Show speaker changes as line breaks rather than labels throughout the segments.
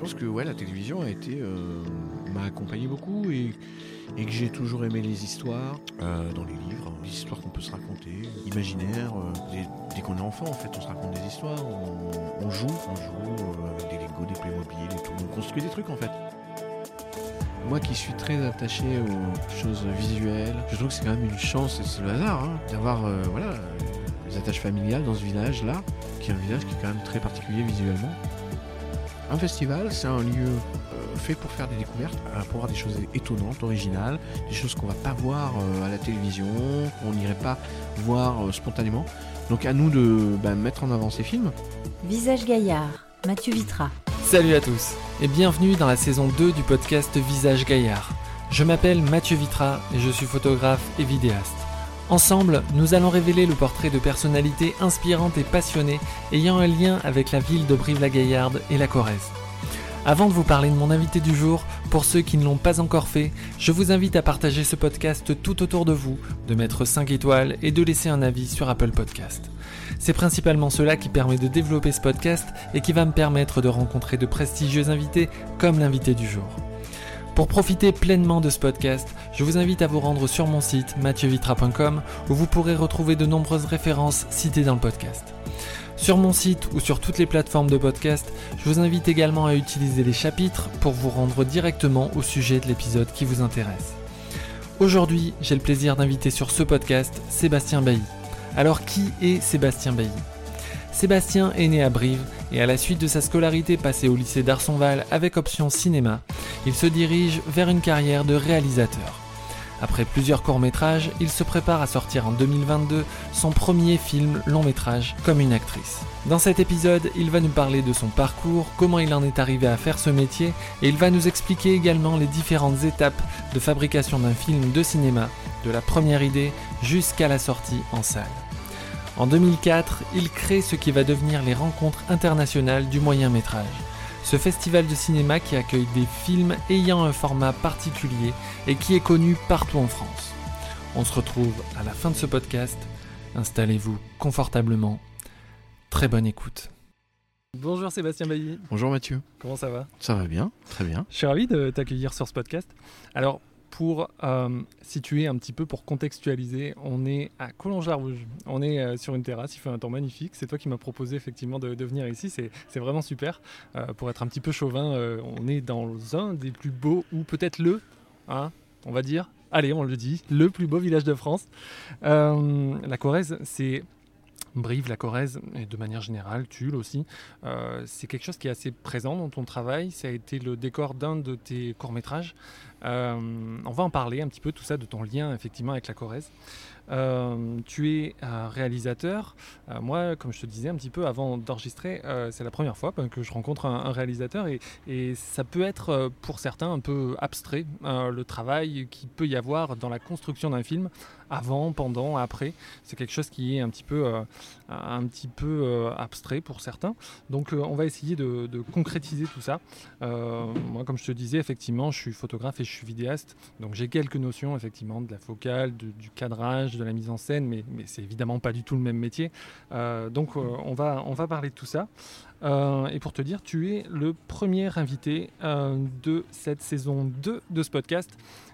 pense que ouais, la télévision a été euh, m'a accompagné beaucoup et, que j'ai toujours aimé les histoires euh, dans les livres, les histoires qu'on peut se raconter, imaginaires. euh, dès qu'on est enfant, en fait, on se raconte des histoires, on, joue, on joue avec des Lego, des Playmobil et tout, on construit des trucs en fait. Moi qui suis très attaché aux choses visuelles, je trouve que c'est quand même une chance, et c'est le hasard, hein, d'avoir voilà, attaches familiales dans ce village-là, qui est un village qui est quand même très particulier visuellement. Un festival, c'est un lieu euh, fait pour faire des découvertes, euh, pour voir des choses étonnantes, originales, des choses qu'on va pas voir euh, à la télévision, qu'on n'irait pas voir spontanément. Donc à nous de bah, mettre en avant ces films.
Visage Gaillard, Mathieu Vitra.
Salut à tous et bienvenue dans la saison 2 du podcast Visage Gaillard. Je m'appelle Mathieu Vitra et je suis photographe et vidéaste. Ensemble, nous allons révéler le portrait de personnalités inspirantes et passionnées ayant un lien avec la ville de Brive-la-Gaillarde et la Corrèze. Avant de vous parler de mon invité du jour, pour ceux qui ne l'ont pas encore fait, je vous invite à partager ce podcast tout autour de vous, de mettre 5 étoiles et de laisser un avis sur Apple Podcast. C'est principalement cela qui permet de développer ce podcast et qui va me permettre de rencontrer de prestigieux invités comme l'invité du jour. Pour profiter pleinement de ce podcast, je vous invite à vous rendre sur mon site mathieuVitra.com où vous pourrez retrouver de nombreuses références citées dans le podcast. Sur mon site ou sur toutes les plateformes de podcast, je vous invite également à utiliser les chapitres pour vous rendre directement au sujet de l'épisode qui vous intéresse. Aujourd'hui, j'ai le plaisir d'inviter sur ce podcast Sébastien Bailly. Alors qui est Sébastien Bailly? Sébastien est né à Brive et à la suite de sa scolarité passée au lycée d'Arsonval avec option cinéma, il se dirige vers une carrière de réalisateur. Après plusieurs courts-métrages, il se prépare à sortir en 2022 son premier film long-métrage comme une actrice. Dans cet épisode, il va nous parler de son parcours, comment il en est arrivé à faire ce métier, et il va nous expliquer également les différentes étapes de fabrication d'un film de cinéma, de la première idée jusqu'à la sortie en salle. En 2004, il crée ce qui va devenir les rencontres internationales du moyen métrage. Ce festival de cinéma qui accueille des films ayant un format particulier et qui est connu partout en France. On se retrouve à la fin de ce podcast. Installez-vous confortablement. Très bonne écoute. Bonjour Sébastien Bailly,
Bonjour Mathieu,
comment ça va?
Ça va bien, très bien.
Je suis ravi de t'accueillir sur ce podcast. Alors, pour euh, situer un petit peu, pour contextualiser, on est à Collonges-la-Rouge. On est euh, sur une terrasse, il fait un temps magnifique. C'est toi qui m'as proposé effectivement de, venir ici. C'est vraiment super. Euh, pour être un petit peu chauvin, on est dans un des plus beaux, ou peut-être le, hein, on va dire. Allez, on le dit, le plus beau village de France. La Corrèze, c'est Brive, la Corrèze, et de manière générale, Tulle aussi, c'est quelque chose qui est assez présent dans ton travail. Ça a été le décor d'un de tes courts-métrages. Euh, on va en parler un petit peu, tout ça, de ton lien effectivement avec la Corrèze. Euh, tu es un réalisateur. Euh, moi, comme je te disais un petit peu avant d'enregistrer, euh, c'est la première fois que je rencontre un, réalisateur et, ça peut être euh, pour certains un peu abstrait, euh, le travail qu'il peut y avoir dans la construction d'un film, avant, pendant, après. C'est quelque chose qui est un petit peu, euh, un petit peu euh, abstrait pour certains. Donc euh, on va essayer de, concrétiser tout ça. Euh, moi, comme je te disais, effectivement, je suis photographe et je suis vidéaste. Donc j'ai quelques notions, effectivement, de la focale, du cadrage, de la mise en scène, mais, mais c'est évidemment pas du tout le même métier. Euh, donc euh, on, va, on va parler de tout ça. Euh, et pour te dire, tu es le premier invité de cette saison 2 de ce podcast.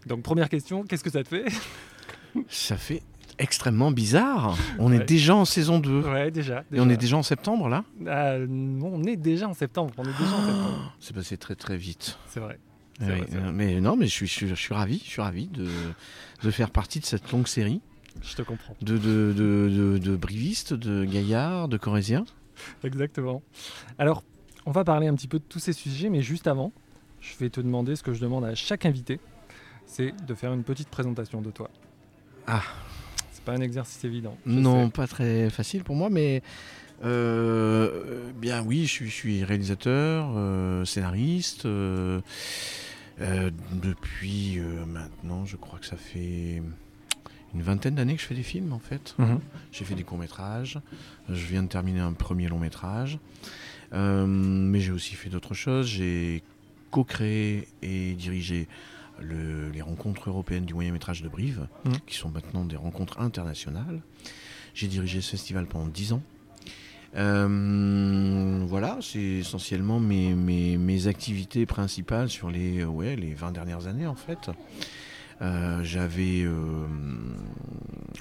Donc première question, qu'est-ce que ça te fait?
Ça fait extrêmement bizarre. On
Ouais.
est déjà en saison 2.
Ouais, déjà.
Et on est déjà en septembre là?
Ah, on est déjà en septembre. On est déjà en septembre.
C'est passé très très vite.
C'est.
Oui,
vrai.
mais non, mais je suis, je suis, je suis ravi, je suis ravi de, de faire partie de cette longue série
Je te comprends.
de, de, de, de, de brivistes, de gaillards, de corésiens.
Exactement. Alors, on va parler un petit peu de tous ces sujets, mais juste avant, je vais te demander ce que je demande à chaque invité, c'est de faire une petite présentation de toi.
Ah.
C'est pas un exercice évident.
Non,
sais.
pas très facile pour moi, mais euh, bien oui, je suis, je suis réalisateur, euh, scénariste. euh, depuis maintenant, je crois que ça fait une vingtaine d'années que je fais des films en fait.
Mhm.
J'ai fait des courts-métrages. Je viens de terminer un premier long-métrage. Euh, mais j'ai aussi fait d'autres choses. J'ai co-créé et dirigé le- les rencontres européennes du moyen-métrage de Brive,
Mhm.
qui sont maintenant des rencontres internationales. J'ai dirigé ce festival pendant 10 ans. Euh, voilà, voilà, c'est essentiellement mes, mes, mes, activités principales sur les, ouais, les 20 dernières années en fait. Euh, j'avais, euh,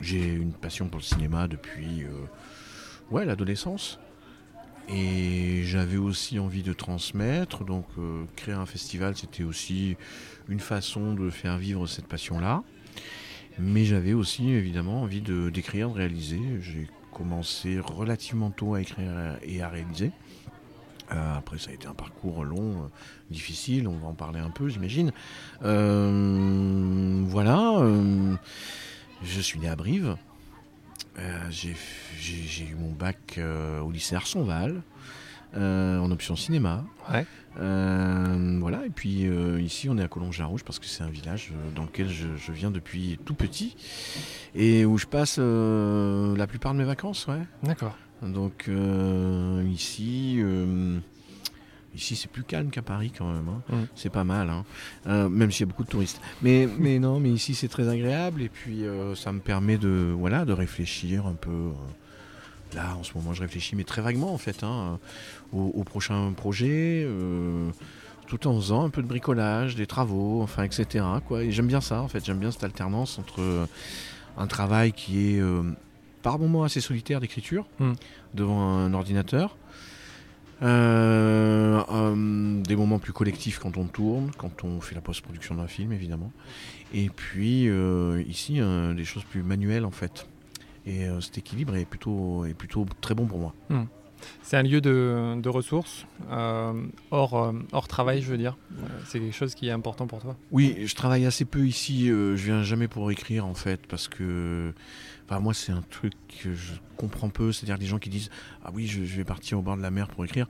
j'ai une passion pour le cinéma depuis euh, ouais, l'adolescence. Et j'avais aussi envie de transmettre, donc créer un festival, c'était aussi une façon de faire vivre cette passion-là. Mais j'avais aussi évidemment envie de d'écrire, de réaliser. J'ai commencé relativement tôt à écrire et à réaliser. Euh, après, ça a été un parcours long, euh, difficile, on va en parler un peu, j'imagine. Euh, voilà, je suis né à Brive. J'ai eu mon bac au lycée Arsonval, en option cinéma.
Ouais.
voilà, et puis ici, on est à Collonges-la-Rouge parce que c'est un village dans lequel je, viens depuis tout petit et où je passe la plupart de mes vacances. Ouais.
D'accord.
Donc euh, ici, euh, ici c'est plus calme qu'à Paris quand même. Hein. C'est pas mal, hein. euh, même s'il y a beaucoup de touristes. Mais, mais non, mais ici c'est très agréable et puis ça me permet de, voilà, de réfléchir un peu. Là, en ce moment, je réfléchis, mais très vaguement en fait, hein, au, prochain projet tout en faisant un peu de bricolage, des travaux, enfin, etc. Quoi. Et j'aime bien ça, en fait. J'aime bien cette alternance entre un travail qui est par moments assez solitaire d'écriture hmm. devant un ordinateur. Euh, euh, des moments plus collectifs quand on tourne, quand on fait la post-production d'un film évidemment. Et puis euh, ici, des choses plus manuelles en fait. Et cet équilibre est plutôt, est plutôt très bon pour moi.
Hmm. C'est un lieu de, ressources, hors, hors travail, je veux dire. C'est quelque chose qui est important pour toi
Oui, je travaille assez peu ici. je viens jamais pour écrire, en fait, parce que moi, c'est un truc que je comprends peu. C'est-à-dire des gens qui disent Ah oui, je, vais partir au bord de la mer pour écrire.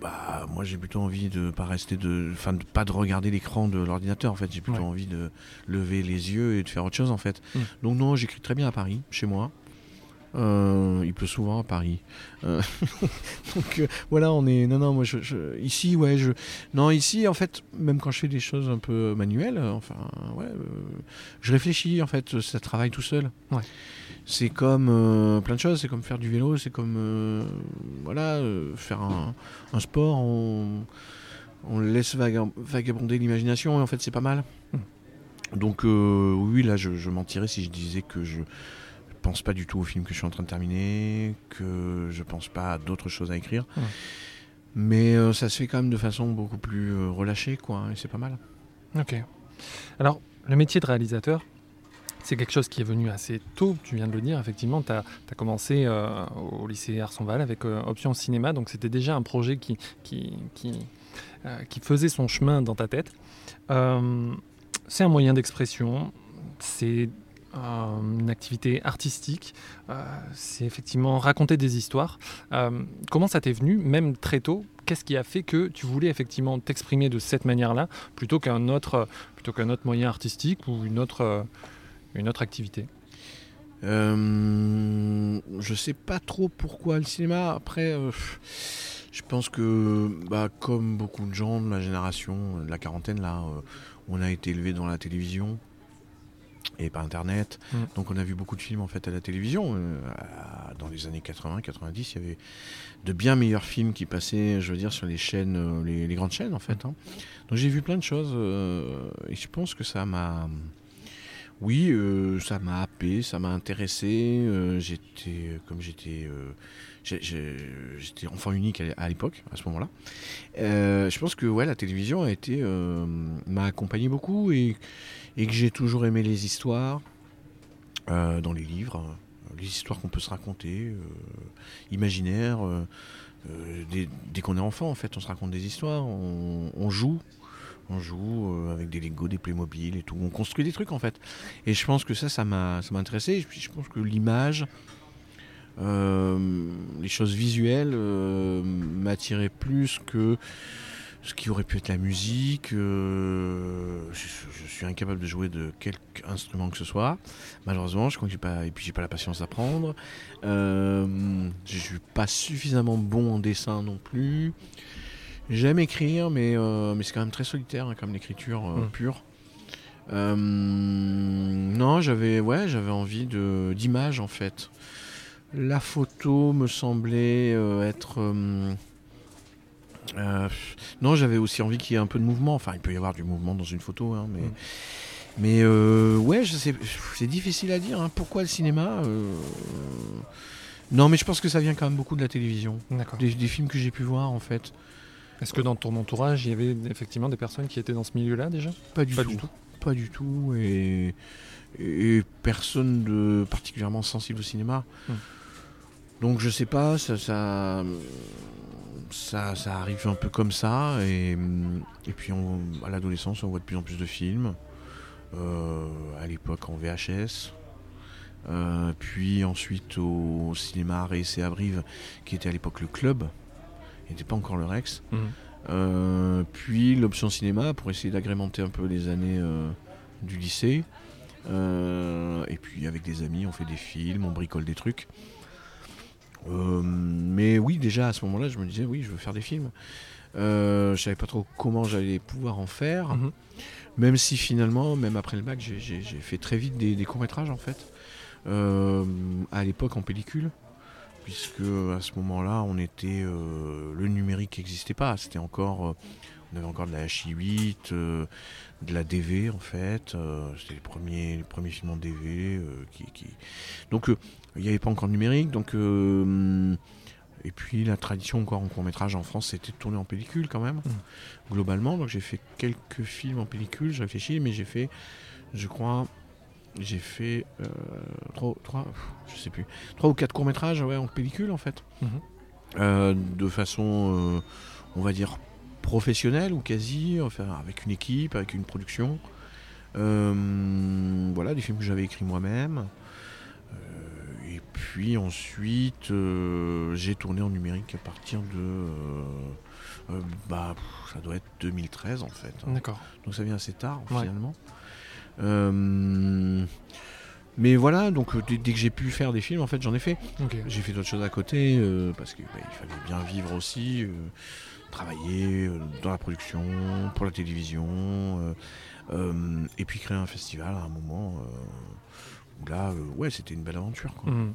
Bah, moi, j'ai plutôt envie de pas rester de, enfin, de pas de regarder l'écran de l'ordinateur. En fait, j'ai plutôt envie de lever les yeux et de faire autre chose. En fait. Mm. Donc non, j'écris très bien à Paris, chez moi. Euh, il pleut souvent à Paris. Euh, donc euh, voilà, on est. Non, non, moi, je, ici, ouais, je. Non, ici, en fait, même quand je fais des choses un peu manuelles, enfin, ouais, je réfléchis, en fait, ça travaille tout seul.
Ouais.
C'est comme plein de choses, c'est comme faire du vélo, c'est comme. voilà, faire un, sport, on, on laisse vagabonder l'imagination, et en fait, c'est pas mal. Hmm. Donc, oui, là, je, je mentirais si je disais que je pense pas du tout au film que je suis en train de terminer, que je pense pas à d'autres choses à écrire. Mais euh, ça se fait quand même de façon beaucoup plus euh, relâchée, quoi, et c'est pas mal.
Ok. Alors, le métier de réalisateur, c'est quelque chose qui est venu assez tôt, tu viens de le dire, effectivement. Tu as, commencé euh, au lycée Arsonval avec Option Cinéma, donc c'était déjà un projet qui, qui, qui, qui, faisait son chemin dans ta tête. c'est un moyen d'expression, c'est une activité artistique, euh, c'est effectivement raconter des histoires. Euh, comment ça t'est venu, même très tôt? Qu'est-ce qui a fait que tu voulais effectivement t'exprimer de cette manière-là plutôt qu'un autre, plutôt qu'un autre moyen artistique ou une autre, une autre activité?
Euh, Je sais pas trop pourquoi le cinéma. Après, je pense que, bah, comme beaucoup de gens de ma génération, de la quarantaine là, on a été élevé dans la télévision et par internet. Mm. Donc on a vu beaucoup de films en fait à la télévision. Euh, dans les années 80, 90, il y avait de bien meilleurs films qui passaient, je veux dire, sur les chaînes, euh, les, grandes chaînes en fait. Hein. Donc j'ai vu plein de choses euh, et je pense que ça m'a, oui, ça m'a happé, ça m'a intéressé. j'étais, comme j'étais j'étais enfant unique à l'époque, à ce moment-là. je pense que ouais, la télévision a été m'a accompagné beaucoup et et que j'ai toujours aimé les histoires euh, dans les livres, euh, les histoires qu'on peut se raconter, euh, imaginaires. dès, qu'on est enfant, en fait, on se raconte des histoires, on, joue, on joue avec des Lego, des Playmobil et tout. On construit des trucs en fait. Et je pense que ça, ça m'a, intéressé. puis je pense que l'image, les choses visuelles m'attiraient plus que ce qui aurait pu être la musique. Euh, je, suis incapable de jouer de quelque instrument que ce soit. Malheureusement, je crois que j'ai pas et puis j'ai pas la patience d'apprendre. Euh, je suis pas suffisamment bon en dessin non plus. J'aime écrire, mais euh, mais c'est quand même très solitaire, hein, comme l'écriture mm. pure. non, j'avais ouais, j'avais envie de d'image en fait. La photo me semblait être Euh, non, j'avais aussi envie qu'il y ait un peu de mouvement. Enfin, il peut y avoir du mouvement dans une photo, hein, mais.
Mm.
Mais euh, ouais, c'est difficile à dire. hein. Pourquoi le cinéma Euh, Non, mais je pense que ça vient quand même beaucoup de la télévision. Des, des films que j'ai pu voir, en fait.
Est-ce que dans ton entourage, il y avait effectivement des personnes qui étaient dans ce milieu-là déjà?
Pas du
Pas
tout.
du tout.
Pas du tout. Et, et personne de particulièrement sensible au cinéma.
Hmm.
Donc je sais pas, ça, ça, ça, ça arrive un peu comme ça. Et, et puis on- à l'adolescence, on voit de plus en plus de films. Euh, à l'époque en VHS. Euh, puis ensuite au cinéma Arrêt à Brive, qui était à l'époque le club. Il n'était pas encore le Rex.
Mhm.
Euh, puis l'option cinéma pour essayer d'agrémenter un peu les années du lycée. Et puis avec des amis, on fait des films, on bricole des trucs. Euh, mais oui, déjà à ce moment-là, je me disais oui, je veux faire des films. Euh, je savais pas trop comment j'allais pouvoir en faire.
Mhm.
Même si finalement, même après le bac, j'ai- fait très vite des, des courts-métrages en fait. Euh, à l'époque en pellicule. Puisque à ce moment-là, on était. euh, le numérique n'existait pas. C'était encore. on avait encore de la HI8, euh, de la DV en fait. C'était les premiers, les premiers films en DV. qui, qui- Donc il n'y avait pas encore de numérique. Donc. euh, et puis la tradition encore en court métrage en France, c'était de tourner en pellicule quand même, globalement. Donc j'ai fait quelques films en pellicule, je réfléchis, mais j'ai fait, je crois, j'ai fait euh, trois, trois, pff, je sais plus, trois ou quatre courts métrages ouais, en pellicule en fait,
Mhm.
Euh, de façon, euh, on va dire professionnelle ou quasi, enfin avec une équipe, avec une production. Voilà, des films que j'avais écrits moi-même. Puis ensuite, euh, j'ai tourné en numérique à partir de. euh, euh, bah, ça doit être 2013 en fait. hein.
D'accord.
Donc ça vient assez tard
Ouais.
finalement. Euh, mais voilà, donc dès, dès que j'ai pu faire des films, en fait, j'en ai fait.
Ok.
J'ai fait d'autres choses à côté euh, parce qu'il fallait bien vivre aussi, euh, travailler dans la production, pour la télévision, et puis créer un festival à un moment où là, ouais, c'était une belle aventure. Quoi.
Mhm.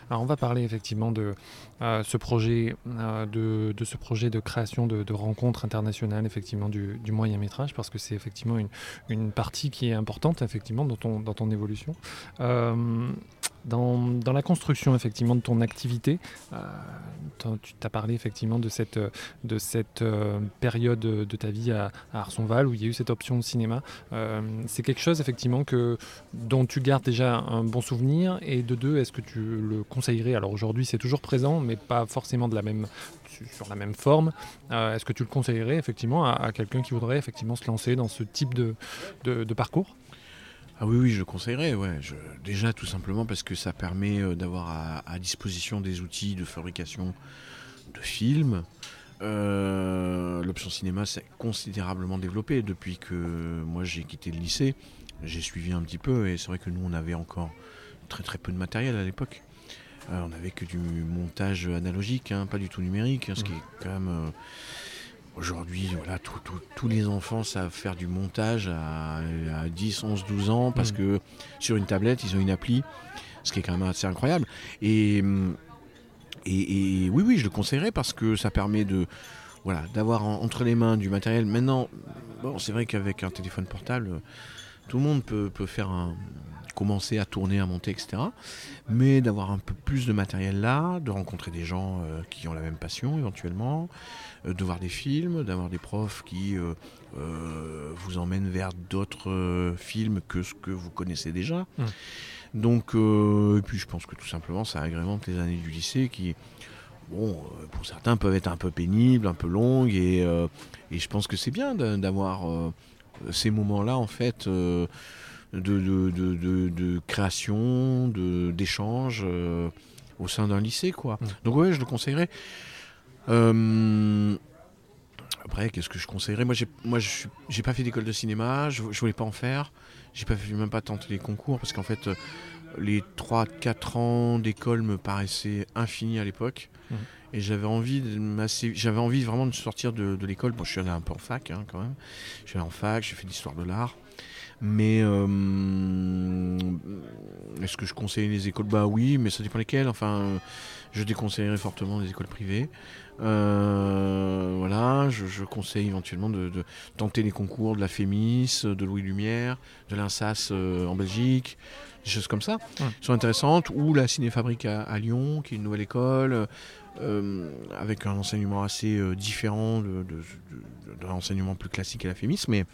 Alors on va parler effectivement de euh, ce projet, euh, de, ce projet de création de, rencontres internationales effectivement du, moyen métrage parce que c'est effectivement une, partie qui est importante effectivement dans ton, dans ton évolution. Euh, dans, dans la construction effectivement de ton activité, tu t'as parlé effectivement de cette, de cette période de ta vie à, Arsonval où il y a eu cette option de cinéma. C'est quelque chose effectivement que, dont tu gardes déjà un bon souvenir et de deux, est-ce que tu le Alors aujourd'hui c'est toujours présent mais pas forcément de la même, su- sur la même forme. Euh, est-ce que tu le conseillerais effectivement à, quelqu'un qui voudrait effectivement se lancer dans ce type de, de- parcours?
Ah oui, oui, je le conseillerais. Ouais. Déjà, tout simplement parce que ça permet euh, d'avoir à, à disposition des outils de fabrication de films. Euh, L'option cinéma s'est considérablement développée depuis que moi j'ai quitté le lycée. J'ai suivi un petit peu et c'est vrai que nous on avait encore très très peu de matériel à l'époque. Euh, on n'avait que du montage analogique, hein, pas du tout numérique, hein, ce qui est quand même euh, Aujourd'hui, voilà, tout- tout- tous les enfants savent faire du montage à, à 10, 11, 12 ans parce
Mm.
que sur une tablette, ils ont une appli, ce qui est quand même assez incroyable. Et, hum, et, et oui, oui, je le conseillerais parce que ça permet de voilà, d'avoir en- entre les mains du matériel. Maintenant, bon, c'est vrai qu'avec un téléphone portable, tout le monde peut, peut faire un, commencer à tourner, à monter, etc. Mais d'avoir un peu plus de matériel là, de rencontrer des gens euh, qui ont la même passion éventuellement, euh, de voir des films, d'avoir des profs qui euh, vous emmènent vers d'autres films que ce que vous connaissez déjà.
Mm.
Donc, et puis je pense que tout simplement ça agrémente les années du lycée qui, bon, pour certains peuvent être un peu pénibles, un peu longues, et, et je pense que c'est bien d'a- d'avoir ces moments-là en fait. euh, de, de, de, de- création, de- d'échange euh, au sein d'un lycée. quoi.
Mm.
Donc ouais, je le conseillerais. Euh, après, qu'est-ce que je conseillerais? Moi, j'ai, moi, j'ai pas fait d'école de cinéma, je, je voulais pas en faire. J'ai pas même pas tenté les concours parce qu'en fait, les 3-4 ans d'école me paraissaient infinis à l'époque.
Mhm.
Et j'avais envie, j'avais envie vraiment de sortir de, de l'école. Bon, je suis allé un peu en fac hein, quand même. Je suis allé en fac, j'ai fait l'histoire de l'art. Mais euh, est-ce que je conseille les écoles? Bah oui, mais ça dépend lesquelles. Enfin, euh, je déconseillerais fortement les écoles privées. Euh, voilà, je conseille éventuellement de, tenter les concours de la Fémis, de Louis Lumière, de l'INSAS en Belgique, des choses comme ça, qui sont intéressantes, ou la Cinéfabrique à, à Lyon, qui est une nouvelle école, avec un enseignement assez différent de, l'enseignement plus classique à la Fémis, mais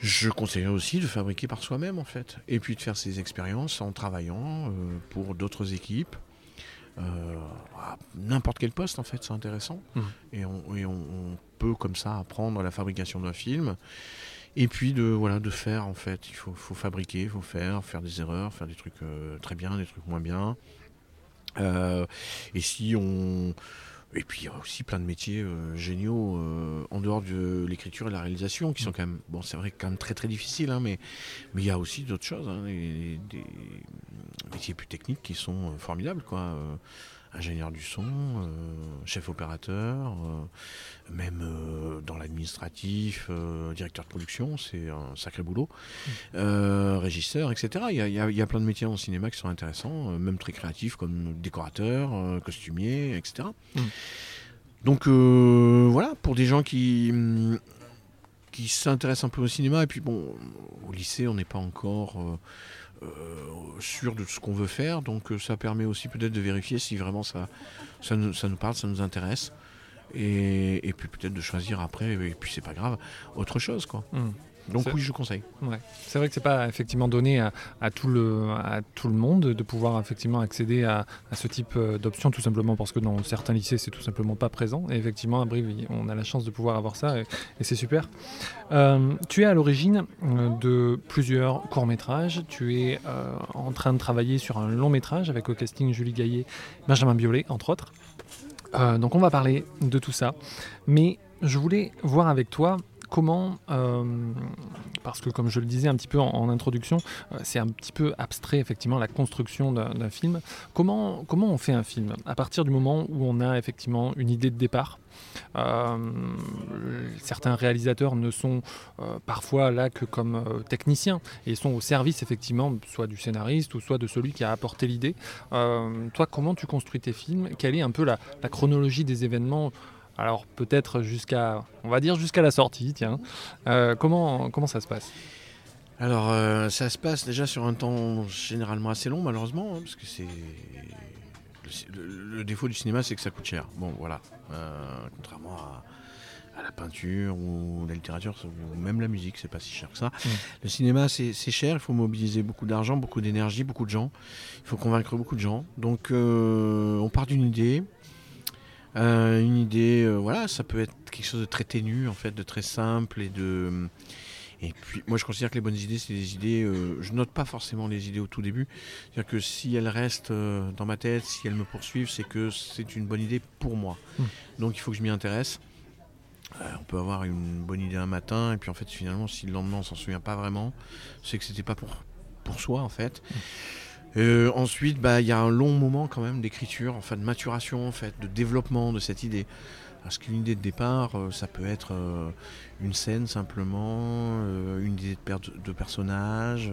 je conseillerais aussi de fabriquer par soi-même en fait, et puis de faire ses expériences en travaillant pour d'autres équipes. n'importe quel poste en fait, c'est intéressant. Mmh. Et, on, peut comme ça apprendre la fabrication d'un film. Et puis de, voilà, de faire en fait. Il faut, fabriquer, il faut faire, faire des erreurs, faire des trucs euh, très bien, des trucs moins bien. Euh, et si on. Et puis il y a aussi plein de métiers euh, géniaux en dehors de l'écriture et la réalisation qui sont quand même, bon c'est vrai quand très très difficiles, hein, mais mais il y a aussi d'autres choses, hein, des, métiers plus techniques qui sont formidables quoi ingénieur du son, euh, chef opérateur, euh, même euh, dans l'administratif, directeur de production, c'est un sacré boulot, mmh. régisseur, etc. Il y, a, plein de métiers en cinéma qui sont intéressants, même très créatifs comme décorateur, costumier, etc. Mmh. Donc voilà, pour des gens qui qui s'intéressent un peu au cinéma, et puis bon, au lycée, on n'est pas encore sûr de ce qu'on veut faire. Donc euh, ça permet aussi peut-être de vérifier si vraiment ça, ça, nous, parle, ça nous intéresse. Et, puis peut-être de choisir après, et puis c'est pas grave, autre chose. quoi. Hmm. Donc oui, je conseille.
C'est vrai que c'est pas effectivement donné à, tout le, à tout le monde de pouvoir effectivement accéder à, ce type euh, d'options, tout simplement parce que dans certains lycées, c'est tout simplement pas présent. Et effectivement, à Brive, on a la chance de pouvoir avoir ça, et, c'est super. Euh, tu es à l'origine euh, de plusieurs courts-métrages. Tu es en train de travailler sur un long-métrage avec au casting Julie Gaillet, Benjamin Biolay, entre autres. donc on va parler de tout ça. Mais je voulais voir avec toi comment, euh, parce que comme je le disais un petit peu en, introduction, euh, c'est un petit peu abstrait effectivement la construction d'un film, comment, comment on fait un film? À partir du moment où on a effectivement une idée de départ, euh, certains réalisateurs ne sont parfois là que comme techniciens et sont au service effectivement soit du scénariste ou soit de celui qui a apporté l'idée. toi, comment tu construis tes films? Quelle est un peu la, la chronologie des événements? Alors peut-être jusqu'à, on va dire jusqu'à la sortie, tiens. Euh, comment, comment ça se passe?
Alors euh, ça se passe déjà sur un temps généralement assez long malheureusement, hein, parce que c'est... Le, défaut du cinéma c'est que ça coûte cher. Bon voilà, euh, contrairement à, la peinture ou la littérature ou même la musique, c'est pas si cher que ça. Mmh. Le cinéma c'est cher, il faut mobiliser beaucoup d'argent, beaucoup d'énergie, beaucoup de gens. Il faut convaincre beaucoup de gens. Donc on part d'une idée, euh, une idée, euh, voilà, ça peut être quelque chose de très ténu, en fait, de très simple et de. Et puis, moi, je considère que les bonnes idées, c'est des idées. Euh, je note pas forcément les idées au tout début. C'est-à-dire que si elles restent dans ma tête, si elles me poursuivent, c'est que c'est une bonne idée pour moi. Hmm. Donc, il faut que je m'y intéresse. on peut avoir une bonne idée un matin, et puis en fait, finalement, si le lendemain on s'en souvient pas vraiment, c'est que c'était pas pour, pour soi, en fait. Hmm. Euh, ensuite, bah, il y a un long moment quand même d'écriture, enfin de maturation, en fait, de développement de cette idée. Parce qu'une idée de départ, euh, ça peut être euh, une scène simplement, une idée de, de personnage,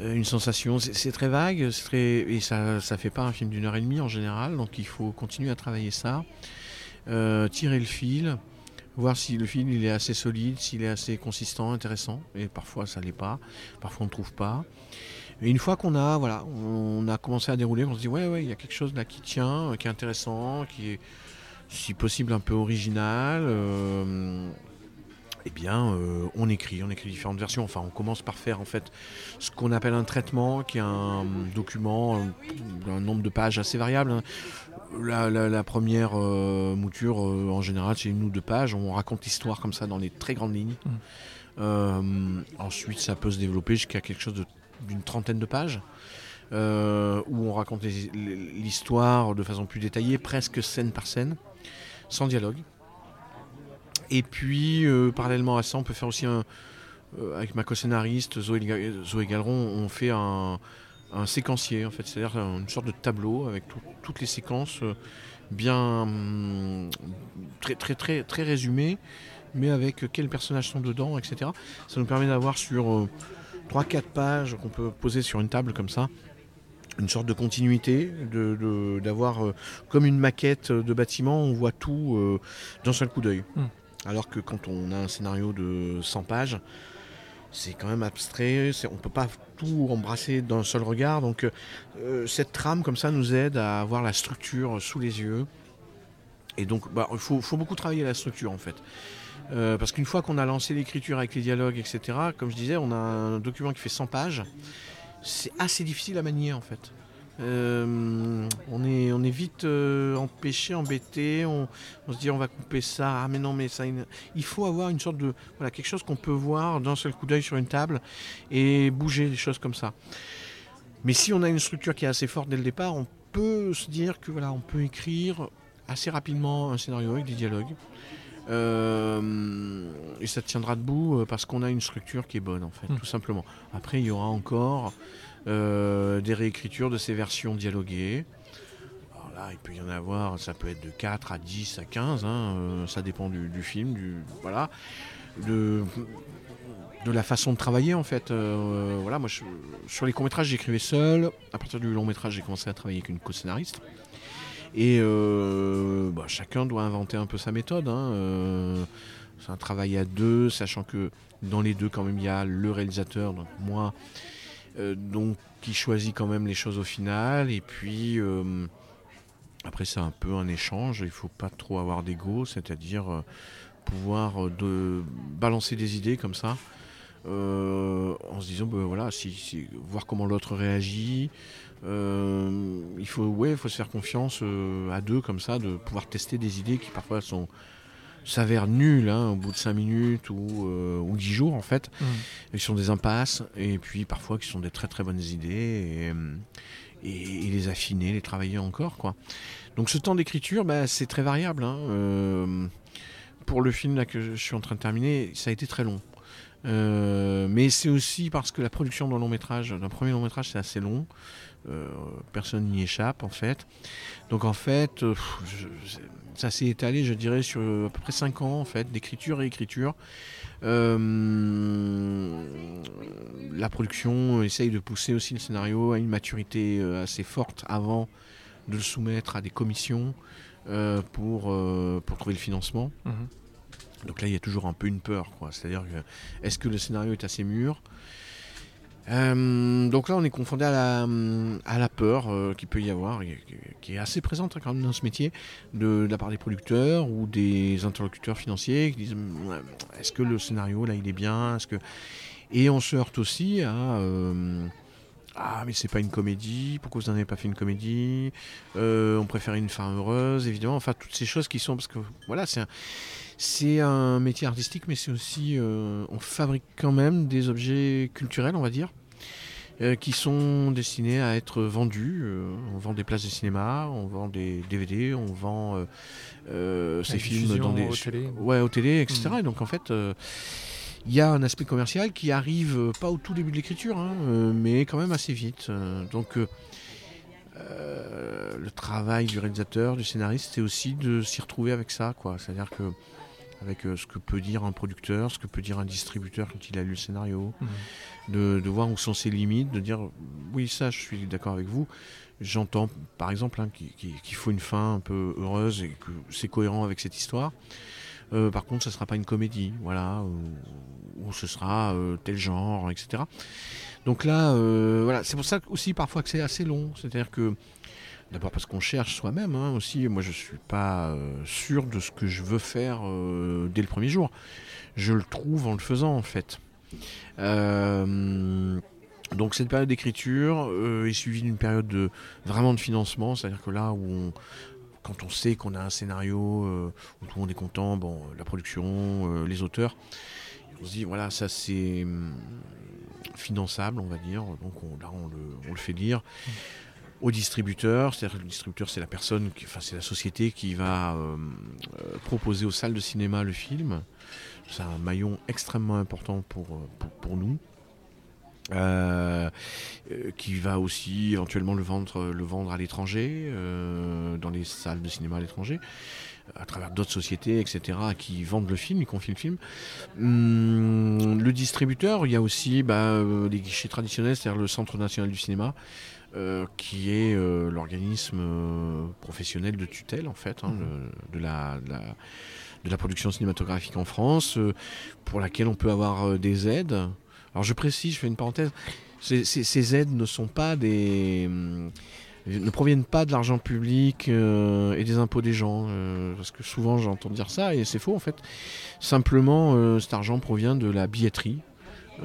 une sensation. C'est très vague, très... et ça ne fait pas un film d'une heure et demie en général, donc il faut continuer à travailler ça, tirer le fil, voir si le fil il est assez solide, s'il est assez consistant, intéressant, et parfois ça l'est pas, parfois on ne trouve pas. Et une fois qu'on a, voilà, on a commencé à dérouler, on se dit ouais, ouais, il y a quelque chose là qui tient, euh, qui est intéressant, qui est si possible un peu original. Euh, eh bien, euh, on écrit, on écrit différentes versions. Enfin, on commence par faire en fait ce qu'on appelle un traitement, qui est un document d'un nombre de pages assez variable. Hein. La, première mouture, en général, c'est une ou deux pages. On raconte l'histoire comme ça dans les très grandes lignes. Mmh. ensuite, ça peut se développer jusqu'à quelque chose de d'une trentaine de pages. Euh, où on raconte l'histoire de façon plus détaillée, presque scène par scène, sans dialogue. Et puis, euh, parallèlement à ça, on peut faire aussi un. Euh, avec ma co-scénariste Zoé, Galeron, on fait un, séquencier, en fait, c'est-à-dire une sorte de tableau avec toutes les séquences bien. Hum, très, très, très, très résumées, mais avec quels personnages sont dedans, etc. Ça nous permet d'avoir sur 3-4 pages qu'on peut poser sur une table comme ça, une sorte de continuité, d'avoir de, comme une maquette de bâtiment, on voit tout d'un seul coup d'œil. Hmm. Alors que quand on a un scénario de 100 pages, c'est quand même abstrait, on ne peut pas tout embrasser d'un seul regard. Donc euh, cette trame comme ça nous aide à avoir la structure sous les yeux. Et donc bah, il faut, beaucoup travailler la structure en fait. Euh, parce qu'une fois qu'on a lancé l'écriture avec les dialogues, etc., comme je disais, on a un document qui fait 100 pages. C'est assez difficile à manier en fait. Euh, on, est, on est vite euh, empêché, embêté, on, se dit on va couper ça, ah mais non mais ça... Il faut avoir une sorte de... Voilà, quelque chose qu'on peut voir d'un seul coup d'œil sur une table et bouger les choses comme ça. Mais si on a une structure qui est assez forte dès le départ, on peut se dire que voilà, on peut écrire assez rapidement un scénario avec des dialogues. Euh, et ça tiendra debout parce qu'on a une structure qui est bonne en fait, hmm. tout simplement. Après, il y aura encore euh, des réécritures de ces versions dialoguées. Alors là, il peut y en avoir, ça peut être de 4 à 10 à 15, hein, euh, ça dépend du, film, du, voilà, de, de la façon de travailler en fait. Euh, voilà, moi, sur les courts-métrages, j'écrivais seul. À partir du long-métrage, j'ai commencé à travailler avec une co-scénariste. Et bah, chacun doit inventer un peu sa méthode. Hein, c'est un travail à deux, sachant que dans les deux, quand même, il y a le réalisateur, donc moi, euh, donc qui choisit quand même les choses au final. Et puis euh, après c'est un peu un échange, il faut pas trop avoir d'ego, c'est-à-dire euh, pouvoir balancer des idées comme ça. en se disant ben voilà si, voir comment l'autre réagit il faut ouais faut se faire confiance à deux comme ça de pouvoir tester des idées qui parfois sont s'avèrent nuls hein, au bout de 5 minutes ou, euh, ou 10 jours en fait. Mmh. Ils sont des impasses et puis parfois qui sont des très très bonnes idées et, et, les affiner, les travailler encore quoi. Donc ce temps d'écriture, bah, c'est très variable. Hein. Euh, pour le film là que je suis en train de terminer, ça a été très long. Euh, mais c'est aussi parce que la production d'un long métrage, d'un premier long métrage, c'est assez long. Personne n'y échappe en fait. Donc en fait, ça s'est étalé, je dirais, sur à peu près 5 ans en fait, d'écriture et écriture. Euh, la production essaye de pousser aussi le scénario à une maturité euh, assez forte avant de le soumettre à des commissions euh, pour, pour trouver le financement. Mhm. Donc là, il y a toujours un peu une peur. C'est-à-dire, est-ce que le scénario est assez mûr? Euh, donc là, on est confondé à la, peur euh, qu'il peut y avoir, qui est assez présente hein, quand même dans ce métier, de, la part des producteurs ou des interlocuteurs financiers qui disent est-ce que le scénario là il est bien? Est-ce que et on se heurte aussi à euh, ah mais c'est pas une comédie, pourquoi vous n'en avez pas fait une comédie? On préfère une fin heureuse, évidemment. Enfin toutes ces choses qui sont parce que voilà c'est un, c'est un métier artistique, mais c'est aussi on fabrique quand même des objets culturels, on va dire. Euh, qui sont destinés à être vendus. Euh, on vend des places de cinéma, on vend des DVD, on vend euh, ces films dans des
au télé.
ouais au télé, etc. Et hmm. donc en fait il y a un aspect commercial qui arrive pas au tout début de l'écriture, hein, mais quand même assez vite. donc le travail du réalisateur, du scénariste, c'est aussi de s'y retrouver avec ça, quoi. C'est-à-dire que avec ce que peut dire un producteur, ce que peut dire un distributeur quand il a lu le scénario, hmm de, voir où sont ses limites, de dire oui ça je suis d'accord avec vous. J'entends par exemple hein, qu'il faut une fin un peu heureuse et que c'est cohérent avec cette histoire. Euh, par contre, ce ne sera pas une comédie, voilà, ou, ce sera euh, tel genre, etc. Donc là, euh, voilà, c'est pour ça aussi parfois que c'est assez long. C'est-à-dire que D'abord parce qu'on cherche soi-même hein, aussi. Moi, je ne suis pas sûr de ce que je veux faire dès le premier jour. Je le trouve en le faisant, en fait. Euh, donc cette période d'écriture euh, est suivie d'une période de vraiment de financement, c'est-à-dire que là où quand on sait qu'on a un scénario euh, où tout le monde est content, bon, la production, les auteurs, on se dit voilà ça c'est hum, finançable on va dire, donc on, là on le, fait lire. Au distributeur, c'est-à-dire le distributeur c'est la personne, qui, enfin c'est la société qui va proposer aux salles de cinéma le film c'est un maillon extrêmement important pour, euh, pour, nous. Euh, euh, qui va aussi éventuellement le vendre, le vendre à l'étranger, dans les salles de cinéma à l'étranger, à travers d'autres sociétés, etc., qui vendent le film, ils confient le film. Hum, le distributeur, il y a aussi bah, les guichets traditionnels, c'est-à-dire le Centre national du cinéma, qui est l'organisme professionnel de tutelle en fait hein, mmh. de, la, de, la, production cinématographique en France, pour laquelle on peut avoir des aides. Alors je précise, je fais une parenthèse, ces, aides ne sont pas des ne proviennent pas de l'argent public euh, et des impôts des gens. Euh, parce que souvent j'entends dire ça et c'est faux en fait. Simplement, euh, cet argent provient de la billetterie.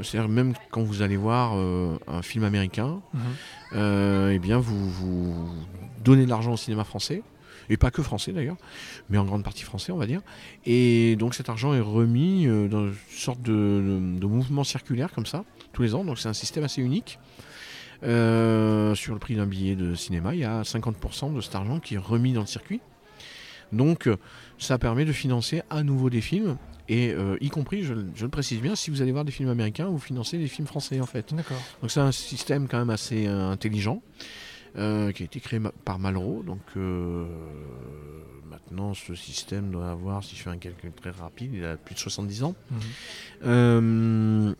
C'est-à-dire même quand vous allez voir un film américain, mhm. eh bien vous, vous donnez de l'argent au cinéma français et pas que français d'ailleurs, mais en grande partie français on va dire. Et donc cet argent est remis dans une sorte de, de mouvement circulaire comme ça, tous les ans, donc c'est un système assez unique. Euh, sur le prix d'un billet de cinéma, il y a 50% de cet argent qui est remis dans le circuit. Donc ça permet de financer à nouveau des films. Et euh, y compris, je, le précise bien, si vous allez voir des films américains, vous financez des films français en fait.
D'accord.
Donc c'est un système quand même assez euh, intelligent. qui a été créé par Malraux. Donc maintenant, ce système doit avoir, si je fais un calcul très rapide, il a plus de 70 ans. Mhm.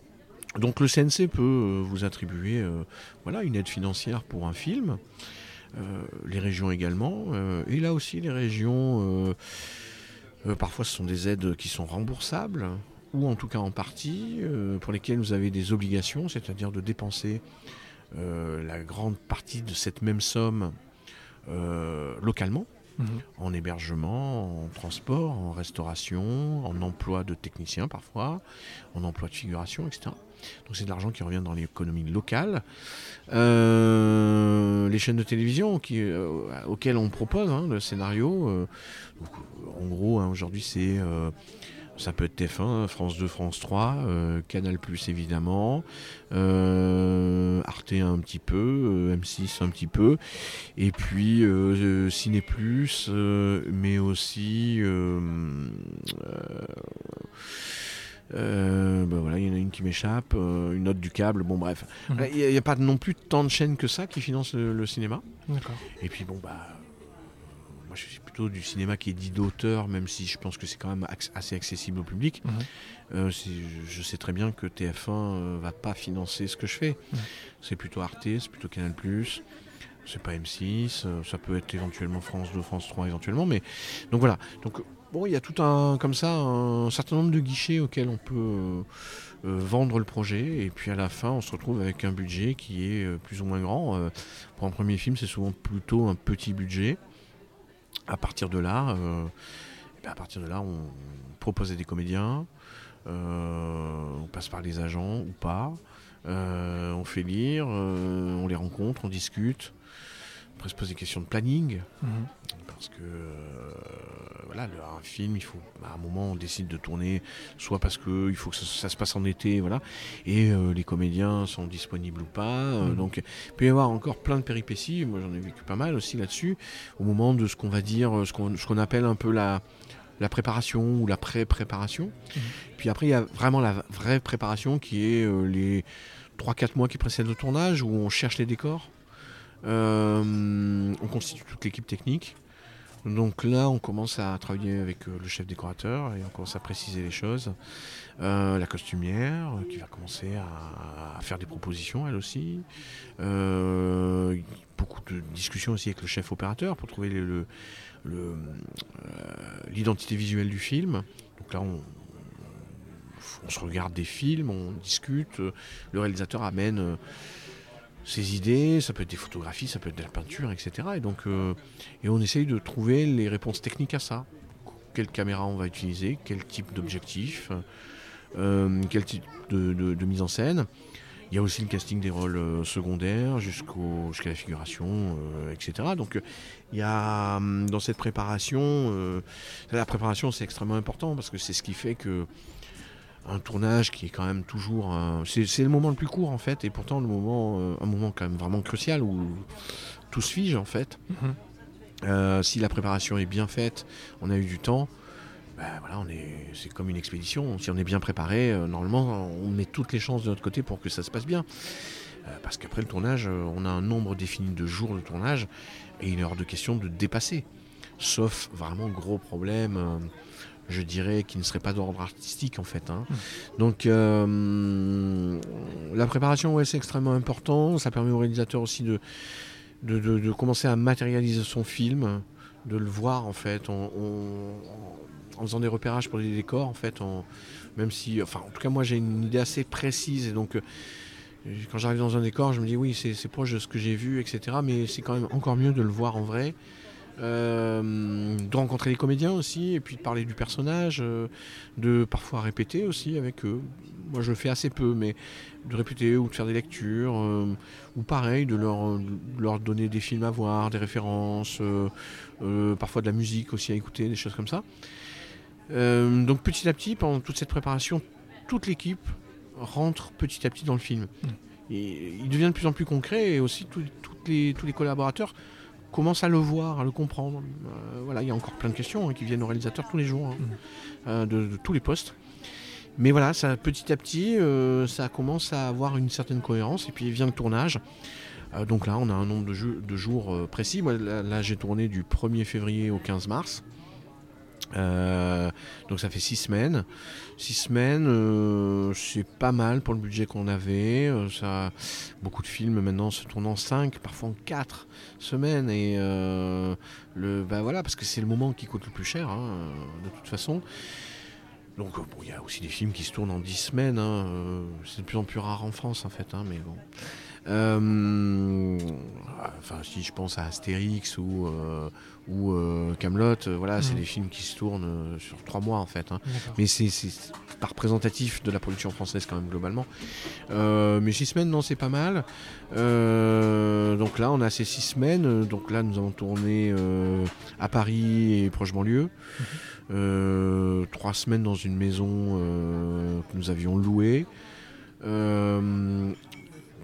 Donc le CNC peut euh, vous attribuer euh, voilà, une aide financière pour un film, euh, les régions également, et là aussi les régions, parfois ce sont des aides qui sont remboursables, ou en tout cas en partie, pour lesquelles vous avez des obligations, c'est-à-dire de dépenser la grande partie de cette même somme localement. Mhm. en hébergement, en transport, en restauration, en emploi de techniciens parfois, en emploi de figuration, etc. Donc c'est de l'argent qui revient dans l'économie locale. Euh, les chaînes de télévision euh, auxquelles on propose hein, le scénario, euh, en gros hein, aujourd'hui c'est ça peut être TF1, France 2, France 3, Canal Plus évidemment, Arte un petit peu, M6 un petit peu, et puis Ciné mais aussi euh, bah voilà, il y en a une qui m'échappe, euh, une autre du câble, bon bref. Mhm. Il n'y a, pas non plus tant de chaînes que ça qui financent le, cinéma. Et puis bon, bah, euh, moi je suis plutôt du cinéma qui est dit d'auteur, même si je pense que c'est quand même assez accessible au public. Mhm. je sais très bien que TF1 va pas financer ce que je fais. C'est plutôt Arte, c'est plutôt Canal+. C'est pas M6, ça peut être éventuellement France 2, France 3 éventuellement, mais donc voilà. Donc Bon, il y a tout un, comme ça, un certain nombre de guichets auxquels on peut euh, euh, vendre le projet. Et puis à la fin, on se retrouve avec un budget qui est euh, plus ou moins grand. pour un premier film, c'est souvent plutôt un petit budget. À partir de là, ben, à partir de là, on propose des comédiens. on passe par les agents ou pas. on fait lire, on les rencontre, on discute. Après, se pose des questions de planning. Mhm. Parce que voilà, un film, il faut à un moment on décide de tourner, soit parce que il faut que ça, se passe en été, voilà, et euh, les comédiens sont disponibles ou pas. Euh, mm. Donc il peut y avoir encore plein de péripéties. Moi j'en ai vécu pas mal aussi là-dessus. Au moment de ce qu'on va dire, euh, ce qu'on appelle un peu la la préparation ou la pré-préparation. Mm. Puis après, il y a vraiment la vraie préparation qui est les 3-4 mois qui précèdent le tournage où on cherche les décors. on constitue toute l'équipe technique. Donc là, on commence à travailler avec euh, le chef décorateur et on commence à préciser les choses. Euh, la costumière euh, qui va commencer à, faire des propositions, elle aussi. beaucoup de discussions aussi avec le chef opérateur pour trouver l'identité visuelle du film. Donc là, on, on, se regarde des films, on discute. Le réalisateur amène ses idées, ça peut être des photographies, ça peut être de la peinture, etc. Et donc, euh, et on essaye de trouver les réponses techniques à ça. Quelle caméra on va utiliser, quel type d'objectif, euh, quel type de, mise en scène. Il y a aussi le casting des rôles euh, secondaires jusqu'au, jusqu'à la figuration, etc. Donc il y a hum, dans cette préparation, la préparation c'est extrêmement important parce que c'est ce qui fait que un tournage qui est quand même toujours c'est le moment le plus court en fait et pourtant le moment euh, un moment quand même vraiment crucial où tout se fige en fait. Mhm. euh, si la préparation est bien faite on a eu du temps ben voilà on est c'est comme une expédition. Si on est bien préparé euh, normalement on met toutes les chances de notre côté pour que ça se passe bien. Parce qu'après le tournage on a un nombre défini de jours de tournage et il est hors de question de dépasser. Sauf vraiment gros problème je dirais, qui ne serait pas d'ordre artistique en fait. Hein. Mmh. Donc euh, la préparation, ouais, c'est extrêmement important. Ça permet au réalisateur aussi de, de, commencer à matérialiser son film, de le voir en fait, en, faisant des repérages pour les décors en fait, même si, enfin, en tout cas moi j'ai une idée assez précise et donc euh, quand j'arrive dans un décor, je me dis oui, c'est proche de ce que j'ai vu, etc. Mais c'est quand même encore mieux de le voir en vrai. Euh, de rencontrer les comédiens aussi, et puis de parler du personnage, euh, de parfois répéter aussi avec eux. Moi je le fais assez peu, mais de répéter ou de faire des lectures, euh, ou pareil, de leur, leur donner des films à voir, des références, parfois de la musique aussi à écouter, des choses comme ça. donc petit à petit, pendant toute cette préparation, toute l'équipe rentre petit à petit dans le film. Mm. Et il devient de plus en plus concret et aussi toutes les, tous les collaborateurs commencent à le voir, à le comprendre. Euh, voilà, il y a encore plein de questions hein, qui viennent au réalisateur tous les jours, hein, mm. euh, de, tous les postes. Mais voilà, ça, petit à petit, euh, ça commence à avoir une certaine cohérence. Et puis vient le tournage. donc là, on a un nombre de, de jours précis. Moi, là j'ai tourné du 1er février au 15 mars. Euh, donc ça fait six semaines. Six semaines, euh, c'est pas mal pour le budget qu'on avait. Euh, ça, beaucoup de films maintenant se tournent en cinq, parfois en quatre semaines. Et le, bah voilà, parce que c'est le moment qui coûte le plus cher, hein, de toute façon. Donc il y a aussi des films qui se tournent en dix semaines. Hein, c'est de plus en plus rare en France en fait, hein, mais bon. Euh, enfin, si je pense à Astérix ou, euh, ou euh, Camelot, voilà, c'est mm. des films qui se tournent sur trois mois en fait. Hein. Mais c'est pas représentatif de la production française quand même globalement. mais six semaines, non, c'est pas mal. donc là, on a ces six semaines. Donc là, nous avons tourné à Paris et proche banlieue. Mm-hmm. trois semaines dans une maison que nous avions louée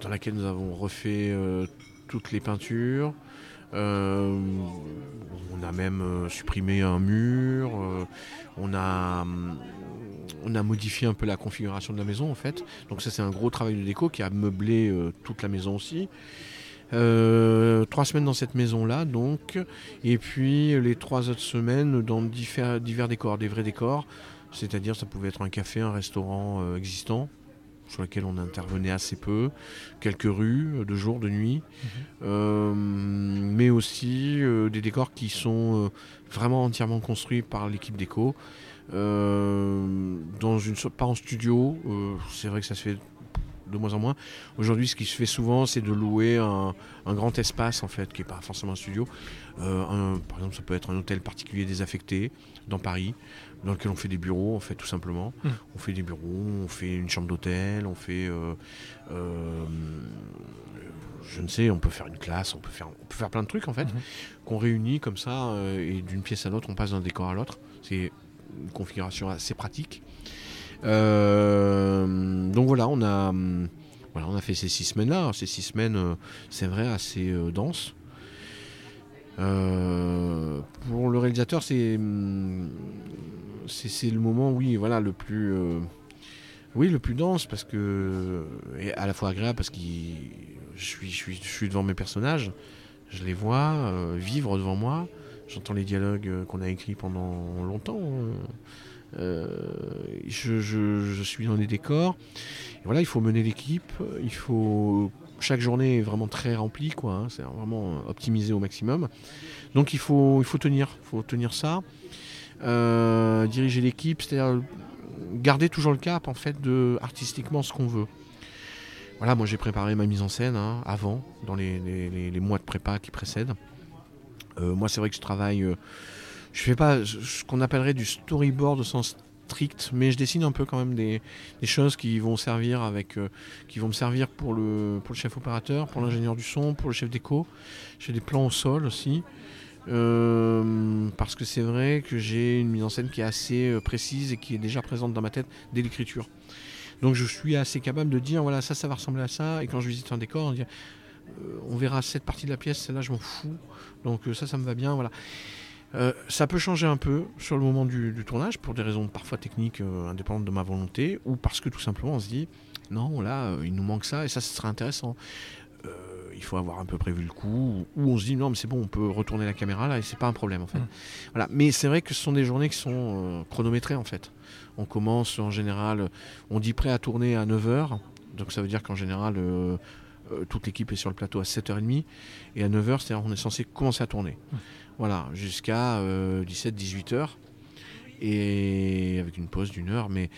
dans laquelle nous avons refait euh, toutes les peintures. Euh, on a même euh, supprimé un mur, on, a, on a modifié un peu la configuration de la maison en fait. Donc ça c'est un gros travail de déco qui a meublé toute la maison aussi. trois semaines dans cette maison-là, donc, et puis les trois autres semaines dans divers, divers décors, des vrais décors, c'est-à-dire ça pouvait être un café, un restaurant existant, sur lesquels on intervenait assez peu, quelques rues de jour, de nuit, mhm. euh, mais aussi euh, des décors qui sont euh, vraiment entièrement construits par l'équipe déco. dans une pas en studio, c'est vrai que ça se fait de moins en moins. Aujourd'hui, ce qui se fait souvent, c'est de louer un, grand espace, en fait, qui n'est pas forcément un studio. par exemple, ça peut être un hôtel particulier désaffecté dans Paris, dans lequel on fait des bureaux, en fait, tout simplement. Hmm. On fait des bureaux, on fait une chambre d'hôtel, on fait. Euh, euh, je ne sais, on peut faire une classe, on peut faire, on peut faire plein de trucs, en fait, hmm. qu'on réunit comme ça, euh, et d'une pièce à l'autre, on passe d'un décor à l'autre. C'est une configuration assez pratique. donc voilà, on a. Voilà, on a fait ces six semaines-là. Ces six semaines, c'est vrai, assez denses. Pour le réalisateur, c'est c'est le moment, oui, voilà, le plus, euh, oui, le plus dense parce que et à la fois agréable parce que je suis, je suis, je suis devant mes personnages, je les vois euh, vivre devant moi, j'entends les dialogues euh, qu'on a écrits pendant longtemps. je, je, suis dans les décors. Voilà, il faut mener l'équipe. Il faut chaque journée est vraiment très remplie, quoi. Hein, c'est vraiment optimisé au maximum. Donc il faut, il faut tenir, faut tenir ça. Euh, diriger l'équipe, c'est-à-dire garder toujours le cap en fait de artistiquement ce qu'on veut. Voilà, moi j'ai préparé ma mise en scène hein, avant, dans les, mois de prépa qui précèdent. Euh, moi c'est vrai que je travaille, euh, je fais pas ce qu'on appellerait du storyboard au sens mais je dessine un peu quand même des, choses qui vont servir avec, qui vont me servir pour le, chef opérateur, pour l'ingénieur du son, pour le chef d'écho. J'ai des plans au sol aussi. Euh, parce que c'est vrai que j'ai une mise en scène qui est assez euh, précise et qui est déjà présente dans ma tête dès l'écriture. Donc je suis assez capable de dire voilà ça ça va ressembler à ça et quand je visite un décor on, dit, euh, on verra cette partie de la pièce celle-là je m'en fous donc ça ça me va bien voilà. Ça peut changer un peu sur le moment du, tournage pour des raisons parfois techniques indépendantes de ma volonté ou parce que tout simplement on se dit non là il nous manque ça et ça ce serait intéressant il faut avoir un peu prévu le coup, ou on se dit non mais c'est bon, on peut retourner la caméra là et c'est pas un problème en fait.
Mm.
Voilà. Mais c'est vrai que ce sont des journées qui sont euh, chronométrées en fait. On commence en général, on dit prêt à tourner à 9h, donc ça veut dire qu'en général euh, euh, toute l'équipe est sur le plateau à 7h30, et à 9h c'est-à-dire on est censé commencer à tourner.
Mm.
Voilà, jusqu'à 17-18h, et avec une pause d'une heure, mais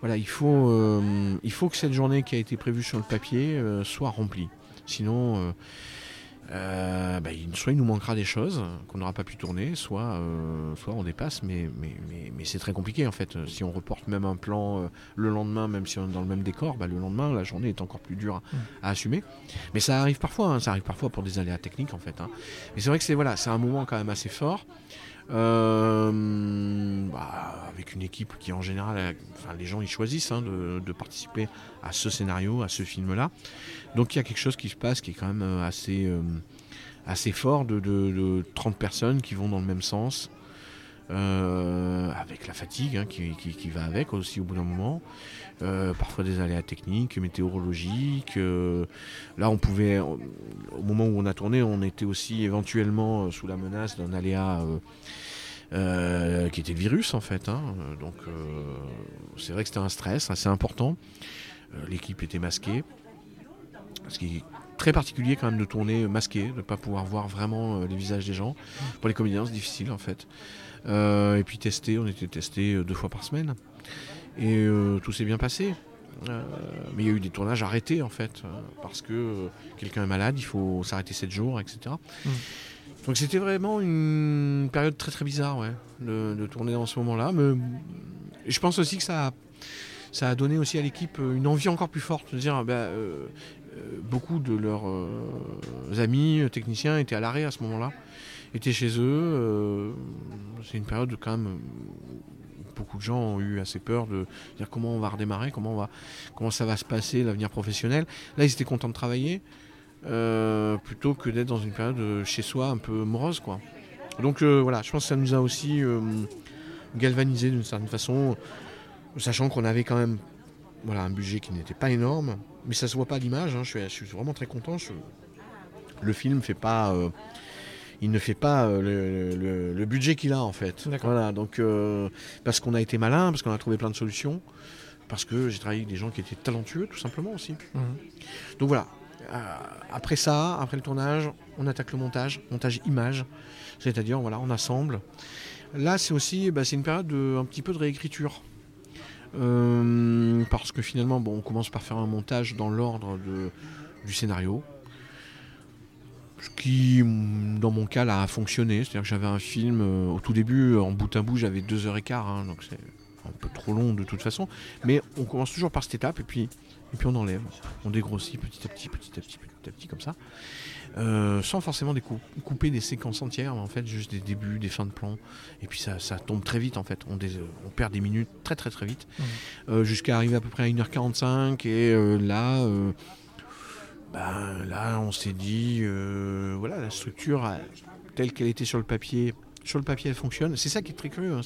voilà, il faut, euh, il faut que cette journée qui a été prévue sur le papier euh, soit remplie. Sinon, euh, bah, soit il nous manquera des choses qu'on n'aura pas pu tourner, soit, euh, soit on dépasse, mais, mais, mais, mais c'est très compliqué en fait. Si on reporte même un plan euh, le lendemain, même si on est dans le même décor, bah, le lendemain, la journée est encore plus dure
Mm.
à assumer. Mais ça arrive parfois, hein, ça arrive parfois pour des aléas techniques en fait. hein. Mais c'est vrai que c'est voilà, un moment quand même assez fort. Euh, bah, avec une équipe qui en général, enfin, les gens ils choisissent hein, de, de participer à ce scénario, à ce film-là. Donc il y a quelque chose qui se passe qui est quand même euh, assez, euh, assez fort de, de- de 30 personnes qui vont dans le même sens. euh, avec la fatigue hein, qui, va avec aussi au bout d'un moment, parfois des aléas techniques, météorologiques. là, on pouvait, au moment où on a tourné, on était aussi éventuellement sous la menace d'un aléa qui était le virus en fait. hein. Donc c'est vrai que c'était un stress assez important. L'équipe était masquée. Ce qui est très particulier quand même de tourner masqué, de ne pas pouvoir voir vraiment euh, les visages des gens. Pour les comédiens, c'est difficile en fait. Euh, et puis tester, on était testé euh, deux fois par semaine. Et euh, tout s'est bien passé. Euh, mais il y a eu des tournages arrêtés en fait, parce que quelqu'un est malade, il faut s'arrêter 7 jours, etc.
Mm.
Donc c'était vraiment une période très très bizarre ouais, de, de tourner dans ce moment-là. Mais et je pense aussi que ça a, ça a donné aussi à l'équipe une envie encore plus forte de dire bah, euh, beaucoup de leurs euh, amis euh, techniciens étaient à l'arrêt à ce moment-là, étaient chez eux. euh, C'est une période où, quand même beaucoup de gens ont eu assez peur de dire comment on va redémarrer, comment, on va, comment ça va se passer, l'avenir professionnel. Là, ils étaient contents de travailler. euh, plutôt que d'être dans une période euh, chez soi un peu morose quoi. Donc euh, voilà, je pense que ça nous a aussi euh, galvanisé d'une certaine façon, sachant qu'on avait quand même voilà, un budget qui n'était pas énorme, mais ça se voit pas à l'image, hein, je, suis, je suis vraiment très content. je- le film fait pas, euh, il ne fait pas euh, le, le- le budget qu'il a en fait. Voilà, donc euh, parce qu'on a été malin, parce qu'on a trouvé plein de solutions, parce que j'ai travaillé avec des gens qui étaient talentueux tout simplement aussi.
Mhm.
Donc voilà. Après ça, après le tournage, on attaque le montage, montage image, c'est-à-dire voilà, on assemble. Là, c'est aussi, bah, c'est une période de, un petit peu de réécriture. Euh, parce que finalement, on commence par faire un montage dans l'ordre du scénario. Ce qui, mm, dans mon cas, là, a fonctionné. C'est-à-dire que j'avais un film, euh, au tout début, en bout à bout, j'avais deux heures et quart, hein, donc c'est un peu trop long de toute façon. Mais on commence toujours par cette étape, et puis, et puis on enlève. On dégrossit petit à petit, petit à petit, petit à petit, comme ça. Euh, sans forcément couper des séquences entières, mais en fait juste des débuts, des fins de plan. Et puis ça, ça tombe très vite en fait. On, perd des minutes très très très vite.
Mhm.
Euh, Jusqu'à arriver à peu près à 1h45. Et euh, là, ben, là, on s'est dit, voilà, la structure telle qu'elle était sur le papier, sur le papier elle fonctionne. C'est ça qui est très curieux. hein,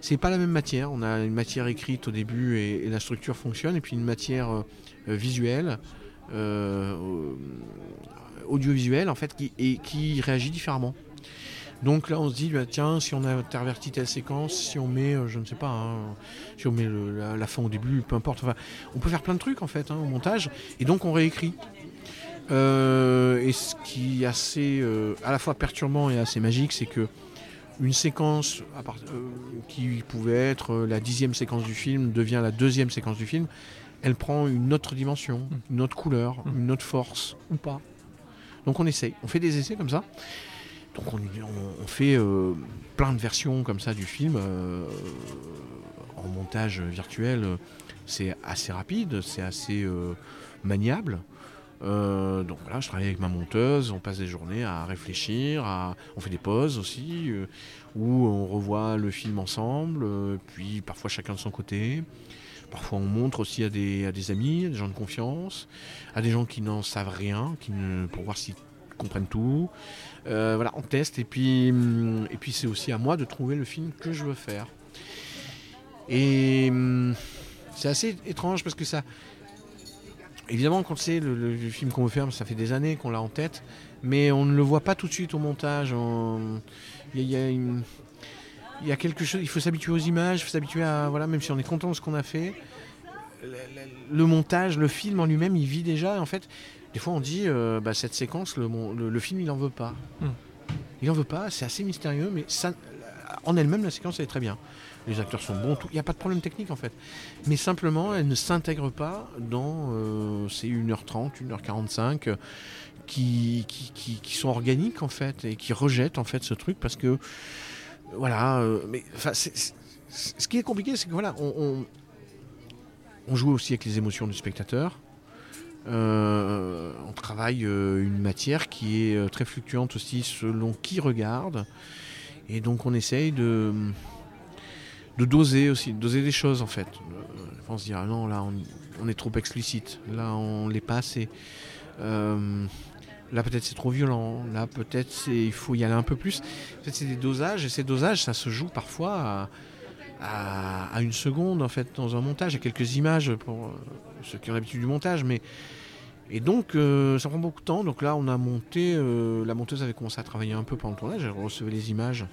c'est pas la même matière. On a une matière écrite au début et, et la structure fonctionne. Et puis une matière euh, visuelle. euh, audiovisuelle en fait qui, et qui réagit différemment. Donc là on se dit bah, tiens si on intervertit telle séquence, si on met euh, je ne sais pas, hein, si on met le- la, la fin au début, peu importe, enfin, on peut faire plein de trucs en fait hein, au montage et donc on réécrit. Euh, et ce qui est assez euh, à la fois perturbant et assez magique, c'est que une séquence à part- euh, qui pouvait être la dixième séquence du film devient la deuxième séquence du film. Elle prend une autre dimension, une autre couleur,
Mm.
une autre force ou pas. Donc on essaye, on fait des essais comme ça. Donc on, fait euh, plein de versions comme ça du film euh, en montage virtuel. C'est assez rapide, c'est assez euh, maniable. Donc voilà, je travaille avec ma monteuse, on passe des journées à réfléchir, on fait des pauses aussi, où on revoit le film ensemble, puis parfois chacun de son côté. Parfois on montre aussi à des, amis, à des gens de confiance, à des gens qui n'en savent rien, pour voir s'ils comprennent tout. Euh, voilà, on teste et puis, et puis c'est aussi à moi de trouver le film que je veux faire. Et hum, c'est assez étrange parce que ça. évidemment, quand c'est le, le film qu'on veut faire, ça fait des années qu'on l'a en tête, mais on ne le voit pas tout de suite au montage. y a, y a une- il y a quelque chose, il faut s'habituer aux images, il faut s'habituer à. Voilà, même si on est content de ce qu'on a fait, le, le- le montage, le film en lui-même, il vit déjà. En fait, des fois, on dit euh, bah, cette séquence, le, le- film, il en veut pas.
Hmm.
Il en veut pas, c'est assez mystérieux, mais ça, en elle-même, la séquence, elle est très bien. Les acteurs sont bons, il n'y a pas de problème technique en fait. Mais simplement, elle ne s'intègre pas dans euh, ces 1h30, 1h45 euh, qui, qui, qui- qui sont organiques en fait et qui rejettent en fait ce truc parce que voilà. euh, mais ce qui est compliqué, c'est que voilà, on, joue aussi avec les émotions du spectateur. Euh, on travaille euh, une matière qui est très fluctuante aussi selon qui regarde. Et donc on essaye de, doser aussi, de doser des choses en fait. Euh, on se dit, ah non, là on, est trop explicite, là on l'est pas assez. Là peut-être c'est trop violent, là peut-être c'est, il faut y aller un peu plus. C'est des dosages, et ces dosages ça se joue parfois à, à, à une seconde en fait dans un montage. A quelques images pour euh, ceux qui ont l'habitude du montage, mais et donc euh, ça prend beaucoup de temps. Donc là on a monté, euh, la monteuse avait commencé à travailler un peu pendant le tournage, elle recevait les images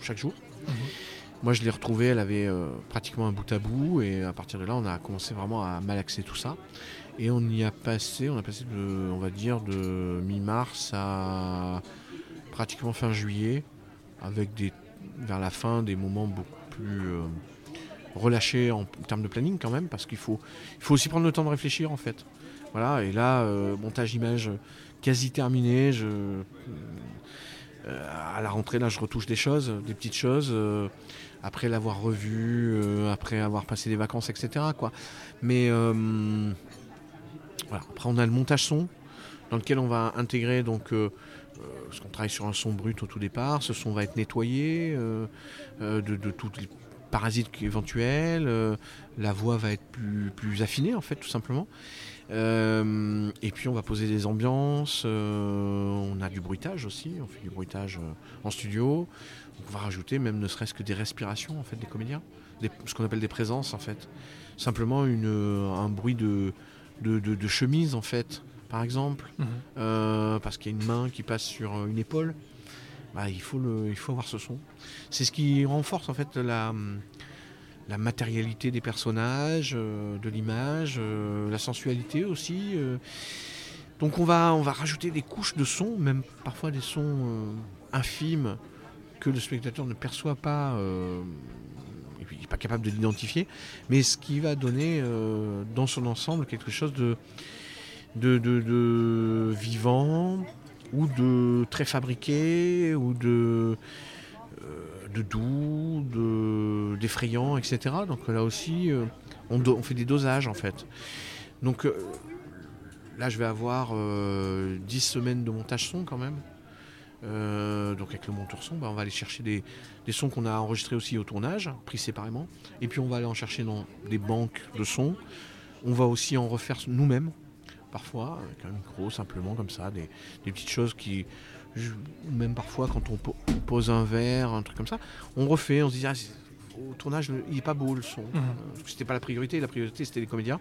chaque jour. Moi je l'ai retrouvée, elle avait pratiquement un bout à bout et à partir de là on a commencé vraiment à malaxer tout ça. Et on y a passé, on a passé de, on va dire, de mi-mars à pratiquement fin juillet, avec des, vers la fin des moments beaucoup plus euh, relâchés en termes de planning quand même, parce qu'il faut, il faut aussi prendre le temps de réfléchir en fait. Voilà, et là, euh, montage image quasi terminé. Je, euh, à la rentrée, là, je retouche des choses, des petites choses, après l'avoir revu, après avoir passé des vacances, etc. Quoi. Mais après, on a le montage son, dans lequel on va intégrer donc. euh, euh, parce qu'on travaille sur un son brut au tout départ, ce son va être nettoyé euh, de, tous les parasites éventuels, la voix va être plus, affinée en fait tout simplement. Et puis on va poser des ambiances, on a du bruitage aussi, on fait du bruitage en studio. On va rajouter même ne serait-ce que des respirations en fait des comédiens, ce qu'on appelle des présences en fait. Simplement un bruit de, de, de- de chemise en fait, par exemple,
Mhm.
euh, parce qu'il y a une main qui passe sur euh, une épaule. Bah, il, faut le, il faut avoir ce son. C'est ce qui renforce en fait la, la matérialité des personnages, euh, de l'image, euh, la sensualité aussi. Donc on va, on va rajouter des couches de sons, même parfois des sons infimes que le spectateur ne perçoit pas il n'est pas capable de l'identifier, mais ce qui va donner euh, dans son ensemble quelque chose de, vivant ou de très fabriqué ou de, euh, doux, de, d'effrayant, etc. Donc là aussi, euh, on, on fait des dosages en fait. Donc là, je vais avoir euh, 10 semaines de montage son quand même. Euh, donc avec le monteur son, bah, on va aller chercher des, des sons qu'on a enregistrés aussi au tournage, pris séparément. Et puis on va aller en chercher dans des banques de sons. On va aussi en refaire nous-mêmes, parfois, avec un micro simplement comme ça, des, des petites choses qui... je- même parfois quand on, po- on pose un verre, un truc comme ça, on refait, on se dit, ah, au tournage, il est pas beau le son. Euh, C'était pas la priorité, la priorité c'était les comédiens.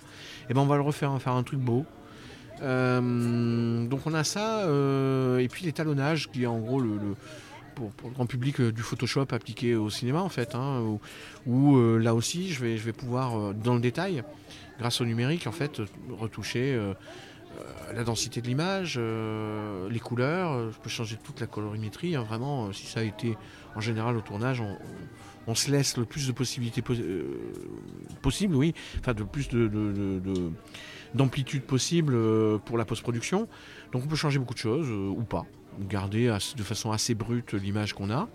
Et ben on va le refaire, on va faire un truc beau. Euh, donc on a ça, euh, et puis l'étalonnage qui est en gros le, pour, le grand public euh, du Photoshop appliqué au cinéma en fait, hein, où, là aussi je vais, je vais pouvoir dans le détail, grâce au numérique en fait, retoucher la densité de l'image, euh, les couleurs, euh, je peux changer toute la colorimétrie, hein, vraiment, euh, si ça a été en général au tournage, on, se laisse le plus de possibilités pos- euh, possibles, oui, enfin de plus de- de- de- de, d'amplitude possible euh, pour la post-production. Donc on peut changer beaucoup de choses, euh, ou pas. Garder de façon assez brute l'image qu'on a.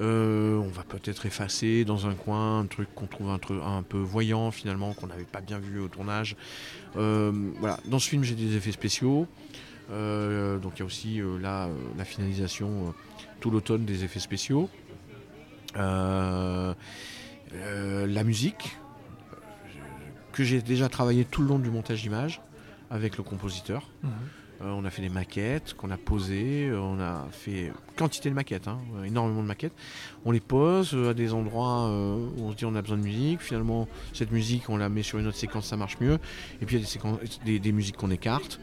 Euh, on va peut-être effacer dans un coin un truc qu'on trouve un, peu voyant finalement, qu'on n'avait pas bien vu au tournage. Euh. Dans ce film j'ai des effets spéciaux. Euh, donc il y a aussi euh, la finalisation tout l'automne des effets spéciaux. La musique, que j'ai déjà travaillé tout le long du montage d'image avec le compositeur.
Mhm.
Euh, on a fait des maquettes qu'on a posées. euh, on a fait quantité de maquettes, hein, euh, énormément de maquettes. On les pose à des endroits où on se dit on a besoin de musique. Finalement, cette musique, on la met sur une autre séquence, ça marche mieux. Et puis il y a des, séquences, des, musiques qu'on écarte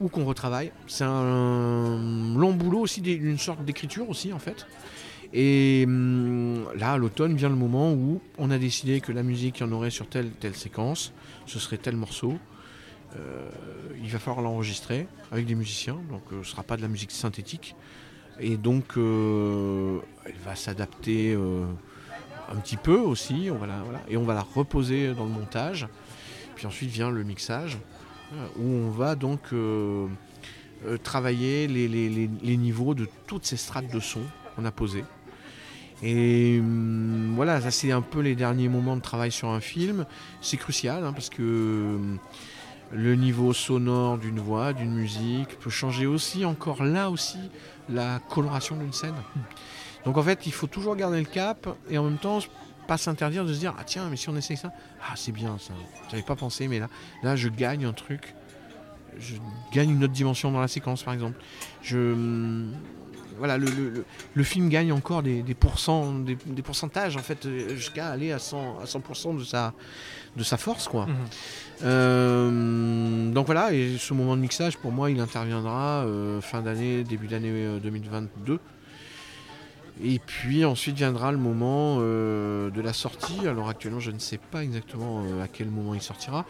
ou qu'on retravaille. C'est un long boulot aussi, une sorte d'écriture aussi en fait. Et hum, là, à l'automne, vient le moment où on a décidé que la musique, il y en aurait sur telle telle séquence, ce serait tel morceau. Euh, il va falloir l'enregistrer avec des musiciens, donc euh, ce ne sera pas de la musique synthétique. Et donc, euh, elle va s'adapter un petit peu aussi, voilà, et on va la reposer dans le montage. Puis ensuite vient le mixage, où on va donc travailler les niveaux de toutes ces strates de son qu'on a posées. Et hum, voilà, ça c'est un peu les derniers moments de travail sur un film. C'est crucial hein, parce que hum, le niveau sonore d'une voix, d'une musique peut changer aussi, encore là aussi, la coloration d'une scène. Donc en fait, il faut toujours garder le cap et en même temps pas s'interdire de se dire ah tiens mais si on essaie ça ah c'est bien ça. J'avais pas pensé mais là là je gagne un truc. Je gagne une autre dimension dans la séquence par exemple. Je hum, voilà le, le- le- le film gagne encore des, des pourcents des, des pourcentages en fait euh, jusqu'à aller à 100 à 100% de sa de sa force quoi
Mhm.
euh, donc voilà, et ce moment de mixage, pour moi, il interviendra euh, fin d'année, début d'année euh, 2022. Et puis ensuite viendra le moment euh, de la sortie. Alors actuellement, je ne sais pas exactement euh, à quel moment il sortira.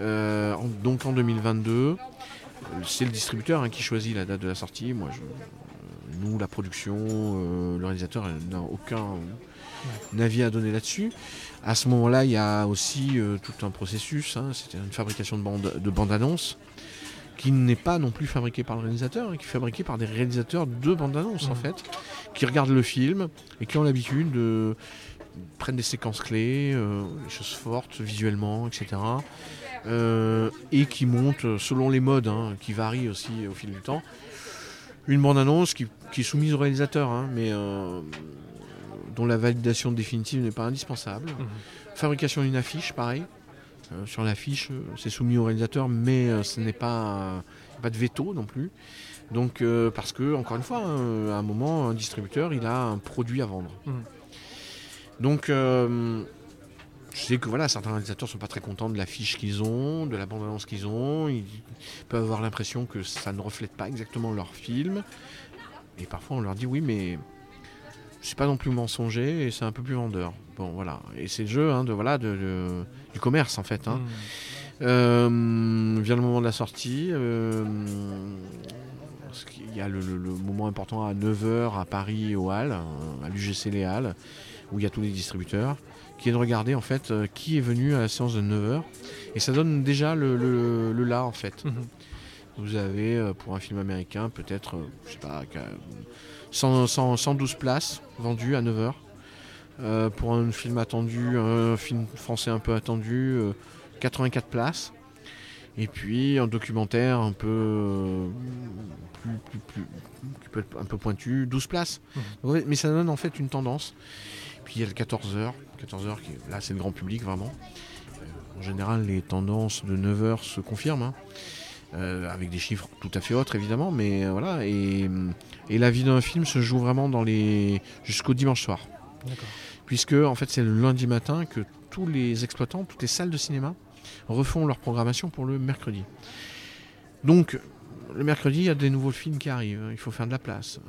Euh, en- donc en 2022, euh, c'est le distributeur hein, qui choisit la date de la sortie. Moi, je- euh, nous, la production, euh, le réalisateur n'a aucun avis à donner là-dessus. À ce moment-là, il y a aussi euh, tout un processus. hein. C'était une fabrication de bande, de bande-annonce qui n'est pas non plus fabriquée par le réalisateur, hein, qui est fabriquée par des réalisateurs de bande-annonce en
Mhm.
fait, qui regardent le film et qui ont l'habitude de prendre des séquences clés, euh, des choses fortes visuellement, etc. euh, et qui montent selon les modes, hein, qui varient aussi au fil du temps. Une bande-annonce qui, qui est soumise au réalisateur, hein, mais euh, dont la validation définitive n'est pas indispensable.
Mhm.
Fabrication d'une affiche, pareil. Euh, sur l'affiche, euh, c'est soumis au réalisateur, mais euh, ce n'est pas, pas de veto non plus. Donc, parce que, encore une fois, hein, à un moment, un distributeur, il a un produit à vendre.
Mhm.
Donc, je sais que voilà, certains réalisateurs sont pas très contents de l'affiche qu'ils ont, de la bande-annonce qu'ils ont. Ils peuvent avoir l'impression que ça ne reflète pas exactement leur film. Et parfois, on leur dit oui, mais c'est pas non plus mensonger et c'est un peu plus vendeur. Bon, voilà. Et c'est le jeu hein, de, voilà, de, de- du commerce, en fait. hein.
Mhm.
Euh, vient le moment de la sortie. euh, qu'il y a le, le- le moment important à 9h à Paris au Halles, euh, à l'UGC Les Halles, où il y a tous les distributeurs, qui est de regarder en fait euh, qui est venu à la séance de 9h. Et ça donne déjà le, le- le là en fait.
Mhm.
Vous avez euh, pour un film américain peut-être, euh, je sais pas, qu'à 100 100 112 places vendues à 9h. Euh, pour un film attendu, un film français un peu attendu, euh, 84 places. Et puis un documentaire un peu euh, plus, plus- plus- qui peut être un peu pointu, 12 places.
Mhm.
Mais ça donne en fait une tendance. Puis il y a le 14h, 14h qui est- là c'est le grand public vraiment. Euh, en général les tendances de 9h se confirment. hein. Euh, avec des chiffres tout à fait autres évidemment, mais euh, voilà. Et, et la vie d'un film se joue vraiment dans les jusqu'au dimanche soir puisque en fait c'est le lundi matin que tous les exploitants, toutes les salles de cinéma refont leur programmation pour le mercredi. Donc le mercredi, il y a des nouveaux films qui arrivent, il faut faire de la place.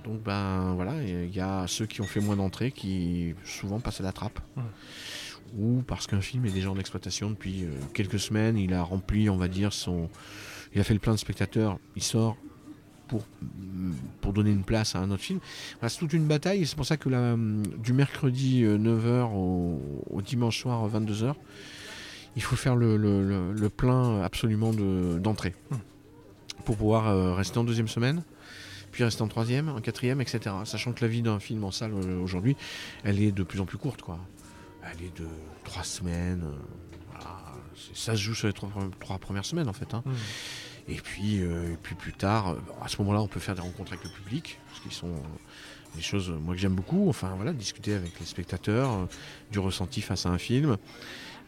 Euh, donc ben voilà, il y a ceux qui ont fait moins d'entrées qui souvent passent à la trappe. Ou parce qu'un film est déjà en exploitation depuis euh, quelques semaines, il a rempli, on va dire, son. Il a fait le plein de spectateurs, il sort pour, pour donner une place à un autre film. Voilà, c'est toute une bataille et c'est pour ça que la, du mercredi 9h au, au dimanche soir 22h, il faut faire le, le- le- le plein absolument de- d'entrées
Hmm.
pour pouvoir euh, rester en deuxième semaine, puis rester en troisième, en quatrième, etc. Sachant que la vie d'un film en salle euh, aujourd'hui, elle est de plus en plus courte. quoi. Elle est de trois semaines. euh, voilà. Ça se joue sur les trois, trois premières semaines en fait. hein.
Mhm.
Et puis, et puis plus tard, à ce moment-là, on peut faire des rencontres avec le public, ce qui sont des choses moi que j'aime beaucoup. Enfin voilà, discuter avec les spectateurs du ressenti face à un film.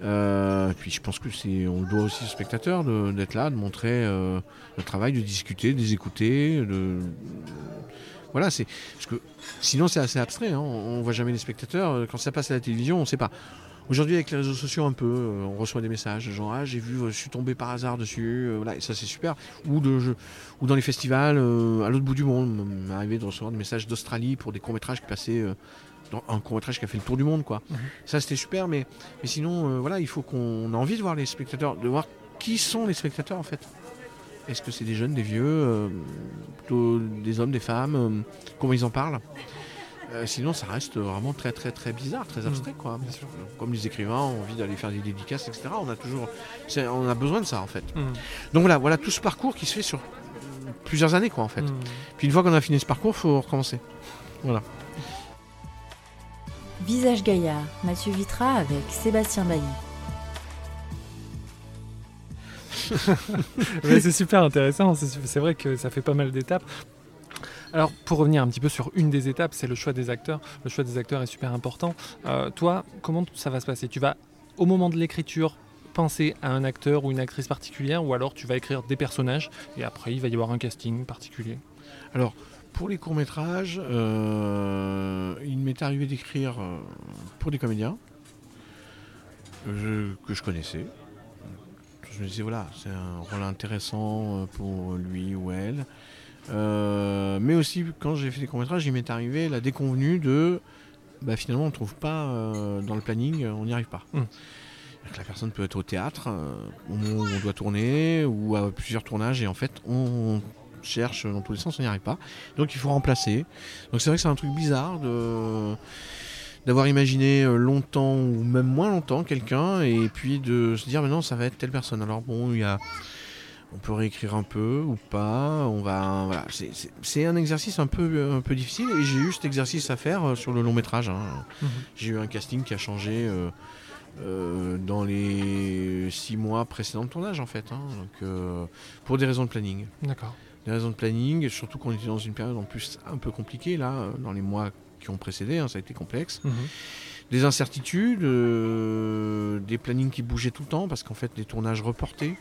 Euh, puis je pense que c'est, on le doit aussi aux spectateurs d'être là, de montrer le travail, de discuter, de les écouter, voilà, c'est parce que sinon c'est assez abstrait. Hein. On, ne voit jamais les spectateurs. Quand ça passe à la télévision, on ne sait pas. Aujourd'hui, avec les réseaux sociaux, un peu, euh, on reçoit des messages, genre ah, j'ai vu, je suis tombé par hasard dessus, euh, voilà, ça c'est super. Ou, ou dans les festivals, euh, à l'autre bout du monde, m'est arrivé de recevoir des messages d'Australie pour des courts métrages qui passaient, un court métrage qui a fait le tour du monde, quoi. Mhm. Ça c'était super, mais, mais sinon, voilà, il faut qu'on ait envie de voir les spectateurs, de voir qui sont les spectateurs en fait. Est-ce que c'est des jeunes, des vieux, euh, plutôt des hommes, des femmes euh, Comment ils en parlent? Euh, Sinon, ça reste vraiment très, très, très bizarre, très abstrait. Quoi. Comme les écrivains ont envie d'aller faire des dédicaces, etc. On a toujours, on a besoin de ça, en fait. Mm. Donc voilà, voilà tout ce parcours qui se fait sur plusieurs années, quoi, en fait. Mm. Puis une fois qu'on a fini ce parcours, il faut recommencer. Voilà.
Visage Gaillard, Mathieu Vitra avec Sébastien Bailly.
c'est super intéressant. C'est vrai que ça fait pas mal d'étapes. Alors, pour revenir un petit peu sur une des étapes, c'est le choix des acteurs. Le choix des acteurs est super important. Euh, toi, comment ça va se passer? Tu vas, au moment de l'écriture, penser à un acteur ou une actrice particulière, ou alors tu vas écrire des personnages, et après, il va y avoir un casting particulier?
Alors, pour les courts-métrages, euh, il m'est arrivé d'écrire euh, pour des comédiens que je connaissais, je me disais, voilà, c'est un rôle intéressant euh, pour lui ou elle. Euh, mais aussi, quand j'ai fait des courts-métrages, il m'est arrivé la déconvenue de bah, finalement, on ne trouve pas euh, dans le planning, on n'y arrive pas. Hum. La personne peut être au théâtre, au moment où on doit tourner, ou à plusieurs tournages, et en fait, on cherche dans tous les sens, on n'y arrive pas. Donc il faut remplacer. Donc c'est vrai que c'est un truc bizarre de d'avoir imaginé euh, longtemps ou même moins longtemps quelqu'un et puis de se dire maintenant ça va être telle personne. Alors bon, il y a on peut réécrire un peu ou pas. On va, voilà, c'est un exercice un peu, un peu difficile et j'ai eu cet exercice à faire euh, sur le long métrage. Hein. Mhm. J'ai eu un casting qui a changé euh, dans les six mois précédents de tournage en fait, hein. donc, pour des raisons de planning.
D'accord.
Des raisons de planning, surtout qu'on était dans une période en plus un peu compliquée là, dans les mois qui ont précédé, hein, ça a été complexe. Mhm. Des incertitudes, euh, des plannings qui bougeaient tout le temps, parce qu'en fait, des tournages reportés.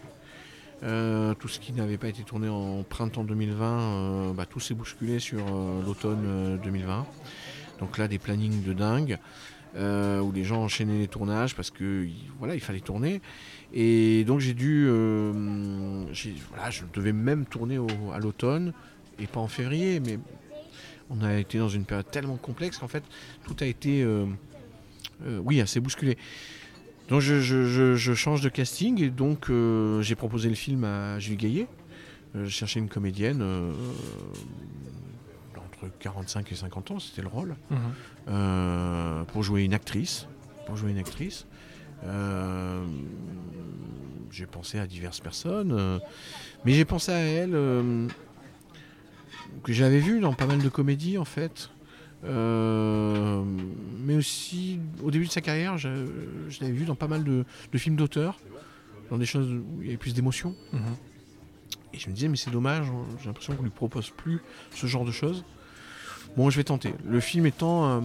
Euh, tout ce qui n'avait pas été tourné en printemps 2020, euh, bah, tout s'est bousculé sur l'automne 2020. Donc là, des plannings de dingue. où les gens enchaînaient les tournages parce que voilà, il fallait tourner. Et donc j'ai dû, voilà, je devais même tourner à l'automne et pas en février, mais on a été dans une période tellement complexe qu'en fait, tout a été, euh, euh, oui, assez bousculé. Donc je, change de casting et donc euh, j'ai proposé le film à Julie Gaillet. je cherchais une comédienne entre 45 et 50 ans, c'était le rôle, mhm. pour jouer une actrice. Pour jouer une actrice. J'ai pensé à diverses personnes, mais j'ai pensé à elle que j'avais vu dans pas mal de comédies en fait. Euh, mais aussi au début de sa carrière, je, l'avais vu dans pas mal de, films d'auteur, dans des choses où il y avait plus d'émotion. Mhm. Et je me disais, mais c'est dommage, hein, j'ai l'impression qu'on lui propose plus ce genre de choses. Bon, je vais tenter. Le film étant euh,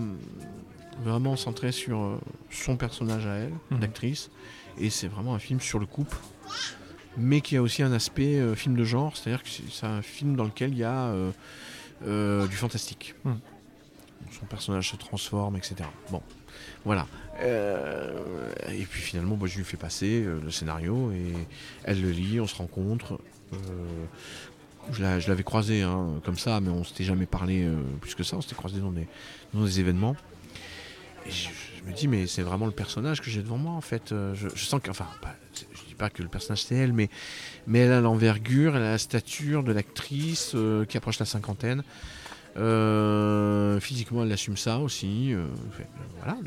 vraiment centré sur euh, son personnage à elle, mhm. d'actrice, et c'est vraiment un film sur le couple mais qui a aussi un aspect euh, film de genre, c'est-à-dire que c'est un film dans lequel il y a euh, euh, du fantastique. Hmm. Son personnage se transforme, etc. Bon, voilà. et puis finalement, moi, je lui fais passer le scénario et elle le lit, on se rencontre. je l'avais croisé hein, comme ça, mais on s'était jamais parlé plus que ça. On s'était croisé dans des, dans des événements. Je, me dis, mais c'est vraiment le personnage que j'ai devant moi, en fait. Je, sens que, enfin, pas que le personnage c'est elle, mais, mais elle a l'envergure, elle a la stature de l'actrice euh, qui approche la cinquantaine. Euh, physiquement, elle assume ça aussi, euh, voilà,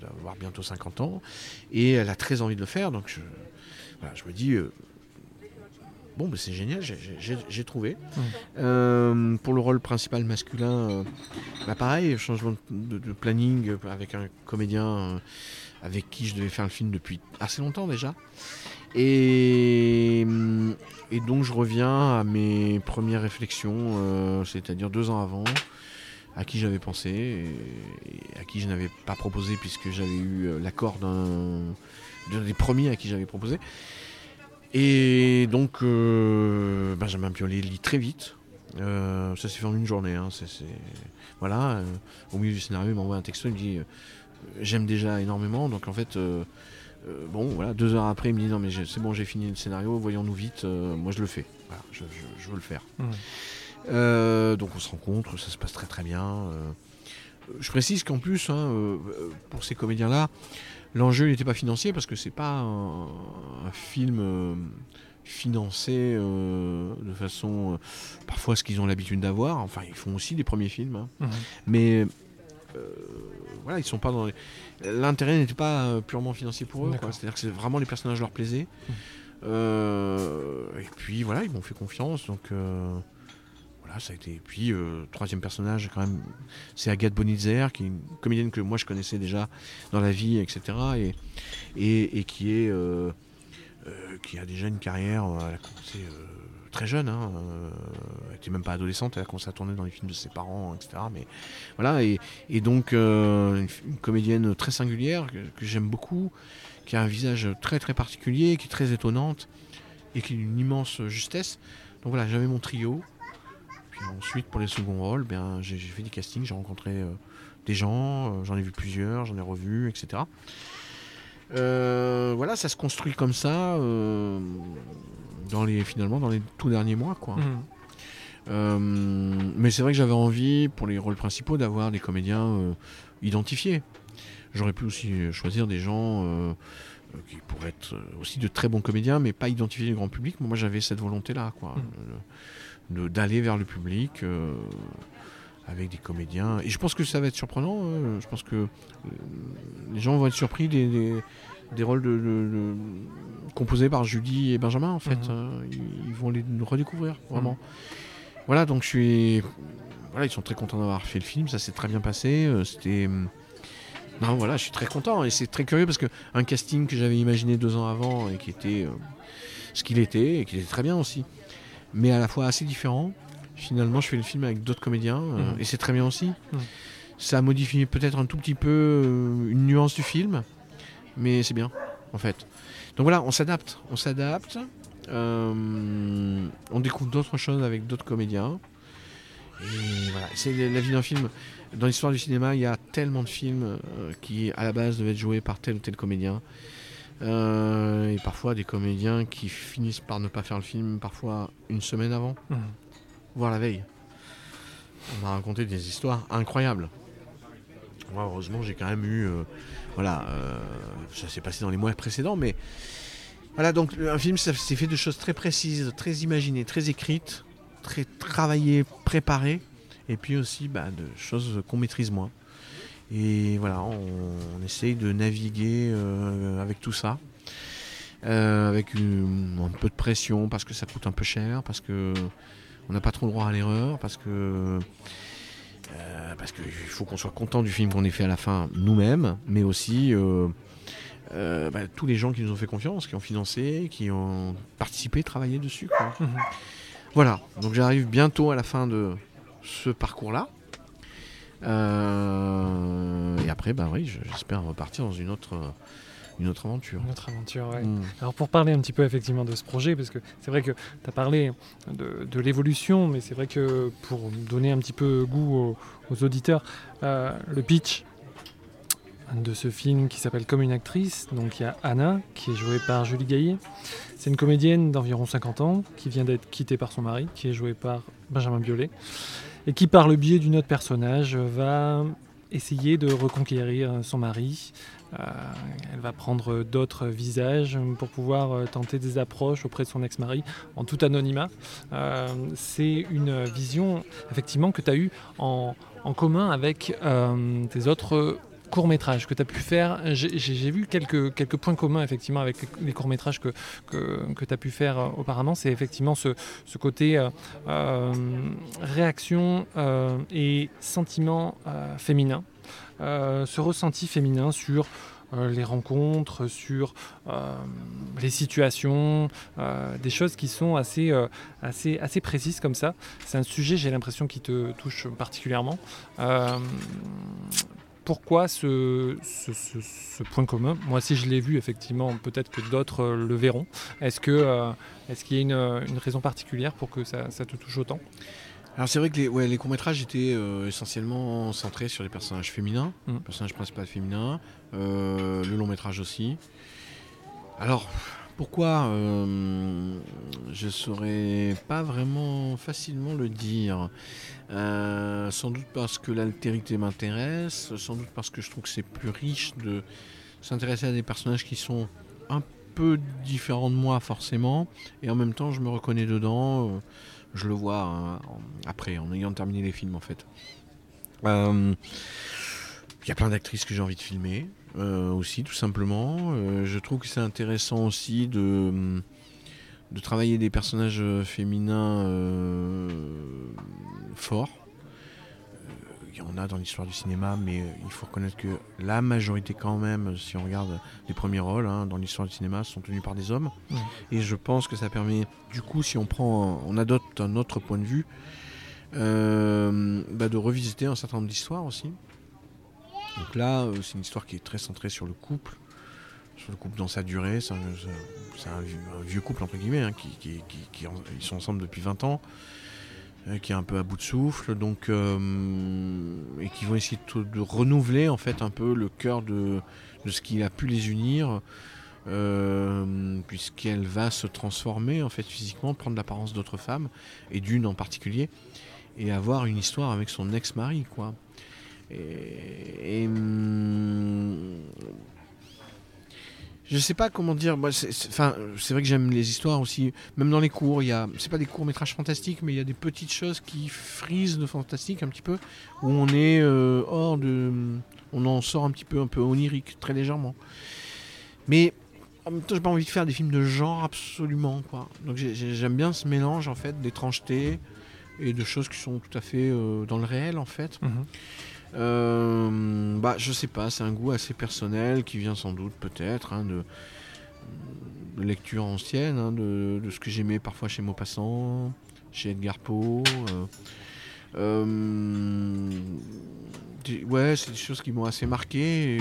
d'avoir bientôt 50 ans, et elle a très envie de le faire. Donc je, je me dis, bon, c'est génial, j'ai- trouvé. Euh, pour le rôle principal masculin, euh, bah, pareil, changement de, de planning avec un comédien euh, avec qui je devais faire le film depuis assez longtemps déjà. Et, et donc je reviens à mes premières réflexions, c'est-à-dire deux ans avant, à qui j'avais pensé et, à qui je n'avais pas proposé puisque j'avais eu l'accord d'un d'un des premiers à qui j'avais proposé. Et donc euh, Benjamin Biolay lit très vite. Euh, ça s'est fait en une journée. hein, Voilà, euh, au milieu du scénario, il m'envoie un texto, il me dit euh, J'aime déjà énormément. Donc en fait, bon, voilà, deux heures après, il me dit Non, mais c'est bon, j'ai fini le scénario, voyons-nous vite, moi je le fais. Voilà, je, je- je veux le faire. Euh, donc on se rencontre, ça se passe très très bien. je précise qu'en plus, hein, pour ces comédiens-là, l'enjeu n'était pas financier parce que c'est pas un, un film euh, financé euh, de façon euh, parfois ce qu'ils ont l'habitude d'avoir. Enfin, ils font aussi des premiers films, hein.
Mhm.
mais voilà, ils sont pas dans. les- L'intérêt n'était pas purement financier pour eux. C'est-à-dire que c'est vraiment les personnages leur plaisaient.
Mhm.
Et puis voilà, ils m'ont fait confiance, donc. Ça a été. Et puis, euh, troisième personnage, quand même, c'est Agathe Bonitzer, qui est une comédienne que moi je connaissais déjà dans la vie, etc. Et, euh, euh, qui a déjà une carrière, elle a commencé très jeune, hein, elle était même pas adolescente, elle a commencé à tourner dans les films de ses parents, etc. Mais voilà, et, donc une, une comédienne très singulière que, que j'aime beaucoup, qui a un visage très très particulier, qui est très étonnante et qui a une immense justesse. Donc voilà, j'avais mon trio. Ensuite, pour les seconds rôles, ben, j'ai fait des castings, j'ai rencontré euh, des gens, euh, j'en ai vu plusieurs, j'en ai revu, etc. Euh, voilà, ça se construit comme ça, dans les, finalement, dans les tout derniers mois. Quoi. Euh, mais c'est vrai que j'avais envie, pour les rôles principaux, d'avoir des comédiens identifiés. J'aurais pu aussi choisir des gens qui pourraient être aussi de très bons comédiens, mais pas identifiés du grand public. Moi, j'avais cette volonté-là, quoi,
Mm.
D'aller vers le public euh, avec des comédiens. Et je pense que ça va être surprenant. hein. Je pense que euh, les gens vont être surpris des, des, des rôles de, de- de- composés par Judy et Benjamin, en fait.
Mhm.
hein. Ils, vont les redécouvrir, vraiment. Voilà, donc je suis. Voilà, ils sont très contents d'avoir fait le film, ça s'est très bien passé. euh, C'était. hum, Non, voilà, je suis très content et c'est très curieux parce que un casting que j'avais imaginé deux ans avant et qui était ce qu'il était et qui était très bien aussi, mais à la fois assez différent. Finalement, je fais le film avec d'autres comédiens euh,
Mhm.
et c'est très bien aussi.
Mhm.
Ça a modifié peut-être un tout petit peu euh, une nuance du film, mais c'est bien en fait. Donc voilà, on s'adapte, on s'adapte. Euh, on découvre d'autres choses avec d'autres comédiens. Et voilà, c'est la vie d'un film. Dans l'histoire du cinéma, il y a tellement de films qui, à la base, devaient être joués par tel ou tel comédien. Euh, et parfois des comédiens qui finissent par ne pas faire le film, parfois une semaine avant,
Mhm.
voire la veille. On m'a raconté des histoires incroyables. Moi, heureusement, j'ai quand même eu. euh, voilà, euh, ça s'est passé dans les mois précédents, mais. Voilà, donc un film, ça s'est fait de choses très précises, très imaginées, très écrites, très travaillées, préparées, et puis aussi bah, de choses qu'on maîtrise moins. Et voilà, on, on essaye de naviguer euh, avec tout ça, euh, avec une- un peu de pression parce que ça coûte un peu cher, parce que on n'a pas trop le droit à l'erreur, parce que euh, parce qu'il faut qu'on soit content du film qu'on ait fait à la fin nous-mêmes, mais aussi euh, euh, bah, tous les gens qui nous ont fait confiance, qui ont financé, qui ont participé, travaillé dessus. quoi.
Mhm.
Voilà, donc j'arrive bientôt à la fin de ce parcours-là. Euh, et après, bah oui, je- j'espère repartir dans une autre, une autre aventure.
Une autre aventure, ouais.
Mm.
Alors pour parler un petit peu effectivement de ce projet, parce que c'est vrai que tu as parlé de, de l'évolution, mais c'est vrai que pour donner un petit peu goût aux, aux auditeurs, euh, le pitch de ce film qui s'appelle Comme une actrice, donc il y a Anna qui est jouée par Julie Gaillet. C'est une comédienne d'environ 50 ans qui vient d'être quittée par son mari, qui est joué par Benjamin Biolay, et qui par le biais d'une autre personnage va essayer de reconquérir son mari, euh, elle va prendre d'autres visages pour pouvoir euh, tenter des approches auprès de son ex-mari en tout anonymat. Euh, c'est une vision effectivement que tu as eue en, commun avec euh, tes autres courts-métrages que tu as pu faire. J'ai vu quelques, quelques points communs effectivement avec les courts-métrages que, que, que tu as pu faire euh, auparavant. C'est effectivement ce, ce côté euh, euh, réaction et sentiment féminin. ce ressenti féminin sur les rencontres, sur les situations, des choses qui sont assez, assez, assez précises comme ça. C'est un sujet, j'ai l'impression, qui te touche particulièrement pourquoi ce, point commun Moi, si je l'ai vu, effectivement, peut-être que d'autres euh, le verront. Est-ce qu'il euh, y a une, raison particulière pour que ça, te touche autant?
Alors c'est vrai que les, les courts-métrages étaient euh, essentiellement centrés sur les personnages féminins, mmh. personnages principaux féminins, le long-métrage aussi. Alors, pourquoi euh, Je ne saurais pas vraiment facilement le dire. Euh, sans doute parce que l'altérité m'intéresse, sans doute parce que je trouve que c'est plus riche de s'intéresser à des personnages qui sont un peu différents de moi forcément, et en même temps je me reconnais dedans, euh, je le vois après, en ayant terminé les films en fait. Il y a plein d'actrices que j'ai envie de filmer. Euh, aussi, tout simplement. Euh, je trouve que c'est intéressant aussi de, de travailler des personnages féminins euh, forts. Il y en a dans l'histoire du cinéma, mais il faut reconnaître que la majorité quand même, si on regarde les premiers rôles hein, dans l'histoire du cinéma, sont tenus par des hommes. Et je pense que ça permet, du coup, si on prend, on adopte un autre point de vue, bah, de revisiter un certain nombre d'histoires aussi. Donc là, euh, c'est une histoire qui est très centrée sur le couple, sur le couple dans sa durée. C'est un, vieux, couple, entre guillemets, hein, qui, ils sont ensemble depuis 20 ans, euh, qui est un peu à bout de souffle, donc, euh, et qui vont essayer de, renouveler en fait un peu le cœur de, ce qui a pu les unir. puisqu'elle va se transformer en fait physiquement, prendre l'apparence d'autres femmes et d'une en particulier, et avoir une histoire avec son ex-mari quoi. Et, hum, je sais pas comment dire. Enfin, c'est vrai que j'aime les histoires aussi. Même dans les cours, il y a, c'est pas des courts métrages fantastiques, mais il y a des petites choses qui frisent de fantastique un petit peu, où on est euh, hors de, on en sort un petit peu, un peu onirique, très légèrement. Mais en même temps, j'ai pas envie de faire des films de genre absolument, quoi. Donc j'aime bien ce mélange en fait d'étrangeté et de choses qui sont tout à fait euh, dans le réel en fait. Mhm. Euh, bah, je sais pas, c'est un goût assez personnel qui vient sans doute peut-être hein, de, lecture ancienne, hein, de, ce que j'aimais parfois chez Maupassant, chez Edgar Poe. Euh, euh, ouais, c'est des choses qui m'ont assez marqué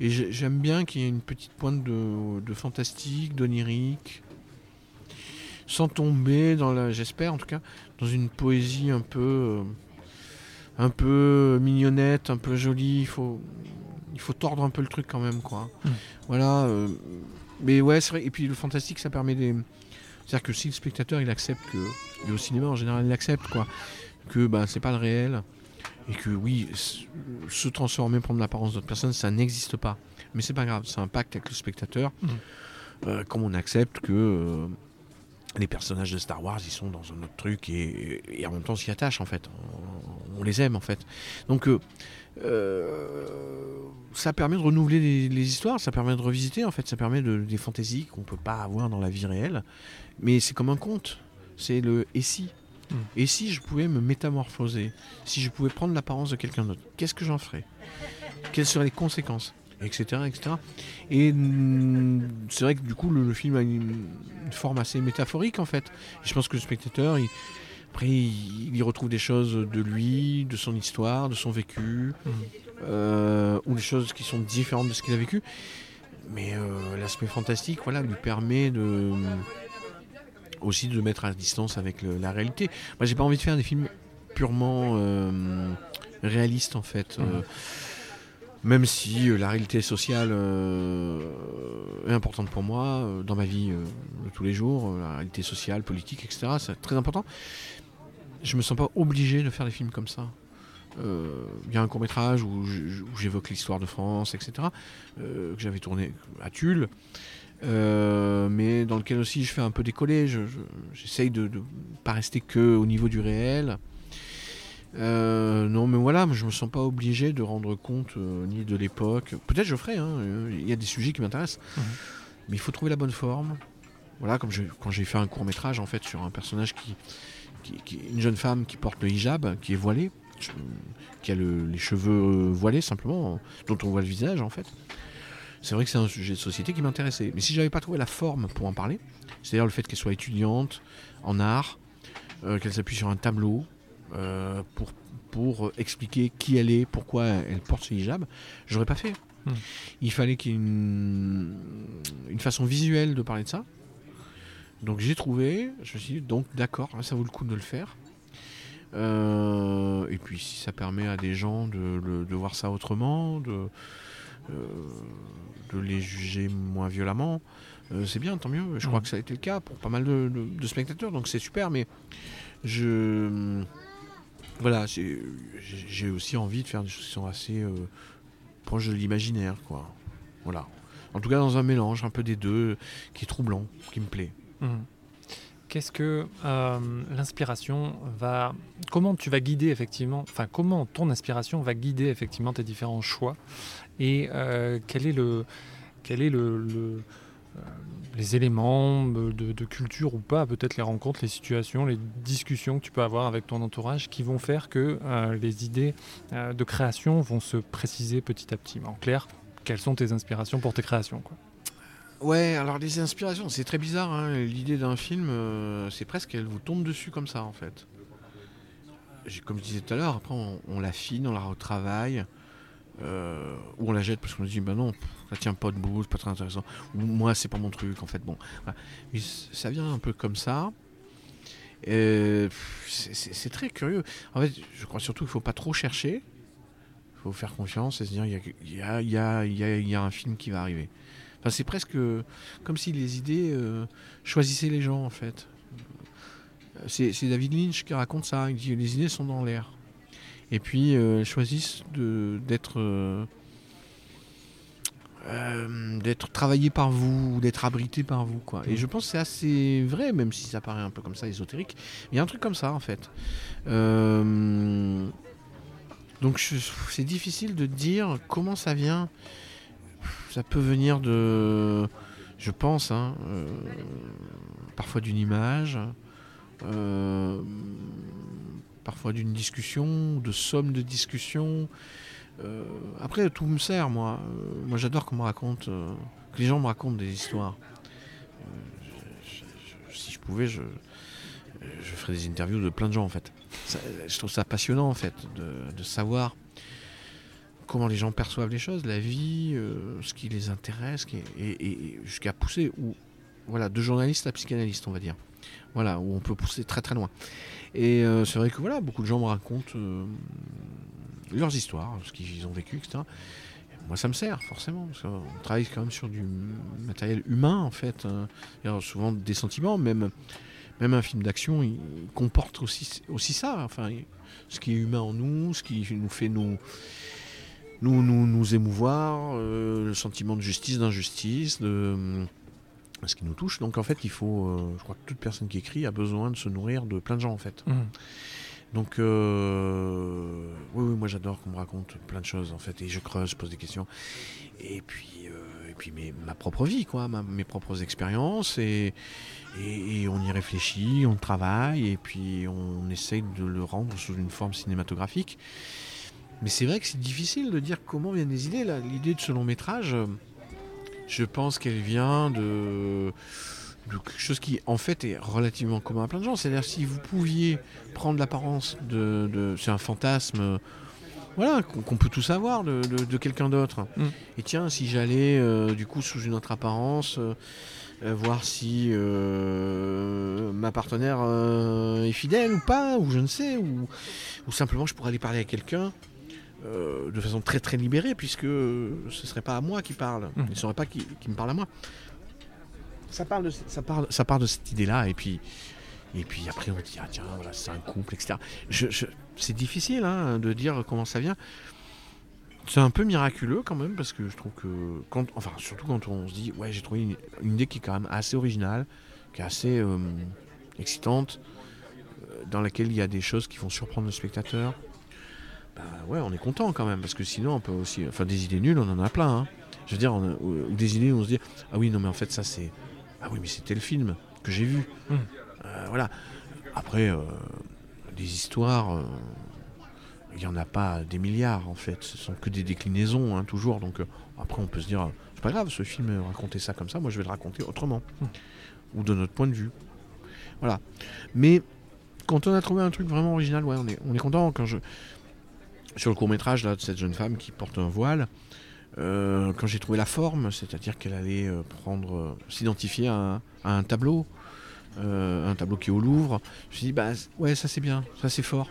et, j'aime bien qu'il y ait une petite pointe de, de fantastique, d'onirique, sans tomber dans la, j'espère en tout cas, dans une poésie un peu un peu mignonnette, un peu jolie. Il faut, il faut tordre un peu le truc quand même, quoi. Mm. Voilà. Euh, mais ouais, c'est vrai. Et puis le fantastique, ça permet des. C'est-à-dire que si le spectateur il accepte que, et au cinéma en général il accepte quoi, que bah, c'est pas le réel et que oui, se transformer, prendre l'apparence d'autres personnes, ça n'existe pas. Mais c'est pas grave, c'est un pacte avec le spectateur. Mm. Euh, comme on accepte que euh, les personnages de Star Wars, ils sont dans un autre truc et, en même temps s'y attachent en fait. On, les aime en fait. Donc euh, euh, ça permet de renouveler les, histoires, ça permet de revisiter en fait, ça permet de, des fantaisies qu'on peut pas avoir dans la vie réelle. Mais c'est comme un conte. C'est le et si. Hmm. Et si je pouvais me métamorphoser, si je pouvais prendre l'apparence de quelqu'un d'autre, qu'est-ce que j'en ferais? Quelles seraient les conséquences? Etc. etc. Et mm, c'est vrai que du coup, le, film a une, forme assez métaphorique en fait. je pense que le spectateur, il, après, il, y retrouve des choses de lui, de son histoire, de son vécu, mhm. euh, ou des choses qui sont différentes de ce qu'il a vécu. Mais euh, l'aspect fantastique, voilà, lui permet de aussi de mettre à distance avec la réalité. Moi, j'ai pas envie de faire des films purement euh, réalistes en fait. Mhm. Même si euh, la réalité sociale euh, est importante pour moi, euh, dans ma vie de tous les jours, la réalité sociale, politique, etc., c'est très important. Je me sens pas obligé de faire des films comme ça. Il y a un court métrage où j'évoque l'histoire de France, etc., que j'avais tourné à Tulle, mais dans lequel aussi je fais un peu décoller. J'essaye de ne pas rester que au niveau du réel. Euh, non, mais voilà, je me sens pas obligé de rendre compte euh, ni de l'époque. Peut-être je ferai, hein, il y a des sujets qui m'intéressent. Mhm. Mais il faut trouver la bonne forme. Voilà, comme quand j'ai fait un court métrage en fait sur un personnage qui, qui, une jeune femme qui porte le hijab, qui est voilée, qui a les cheveux voilés simplement, dont on voit le visage en fait. C'est vrai que c'est un sujet de société qui m'intéressait. Mais si j'avais pas trouvé la forme pour en parler, c'est-à-dire le fait qu'elle soit étudiante en art, euh, qu'elle s'appuie sur un tableau euh, pour, pour expliquer qui elle est, pourquoi elle porte ce hijab, j'aurais pas fait. Hmm. Il fallait qu'il y ait une, une, façon visuelle de parler de ça. Donc j'ai trouvé, je me suis dit, donc d'accord, ça vaut le coup de le faire. Euh, et puis si ça permet à des gens de, de voir ça autrement, de, de les juger moins violemment, euh, c'est bien, tant mieux. Je crois mm. que ça a été le cas pour pas mal de, spectateurs, donc c'est super. Mais je. Voilà, j'ai aussi envie de faire des choses qui sont assez euh, proches de l'imaginaire, quoi. Voilà. En tout cas, dans un mélange un peu des deux, qui est troublant, qui me plaît. Mm.
Qu'est-ce que euh, l'inspiration va. Comment tu vas guider effectivement. Enfin, comment ton inspiration va guider effectivement tes différents choix? Et quel est le. Quel est le euh, les éléments de, culture ou pas, peut-être les rencontres, les situations, les discussions que tu peux avoir avec ton entourage qui vont faire que euh, les idées euh, de création vont se préciser petit à petit. En clair, quelles sont tes inspirations pour tes créations quoi?
Ouais, alors les inspirations, c'est très bizarre. Hein. L'idée d'un film, c'est presque qu'elle vous tombe dessus comme ça en fait. Comme je disais tout à l'heure, après on, on l'affine, on la retravaille. Euh, ou on la jette parce qu'on se dit bah non ça tient pas debout c'est pas très intéressant. Moi c'est pas mon truc en fait bon. Ça vient un peu comme ça. C'est très curieux. En fait je crois surtout qu'il faut pas trop chercher. Il faut faire confiance et se dire il y a, un film qui va arriver. Enfin, c'est presque comme si les idées euh, choisissaient les gens en fait. C'est David Lynch qui raconte ça. Il dit les idées sont dans l'air. Et puis euh, choisissent d'être euh, euh, d'être travaillé par vous, d'être abrité par vous. Quoi. Et mm. je pense que c'est assez vrai, même si ça paraît un peu comme ça ésotérique. Il y a un truc comme ça en fait. donc c'est difficile de dire comment ça vient. Ça peut venir de, je pense, hein, parfois d'une image parfois d'une discussion, de somme de discussions. Euh, après, tout me sert, moi. Euh, moi, j'adore qu'on me raconte, euh, que les gens me racontent des histoires. si je pouvais, je, je ferais des interviews de plein de gens, en fait. je trouve ça passionnant, en fait, de, savoir comment les gens perçoivent les choses, la vie, ce qui les intéresse, et, jusqu'à pousser, ou voilà, de journaliste à psychanalyste, on va dire. Voilà, où on peut pousser très très loin. Et c'est vrai que voilà, beaucoup de gens me racontent leurs histoires, ce qu'ils ont vécu, etc. moi, ça me sert forcément, parce qu'on travaille quand même sur du matériel humain, en fait. Hein. souvent des sentiments, même, même un film d'action, il comporte aussi, aussi ça. Enfin, ce qui est humain en nous, ce qui nous fait nous, nous, nous, émouvoir, euh, le sentiment de justice, d'injustice, de ce qui nous touche. Donc en fait, il faut, euh, je crois que toute personne qui écrit a besoin de se nourrir de plein de gens en fait. Mmh. Donc euh, oui, oui, moi j'adore qu'on me raconte plein de choses en fait, et je creuse, je pose des questions, et puis euh, et puis ma propre vie quoi, mes propres expériences, et, et, on y réfléchit, on travaille, et puis on essaye de le rendre sous une forme cinématographique. Mais c'est vrai que c'est difficile de dire comment viennent les idées. L'idée de ce long métrage, je pense qu'elle vient de, quelque chose qui en fait est relativement commun à plein de gens. C'est-à-dire si vous pouviez prendre l'apparence de, c'est un fantasme voilà, qu'on peut tout savoir de, quelqu'un d'autre. Mm. Et tiens, si j'allais euh, du coup sous une autre apparence, euh, euh, voir si ma partenaire est fidèle ou pas, ou je ne sais, ou, ou simplement je pourrais aller parler à quelqu'un euh, de façon très très libérée, puisque ce ne serait pas à moi qui parle, mmh. il ne serait pas qui, me parle à moi. Ça parle de, ça parle, ça part de cette idée-là, et puis, et puis après on dit, ah tiens, voilà, c'est un couple, etc. Je, c'est difficile hein, de dire comment ça vient. C'est un peu miraculeux quand même, parce que je trouve que, quand, enfin surtout quand on se dit, ouais, j'ai trouvé une, idée qui est quand même assez originale, qui est assez euh, excitante, dans laquelle il y a des choses qui vont surprendre le spectateur, bah ouais, on est content quand même, parce que sinon on peut aussi. Enfin, des idées nulles, on en a plein. Hein. Je veux dire, ou, des idées où on se dit Ah oui, non, mais en fait, ça c'est. Ah oui, mais c'était le film que j'ai vu. Hmm. Euh, voilà. Après, euh, des histoires, euh, il n'y en a pas des milliards en fait. Ce sont que des déclinaisons, hein, toujours. Donc après, on peut se dire C'est pas grave, ce film raconter ça comme ça, moi je vais le raconter autrement. Hmm. Ou de notre point de vue. Voilà. Mais quand on a trouvé un truc vraiment original, ouais, on est, on est content. Quand je, sur le court métrage là, de cette jeune femme qui porte un voile, euh, quand j'ai trouvé la forme, c'est-à-dire qu'elle allait euh, prendre, euh, s'identifier à, un tableau, un tableau qui est au Louvre, je me suis dit, bah ouais, ça c'est bien, ça c'est fort.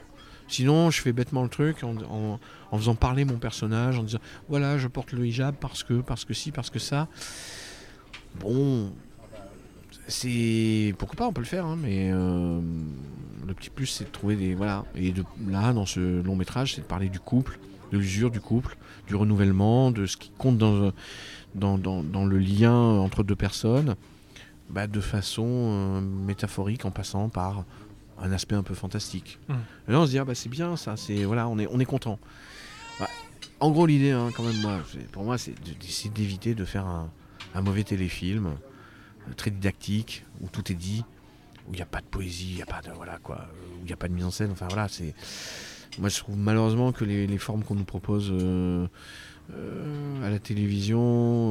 Sinon, je fais bêtement le truc en, faisant parler mon personnage, en disant, voilà, je porte le hijab parce que, parce que si, parce que ça. Bon, c'est pourquoi pas, on peut le faire, hein, mais le petit plus, c'est de trouver des. Voilà. Et de, là, dans ce long métrage, c'est de parler du couple, de l'usure du couple, du renouvellement, de ce qui compte dans, dans, dans, le lien entre deux personnes, bah, de façon euh, métaphorique en passant par un aspect un peu fantastique. Mmh. Et là, on se dit, ah, bah, c'est bien ça, c'est, voilà, on est, on est content. en gros, l'idée, hein, quand même, moi, pour moi, c'est d'essayer d'éviter de faire un, un mauvais téléfilm, euh, très didactique, où tout est dit où il n'y a pas de poésie, il n'y a pas de voilà quoi, où il n'y a pas de mise en scène. Enfin voilà, c'est moi je trouve malheureusement que les, formes qu'on nous propose euh, euh, à la télévision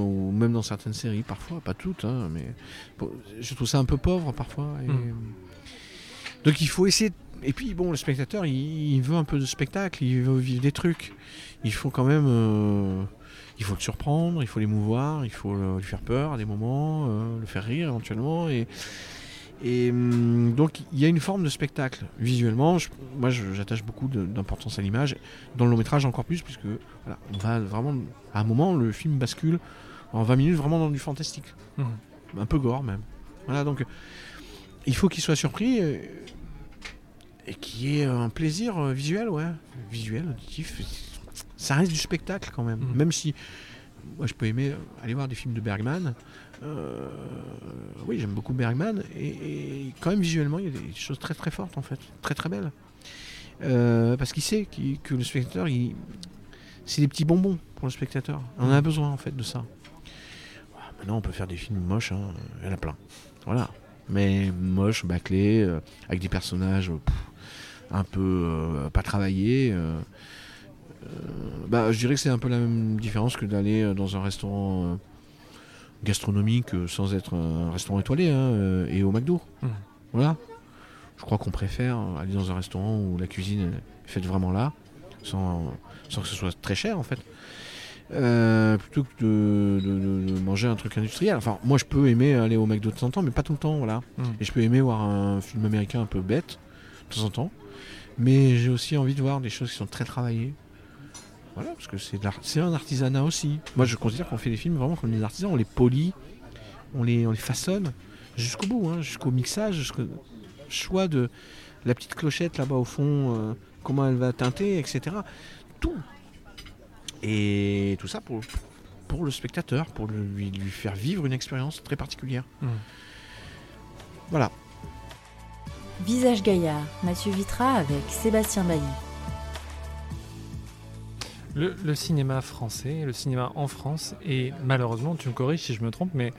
ou même dans certaines séries, parfois, pas toutes, hein, mais je trouve ça un peu pauvre parfois. Mm. Donc il faut essayer. Et puis bon, le spectateur, il, veut un peu de spectacle, il veut vivre des trucs. Il faut quand même. Euh, il faut le surprendre, il faut l'émouvoir, il faut lui faire peur à des moments, le faire rire éventuellement. Et, et hum, donc il y a une forme de spectacle visuellement. moi j'attache beaucoup d'importance à l'image. Dans le long métrage encore plus, puisque voilà, on va vraiment. À un moment, le film bascule en 20 minutes vraiment dans du fantastique. Mmh. Un peu gore même. Voilà, donc il faut qu'il soit surpris euh, et, qu'il y ait un plaisir euh, visuel, ouais. Visuel, auditif. Ça reste du spectacle quand même. Mmh. Même si moi je peux aimer aller voir des films de Bergman. Euh, oui, j'aime beaucoup Bergman et, quand même visuellement, il y a des choses très très fortes en fait, très très belles. Euh, parce qu'il sait que le spectateur, c'est des petits bonbons pour le spectateur. On a besoin en fait de ça. Maintenant, on peut faire des films moches, hein, il y en a plein. Voilà. Mais moches, bâclés, euh, avec des personnages un peu pas travaillés. Bah, je dirais que c'est un peu la même différence que d'aller dans un restaurant gastronomique euh, sans être un restaurant étoilé hein, euh, et au McDo. Mmh. Voilà. Je crois qu'on préfère aller dans un restaurant où la cuisine est faite vraiment là, sans, sans que ce soit très cher en fait. Euh, plutôt que de, manger un truc industriel. Enfin, moi je peux aimer aller au McDo de temps en temps, mais pas tout le temps, voilà. Mmh. Et je peux aimer voir un film américain un peu bête de temps en temps. Mais j'ai aussi envie de voir des choses qui sont très travaillées, voilà, parce que c'est un artisanat aussi. Moi, je considère qu'on fait des films vraiment comme des artisans. On les polit, on les, on les façonne jusqu'au bout, hein, jusqu'au mixage, jusqu'au choix de la petite clochette là-bas au fond, euh, comment elle va teinter, etc. Tout. Et tout ça pour, pour le spectateur, pour lui, lui faire vivre une expérience très particulière. Mmh. Voilà.
Visage Gaillard, Mathieu Vitra avec Sébastien Bailly.
Le, cinéma français, le cinéma en France, et malheureusement, tu me corriges si je me trompe, mais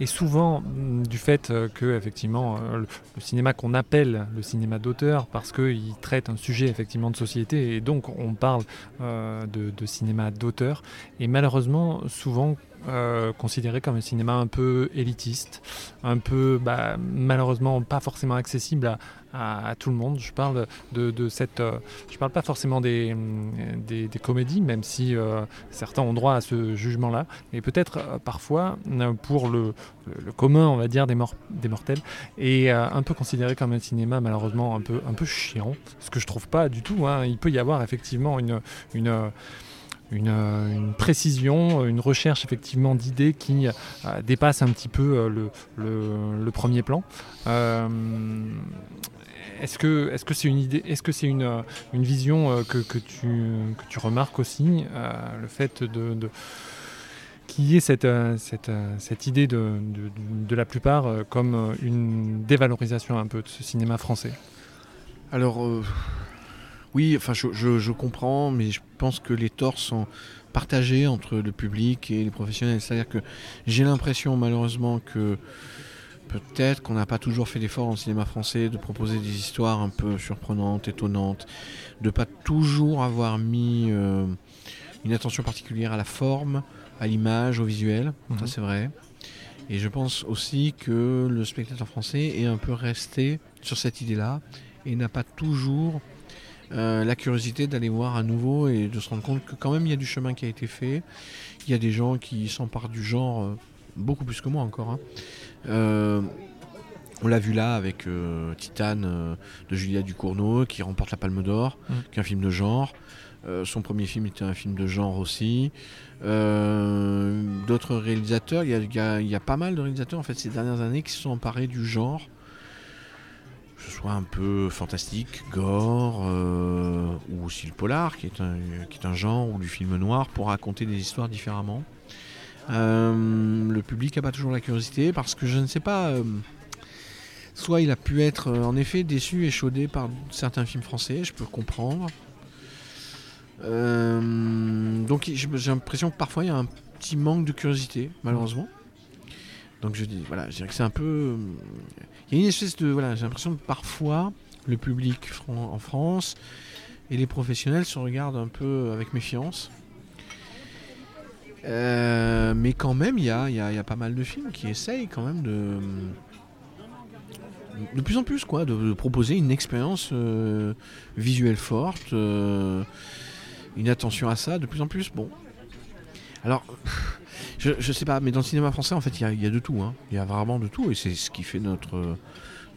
est souvent mm, du fait euh, que effectivement euh, le, cinéma qu'on appelle le cinéma d'auteur, parce qu'il traite un sujet effectivement de société, et donc on parle euh, de, cinéma d'auteur, et malheureusement souvent considéré comme un cinéma un peu élitiste, un peu bah, malheureusement pas forcément accessible à, à, tout le monde. Je parle de, cette, euh, je parle pas forcément des, comédies, même si euh, certains ont droit à ce jugement-là, mais peut-être euh, parfois pour le, commun, on va dire, des, des mortels, et un peu considéré comme un cinéma malheureusement un peu, un peu chiant, ce que je trouve pas du tout. Hein. Il peut y avoir effectivement une, une une, précision, une recherche effectivement d'idées qui dépasse un petit peu le, le, premier plan. Est-ce que est-ce que c'est une idée, est-ce que c'est une, euh, une vision euh, que, que, tu, que tu remarques aussi, euh, le fait de, qu'il y ait cette, cette, cette idée de, de, la plupart comme une dévalorisation un peu de ce cinéma français?
Alors, oui, enfin, je, je- je comprends, mais je pense que les torts sont partagés entre le public et les professionnels. C'est-à-dire que j'ai l'impression, malheureusement, que peut-être qu'on n'a pas toujours fait l'effort en cinéma français de proposer des histoires un peu surprenantes, étonnantes, de pas toujours avoir mis euh, une attention particulière à la forme, à l'image, au visuel.
Mhm.
Ça, c'est vrai. Et je pense aussi que le spectateur français est un peu resté sur cette idée-là et n'a pas toujours euh, la curiosité d'aller voir à nouveau et de se rendre compte que quand même il y a du chemin qui a été fait. Il y a des gens qui s'emparent du genre euh, beaucoup plus que moi encore. hein. Euh, on l'a vu là avec euh, Titane euh, de Julia Ducournau qui remporte la Palme d'Or,
Mm.
qui est un film de genre. Euh, son premier film était un film de genre aussi. Euh, D'autres réalisateurs, il y a, y y pas mal de réalisateurs en fait ces dernières années qui se sont emparés du genre, que ce soit un peu fantastique, gore, euh, ou aussi le polar, qui est, un, qui est un genre, ou du film noir, pour raconter des histoires différemment. Euh, le public n'a pas toujours la curiosité parce que je ne sais pas. euh, soit il a pu être euh, en effet déçu et chaudé par certains films français, je peux comprendre. Donc j'ai l'impression que parfois il y a un petit manque de curiosité, malheureusement. Donc je voilà, dirais que c'est un peu. Il y a une espèce de. Voilà, j'ai l'impression que parfois le public en France et les professionnels se regardent un peu avec méfiance. Euh, mais quand même, il y a, pas mal de films qui essayent quand même de. De plus en plus, quoi, de, proposer une expérience euh, visuelle forte, euh, une attention à ça, de plus en plus. Bon. Alors, je, sais pas, mais dans le cinéma français, en fait, il y a de tout. hein. Il y a vraiment de tout, et c'est ce qui fait notre,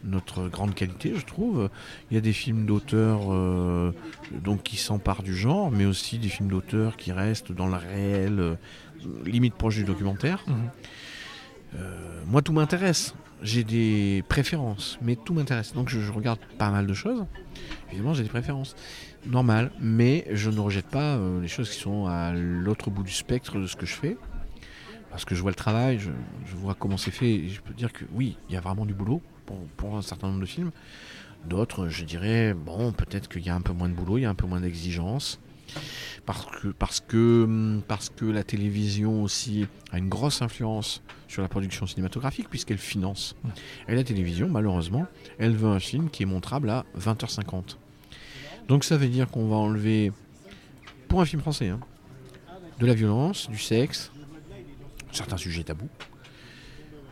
notre grande qualité, je trouve. Il y a des films d'auteurs euh, donc qui s'emparent du genre, mais aussi des films d'auteurs qui restent dans le réel, euh, limite proche du documentaire.
Mhm.
Euh, moi, tout m'intéresse. J'ai des préférences, mais tout m'intéresse. Donc, je, je regarde pas mal de choses. Évidemment, j'ai des préférences normales, mais je ne rejette pas les choses qui sont à l'autre bout du spectre de ce que je fais. Parce que je vois le travail, je, je vois comment c'est fait, et je peux dire que oui, il y a vraiment du boulot pour, pour un certain nombre de films. D'autres, je dirais, bon, peut-être qu'il y a un peu moins de boulot, il y a un peu moins d'exigence. Parce que, parce, que, hum, parce que la télévision aussi a une grosse influence sur la production cinématographique puisqu'elle finance. Et la télévision, malheureusement, elle veut un film qui est montrable à 20h50. Donc ça veut dire qu'on va enlever, pour un film français, hein, de la violence, du sexe, certains sujets tabous.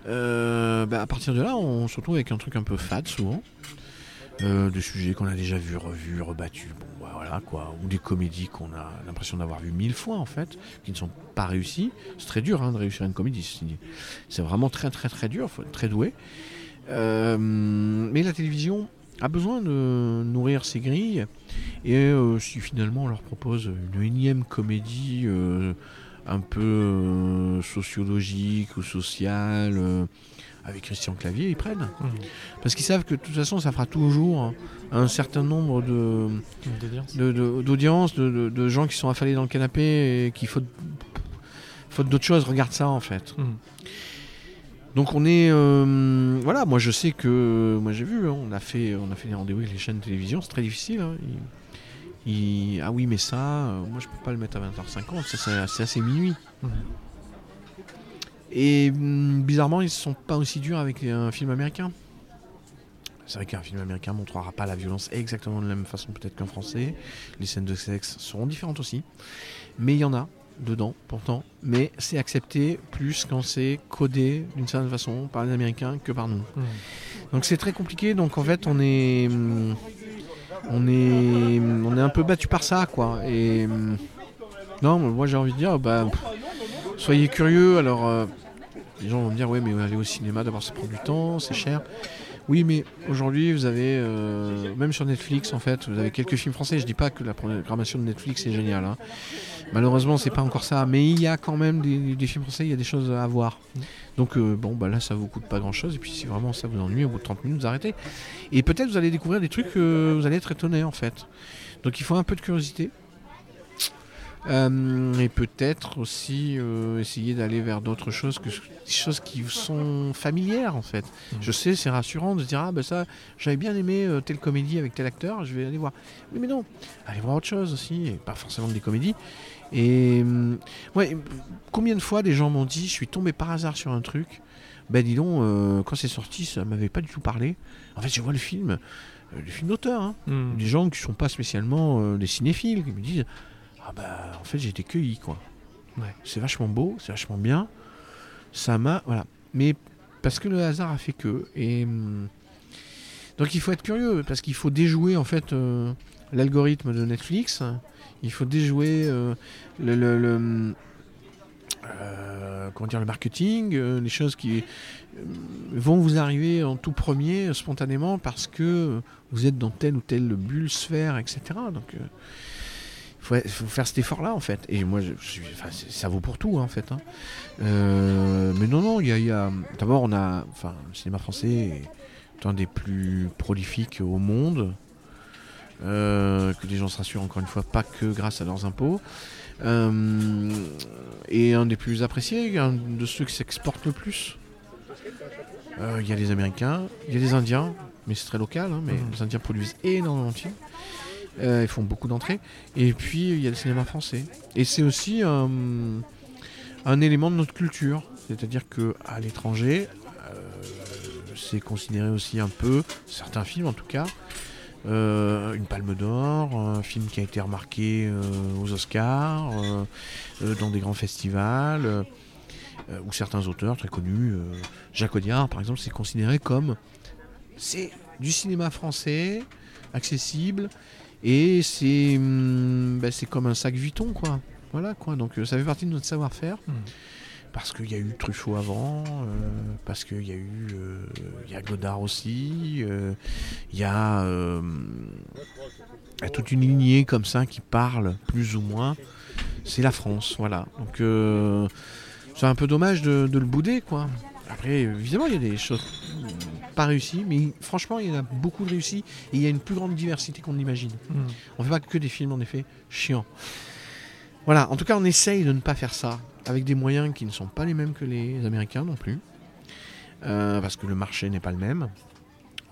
Euh, bah, à partir de là, on se retrouve avec un truc un peu fade souvent. Euh, des sujets qu'on a déjà vus, revus, rebattus, bon, bah, voilà quoi, ou des comédies qu'on a l'impression d'avoir vues mille fois en fait, qui ne sont pas réussies. C'est très dur hein, de réussir une comédie, c'est vraiment très très très dur, faut être très doué. Euh, mais la télévision a besoin de nourrir ses grilles, et euh, si finalement on leur propose une énième comédie euh, un peu euh, sociologique ou sociale, euh, avec Christian Clavier, ils prennent.
Mhm.
Parce qu'ils savent que de toute façon, ça fera toujours un certain nombre de,
D'audience.
de- de- d'audience, de, de- de gens qui sont affalés dans le canapé et qui, faute, faute d'autre chose, regardent ça en fait.
Mhm.
Donc on est, euh, voilà, moi je sais que, moi j'ai vu, hein, on a fait, on a fait des rendez-vous avec les chaînes de télévision, c'est très difficile. hein. Il- ah oui, mais ça, euh, moi je peux pas le mettre à 20h50, ça c'est assez minuit.
Mhm.
Et hum, bizarrement, ils sont pas aussi durs avec un film américain. C'est vrai qu'un film américain montrera pas la violence exactement de la même façon peut-être qu'un français. Les scènes de sexe seront différentes aussi. Mais il y en a dedans pourtant. Mais c'est accepté plus quand c'est codé d'une certaine façon par les Américains que par nous.
Mhm.
Donc c'est très compliqué. Donc en fait, on est, hum, on est, on est un peu battu par ça, quoi. Et non, moi j'ai envie de dire, bah, soyez curieux. Alors, euh, les gens vont me dire, ouais, mais aller au cinéma, d'abord ça prend du temps, c'est cher. Oui, mais aujourd'hui, vous avez, euh, même sur Netflix, en fait, vous avez quelques films français. Je dis pas que la programmation de Netflix est géniale. hein. Malheureusement, c'est pas encore ça. Mais il y a quand même des, des films français, il y a des choses à voir. Donc, euh, bon, bah là, ça vous coûte pas grand chose. Et puis, si vraiment ça vous ennuie, au bout de 30 minutes, vous arrêtez. Et peut-être vous allez découvrir des trucs que vous allez être étonné, en fait. Donc, il faut un peu de curiosité. Euh, et peut-être aussi euh, essayer d'aller vers d'autres choses que des choses qui vous sont familières en fait.
Mhm.
Je sais, c'est rassurant de se dire ah ben ça, j'avais bien aimé euh, telle comédie avec tel acteur, je vais aller voir. Oui mais non, allez voir autre chose aussi, et pas forcément des comédies. Et hum, ouais, combien de fois des gens m'ont dit je suis tombé par hasard sur un truc. Ben dis donc, euh, quand c'est sorti, ça m'avait pas du tout parlé. En fait, je vois le film, euh, le film d'auteur, hein
Hmm.
des gens qui sont pas spécialement euh, des cinéphiles qui me disent ah bah en fait j'ai été cueilli quoi
Ouais.
c'est vachement beau c'est vachement bien ça m'a voilà mais parce que le hasard a fait que et hum, donc il faut être curieux parce qu'il faut déjouer en fait l'algorithme de Netflix il faut déjouer euh, le, euh, comment dire le marketing euh, les choses qui vont vous arriver en tout premier spontanément parce que vous êtes dans telle ou telle bulle, sphère, etc. Donc, il faut, faire cet effort-là, en fait. Et moi, ça vaut pour tout, hein, en fait. hein. Mais non, non, il y a... il y a- D'abord, on a... Enfin, le cinéma français est un des plus prolifiques au monde. Euh, que les gens se rassurent, encore une fois, pas que grâce à leurs impôts. Euh, et un des plus appréciés, un de ceux qui s'exportent le plus. Euh, Il y a les Américains, il y a les Indiens, mais c'est très local, hein, mais
Mhm.
les Indiens produisent énormément de films. Euh, ils font beaucoup d'entrées. Et puis, il y a le cinéma français. Et c'est aussi un, élément de notre culture. C'est-à-dire qu'à l'étranger, euh, c'est considéré aussi un peu, certains films en tout cas, euh, une palme d'or, un film qui a été remarqué euh, aux Oscars, euh, dans des grands festivals, ou certains auteurs très connus, Jacques Audiard par exemple, c'est considéré comme c'est du cinéma français, accessible, et c'est hum, bah, comme un sac Vuitton quoi. Voilà quoi, donc ça fait partie de notre savoir-faire.
Mhm.
Parce qu'il y a eu Truffaut avant, euh, parce qu'il y a eu euh, il y a Godard aussi, euh, il y a euh, il y a toute une lignée comme ça qui parle plus ou moins. C'est la France, voilà. Donc c'est un peu dommage de, de le bouder quoi. Après, évidemment, il y a des choses pas réussies, mais franchement, il y en a beaucoup de réussies et il y a une plus grande diversité qu'on l'imagine.
Hmm.
On fait pas que des films, en effet, chiants. Voilà, en tout cas, on essaye de ne pas faire ça, avec des moyens qui ne sont pas les mêmes que les Américains non plus, Euh, parce que le marché n'est pas le même.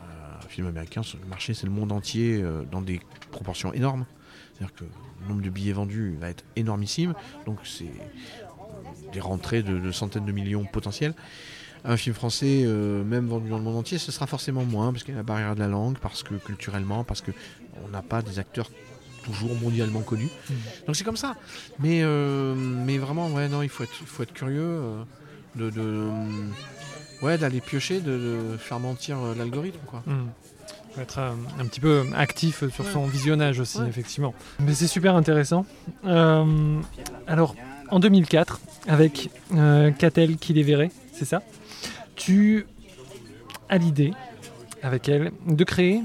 Euh, un film américain, le marché, c'est le monde entier euh, dans des proportions énormes. C'est-à-dire que le nombre de billets vendus va être énormissime, donc c'est euh, des rentrées de, de centaines de millions potentielles. Un film français, euh, même vendu dans le monde entier, ce sera forcément moins, parce qu'il y a la barrière de la langue, parce que culturellement, parce que on n'a pas des acteurs toujours mondialement connus.
Mhm.
Donc c'est comme ça. Mais, euh, mais vraiment, ouais, non, il faut être, il faut être curieux euh, de, de, euh, ouais, d'aller piocher, de, de faire mentir euh, l'algorithme, quoi.
Hmm. Faut être euh, un petit peu actif sur
Ouais.
son visionnage aussi,
Ouais.
effectivement. Mais c'est super intéressant. Alors, en 2004, avec Catel qui les verrait, c'est ça? Tu as l'idée, avec elle, de créer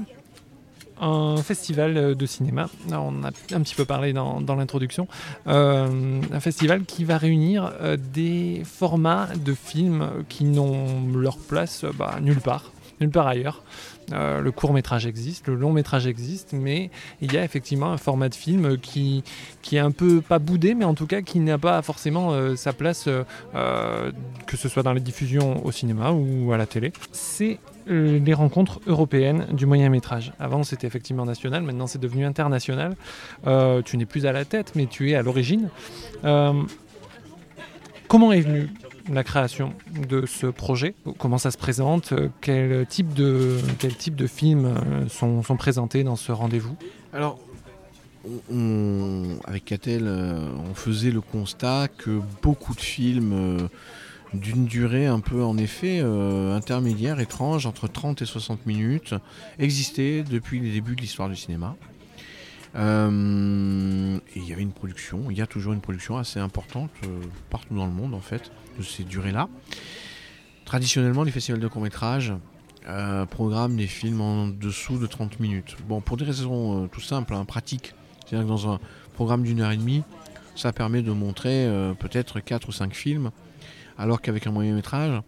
un festival euh, de cinéma. On a un petit peu parlé dans, l'introduction. Euh, un festival qui va réunir euh, des formats de films qui n'ont leur place bah, nulle part, nulle part ailleurs. Le court métrage existe, le long métrage existe, mais il y a effectivement un format de film qui, est un peu pas boudé, mais en tout cas qui n'a pas forcément sa place, que ce soit dans les diffusions au cinéma ou à la télé. C'est euh, les rencontres européennes du moyen métrage. Avant c'était effectivement national, maintenant c'est devenu international. Euh, tu n'es plus à la tête, mais tu es à l'origine. Euh, comment est venue la création de ce projet? Comment ça se présente? Euh, quel type, de, films euh, sont, présentés dans ce rendez-vous?
Alors, avec Catel, euh, on faisait le constat que beaucoup de films euh, d'une durée un peu, en effet, euh, intermédiaire, étrange, entre 30 et 60 minutes, existaient depuis les débuts de l'histoire du cinéma. Euh, et il y avait une production, il y a toujours une production assez importante euh, partout dans le monde, en fait, de ces durées-là. Traditionnellement, les festivals de court-métrage programment des films en dessous de 30 minutes. Bon, pour des raisons tout simples, hein, pratiques. C'est-à-dire que dans un programme d'une heure et demie, ça permet de montrer peut-être 4 ou 5 films, alors qu'avec un moyen métrage,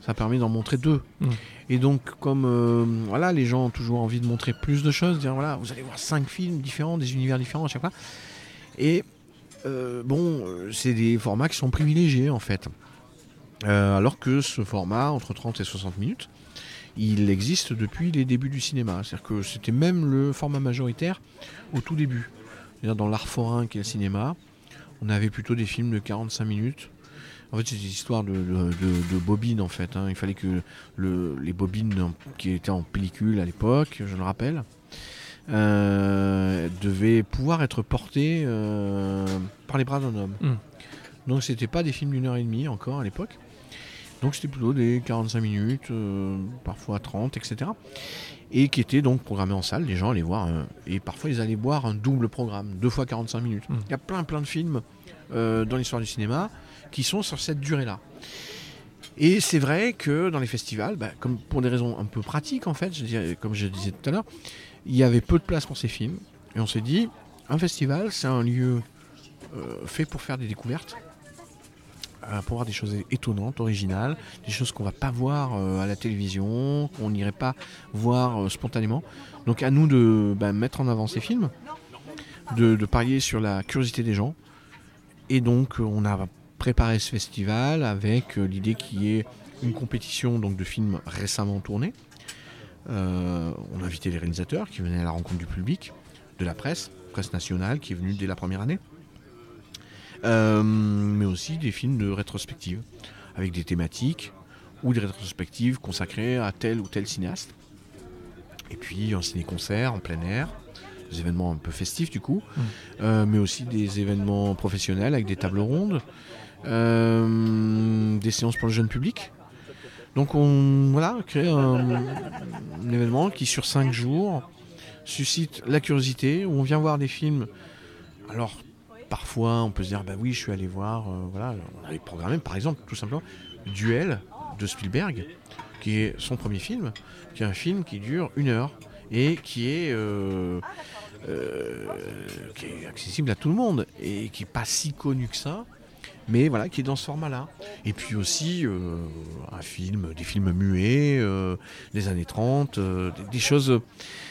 ça permet d'en montrer deux.
Mm.
Et donc, comme euh, voilà, les gens ont toujours envie de montrer plus de choses, dire voilà, vous allez voir 5 films différents, des univers différents à chaque fois. Et euh, bon, euh, c'est des formats qui sont privilégiés en fait. Euh, alors que ce format, entre 30 et 60 minutes, il existe depuis les débuts du cinéma. C'est-à-dire que c'était même le format majoritaire au tout début. Dans l'art forain qui est le cinéma, on avait plutôt des films de 45 minutes. En fait, c'est des histoires de, de- de- de bobines en fait. hein. Il fallait que le- les bobines en- qui étaient en pellicule à l'époque, je le rappelle, euh, devaient pouvoir être portées euh, par les bras d'un homme.
Mm.
Donc c'était pas des films d'une heure et demie encore à l'époque. Donc c'était plutôt des 45 minutes, euh, parfois 30, etc. Et qui étaient donc programmés en salle, les gens allaient voir, et parfois ils allaient voir un double programme, deux fois 45 minutes.
Mm.
Il y a plein plein de films dans l'histoire du cinéma qui sont sur cette durée-là. Et c'est vrai que dans les festivals, bah, comme pour des raisons un peu pratiques en fait, je comme je disais tout à l'heure, il y avait peu de place pour ces films. Et on s'est dit, un festival, c'est un lieu euh, fait pour faire des découvertes, euh, pour voir des choses étonnantes, originales, des choses qu'on va pas voir euh, à la télévision, qu'on n'irait pas voir spontanément. Donc à nous de bah, mettre en avant ces films, de, de parier sur la curiosité des gens. Et donc on a préparé ce festival avec euh, l'idée qu'il y ait une compétition donc, de films récemment tournés. Euh, on a invité les réalisateurs qui venaient à la rencontre du public, de la presse, presse nationale qui est venue dès la première année. Euh, mais aussi des films de rétrospective, avec des thématiques ou des rétrospectives consacrées à tel ou tel cinéaste. Et puis un ciné-concert en plein air, des événements un peu festifs du coup,
Mm.
euh, mais aussi des événements professionnels avec des tables rondes, des séances pour le jeune public. Donc on voilà, crée un, événement qui sur cinq jours suscite la curiosité, où on vient voir des films. Alors parfois on peut se dire bah oui je suis allé voir, euh, voilà, on avait programmé par exemple tout simplement Duel de Spielberg, qui est son premier film, qui est un film qui dure une heure et qui est, euh, euh, qui est accessible à tout le monde et qui n'est pas si connu que ça, mais voilà, qui est dans ce format-là. Et puis aussi euh, un film, des films muets euh, des années 30, euh, des, choses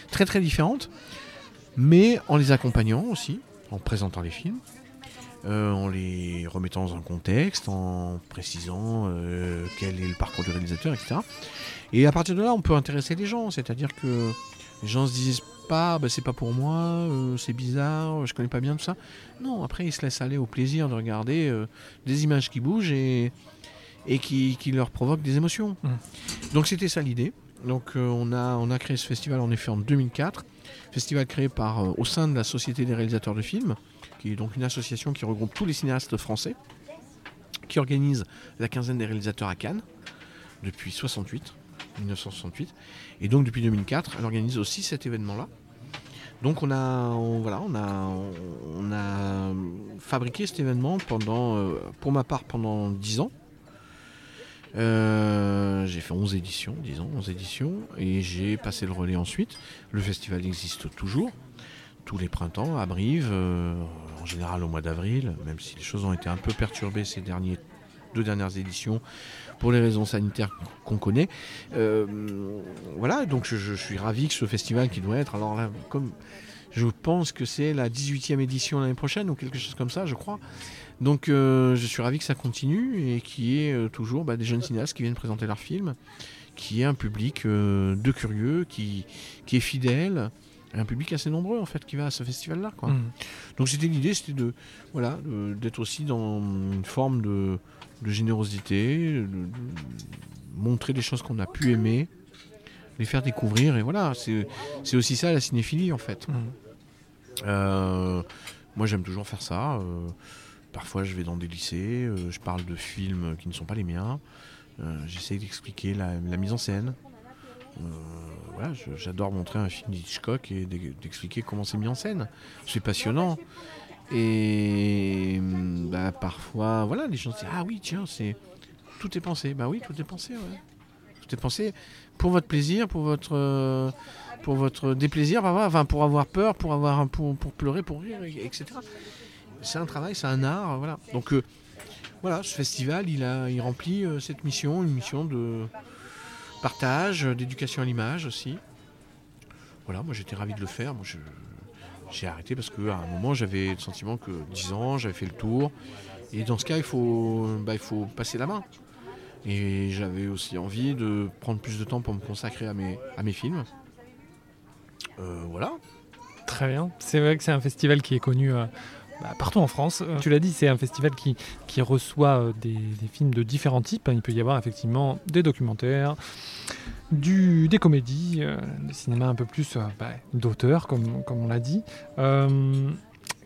très très différentes, mais en les accompagnant aussi, en présentant les films. en les remettant dans un contexte, en précisant quel est le parcours du réalisateur, etc. Et à partir de là, on peut intéresser les gens, c'est-à-dire que les gens se disent bah, c'est pas pour moi, euh, c'est bizarre, je connais pas bien tout ça. Non, après ils se laissent aller au plaisir de regarder euh, des images qui bougent et, et qui, qui leur provoquent des émotions.
Mm.
Donc c'était ça l'idée. Donc euh, on, a, on a créé ce festival en effet en 2004, festival créé par, au sein de la Société des réalisateurs de films, qui est donc une association qui regroupe tous les cinéastes français, qui organise la quinzaine des réalisateurs à Cannes depuis 68, 1968. Et donc depuis 2004, elle organise aussi cet événement-là. Donc on a, voilà, on a, on a fabriqué cet événement pendant, euh, pour ma part, pendant 10 ans. Euh, j'ai fait 11 éditions, 10 ans, 11 éditions, et j'ai passé le relais ensuite. Le festival existe toujours, tous les printemps à Brive, euh, en général au mois d'avril, même si les choses ont été un peu perturbées ces derniers, deux dernières éditions pour les raisons sanitaires qu'on connaît. Euh, voilà, donc je, suis ravi que ce festival qui doit être, alors comme je pense que c'est la 18e édition l'année prochaine ou quelque chose comme ça, je crois. Donc euh, je suis ravi que ça continue et qu'il y ait euh, toujours bah, des jeunes cinéastes qui viennent présenter leurs films, qui est un public de curieux, qui, qui est fidèle, un public assez nombreux en fait qui va à ce festival-là. quoi.
Mm.
Donc c'était l'idée, c'était de voilà, d'être aussi dans une forme de, de générosité, de, de montrer des choses qu'on a pu aimer, les faire découvrir et voilà, c'est aussi ça la cinéphilie en fait.
Mm.
Euh, moi j'aime toujours faire ça. euh, parfois je vais dans des lycées, euh, je parle de films qui ne sont pas les miens. euh, J'essaie d'expliquer la, la mise en scène. Euh, voilà, j'adore montrer un film d'Hitchcock et d'e- d'expliquer comment c'est mis en scène. C'est passionnant. Et hum, bah, parfois, voilà, les gens se disent Ah oui, tiens, c'est tout est pensé. Bah oui, tout est pensé. Tout est pensé pour votre plaisir, pour votre, euh, pour votre déplaisir, bah, pour avoir peur, pour, avoir, pour, pour pleurer, pour rire, et- etc. C'est un travail, c'est un art, voilà. Donc euh, voilà, ce festival, il, a, il remplit cette mission, une mission de partage, euh, d'éducation à l'image aussi. Voilà, moi j'étais ravi de le faire. Moi, j'ai arrêté parce qu'à un moment, j'avais le sentiment que 10 ans, j'avais fait le tour. Et dans ce cas, il faut, bah, il faut passer la main. Et j'avais aussi envie de prendre plus de temps pour me consacrer à mes, à mes films. Euh, voilà.
Très bien. C'est vrai que c'est un festival qui est connu euh, bah, partout en France. Euh, tu l'as dit, c'est un festival qui, reçoit des, des films de différents types. Il peut y avoir effectivement des documentaires, des comédies, des cinémas un peu plus bah, d'auteur, comme on l'a dit.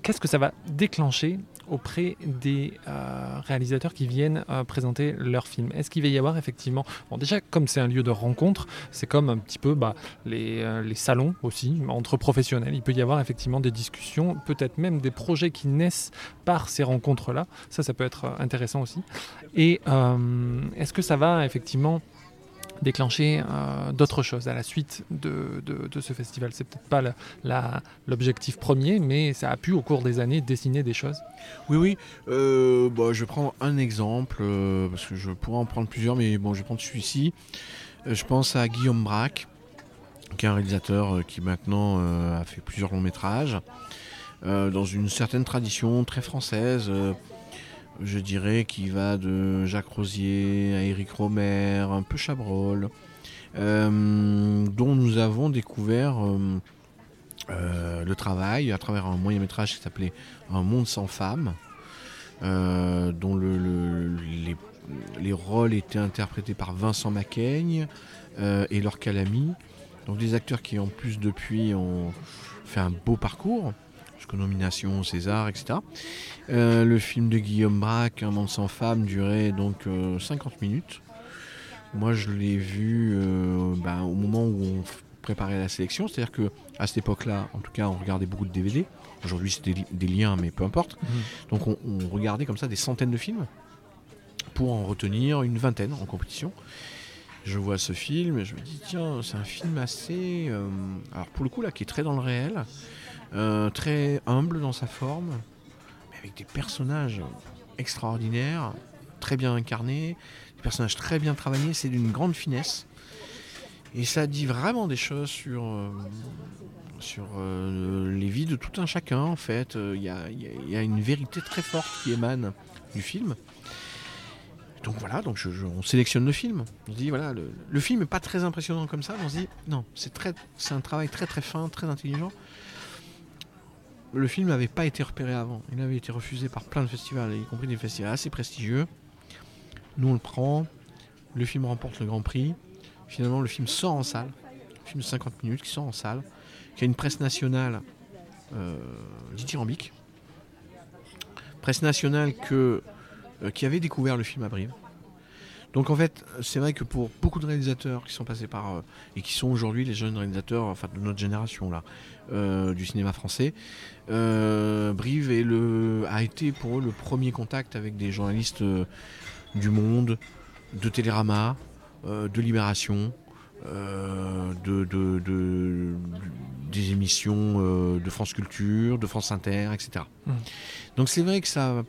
Qu'est-ce que ça va déclencher auprès des euh, réalisateurs qui viennent euh, présenter leurs films Est-ce qu'il va y avoir effectivement, bon déjà comme c'est un lieu de rencontre, c'est comme un petit peu bah, les, euh, les, salons aussi entre professionnels, il peut y avoir effectivement des discussions, peut-être même des projets qui naissent par ces rencontres-là, ça ça peut être intéressant aussi. Et est-ce que ça va effectivement déclencher euh, d'autres choses à la suite de, de, ce festival. C'est peut-être pas l'objectif premier, mais ça a pu au cours des années dessiner des choses.
Oui, oui. Euh, bah, je prendre un exemple, euh, parce que je pourrais en prendre plusieurs, mais bon, je vais prendre celui-ci. je pense à Guillaume Braque, qui est un réalisateur qui maintenant a fait plusieurs longs métrages, dans une certaine tradition très française je dirais, qui va de Jacques Rosier à Éric Romer, un peu Chabrol, euh, dont nous avons découvert euh, euh, le travail à travers un moyen métrage qui s'appelait Un monde sans femmes, dont les, rôles étaient interprétés par Vincent Macaigne et Laure Calamy, donc des acteurs qui en plus depuis ont fait un beau parcours jusqu'aux nominations César, etc. Euh, le film de Guillaume Braque, Un monde sans femme, durait donc 50 euh, minutes. Moi, je l'ai vu euh, ben, au moment où on préparait la sélection, c'est-à-dire que à cette époque-là, en tout cas, on regardait beaucoup de DVD. Aujourd'hui, c'est des, liens, mais peu importe. Mhm. Donc, on, regardait comme ça des centaines de films pour en retenir une vingtaine en compétition. Je vois ce film et je me dis tiens, c'est un film assez, alors pour le coup là, qui est très dans le réel. Euh, très humble dans sa forme, mais avec des personnages extraordinaires, très bien incarnés, des personnages très bien travaillés, c'est d'une grande finesse. Et ça dit vraiment des choses sur, euh, sur euh, les vies de tout un chacun, en fait. Il y a, une vérité très forte qui émane du film. Donc voilà, donc on sélectionne le film. On se dit, voilà, le, le film n'est pas très impressionnant comme ça. On se dit, non, c'est un travail très très fin, très intelligent le film n'avait pas été repéré avant. Il avait été refusé par plein de festivals, y compris des festivals assez prestigieux. Nous, on le prend. Le film remporte le Grand Prix. Finalement, le film sort en salle. Un film de 50 minutes qui sort en salle. Qui a une presse nationale euh, dithyrambique. Presse nationale euh, qui avait découvert le film à Brive. Donc en fait, c'est vrai que pour beaucoup de réalisateurs qui sont passés par euh, et qui sont aujourd'hui les jeunes réalisateurs, enfin de notre génération là, euh, du cinéma français, euh, Brive est le, a été pour eux le premier contact avec des journalistes du Monde, de Télérama, de Libération, de, de, des émissions de France Culture, de France Inter, etc. Mmh. Donc c'est vrai que ça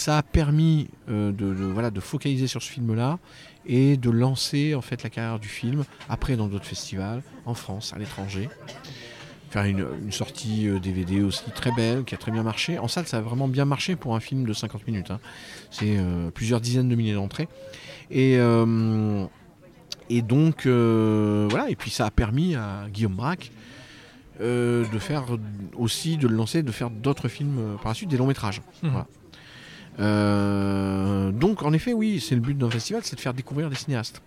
ça a permis euh, de, voilà, de focaliser sur ce film-là et de lancer en fait la carrière du film après dans d'autres festivals, en France, à l'étranger. Faire une, sortie DVD euh, aussi très belle, qui a très bien marché. En salle, ça a vraiment bien marché pour un film de 50 minutes. Hein. C'est euh, plusieurs dizaines de milliers d'entrées. Et, et donc, voilà, et puis ça a permis à Guillaume Braque de faire aussi, de le lancer, de faire d'autres films par la suite, des longs métrages. Mmh. Voilà. Euh, donc, en effet, oui, c'est le but d'un festival, c'est de faire découvrir des cinéastes.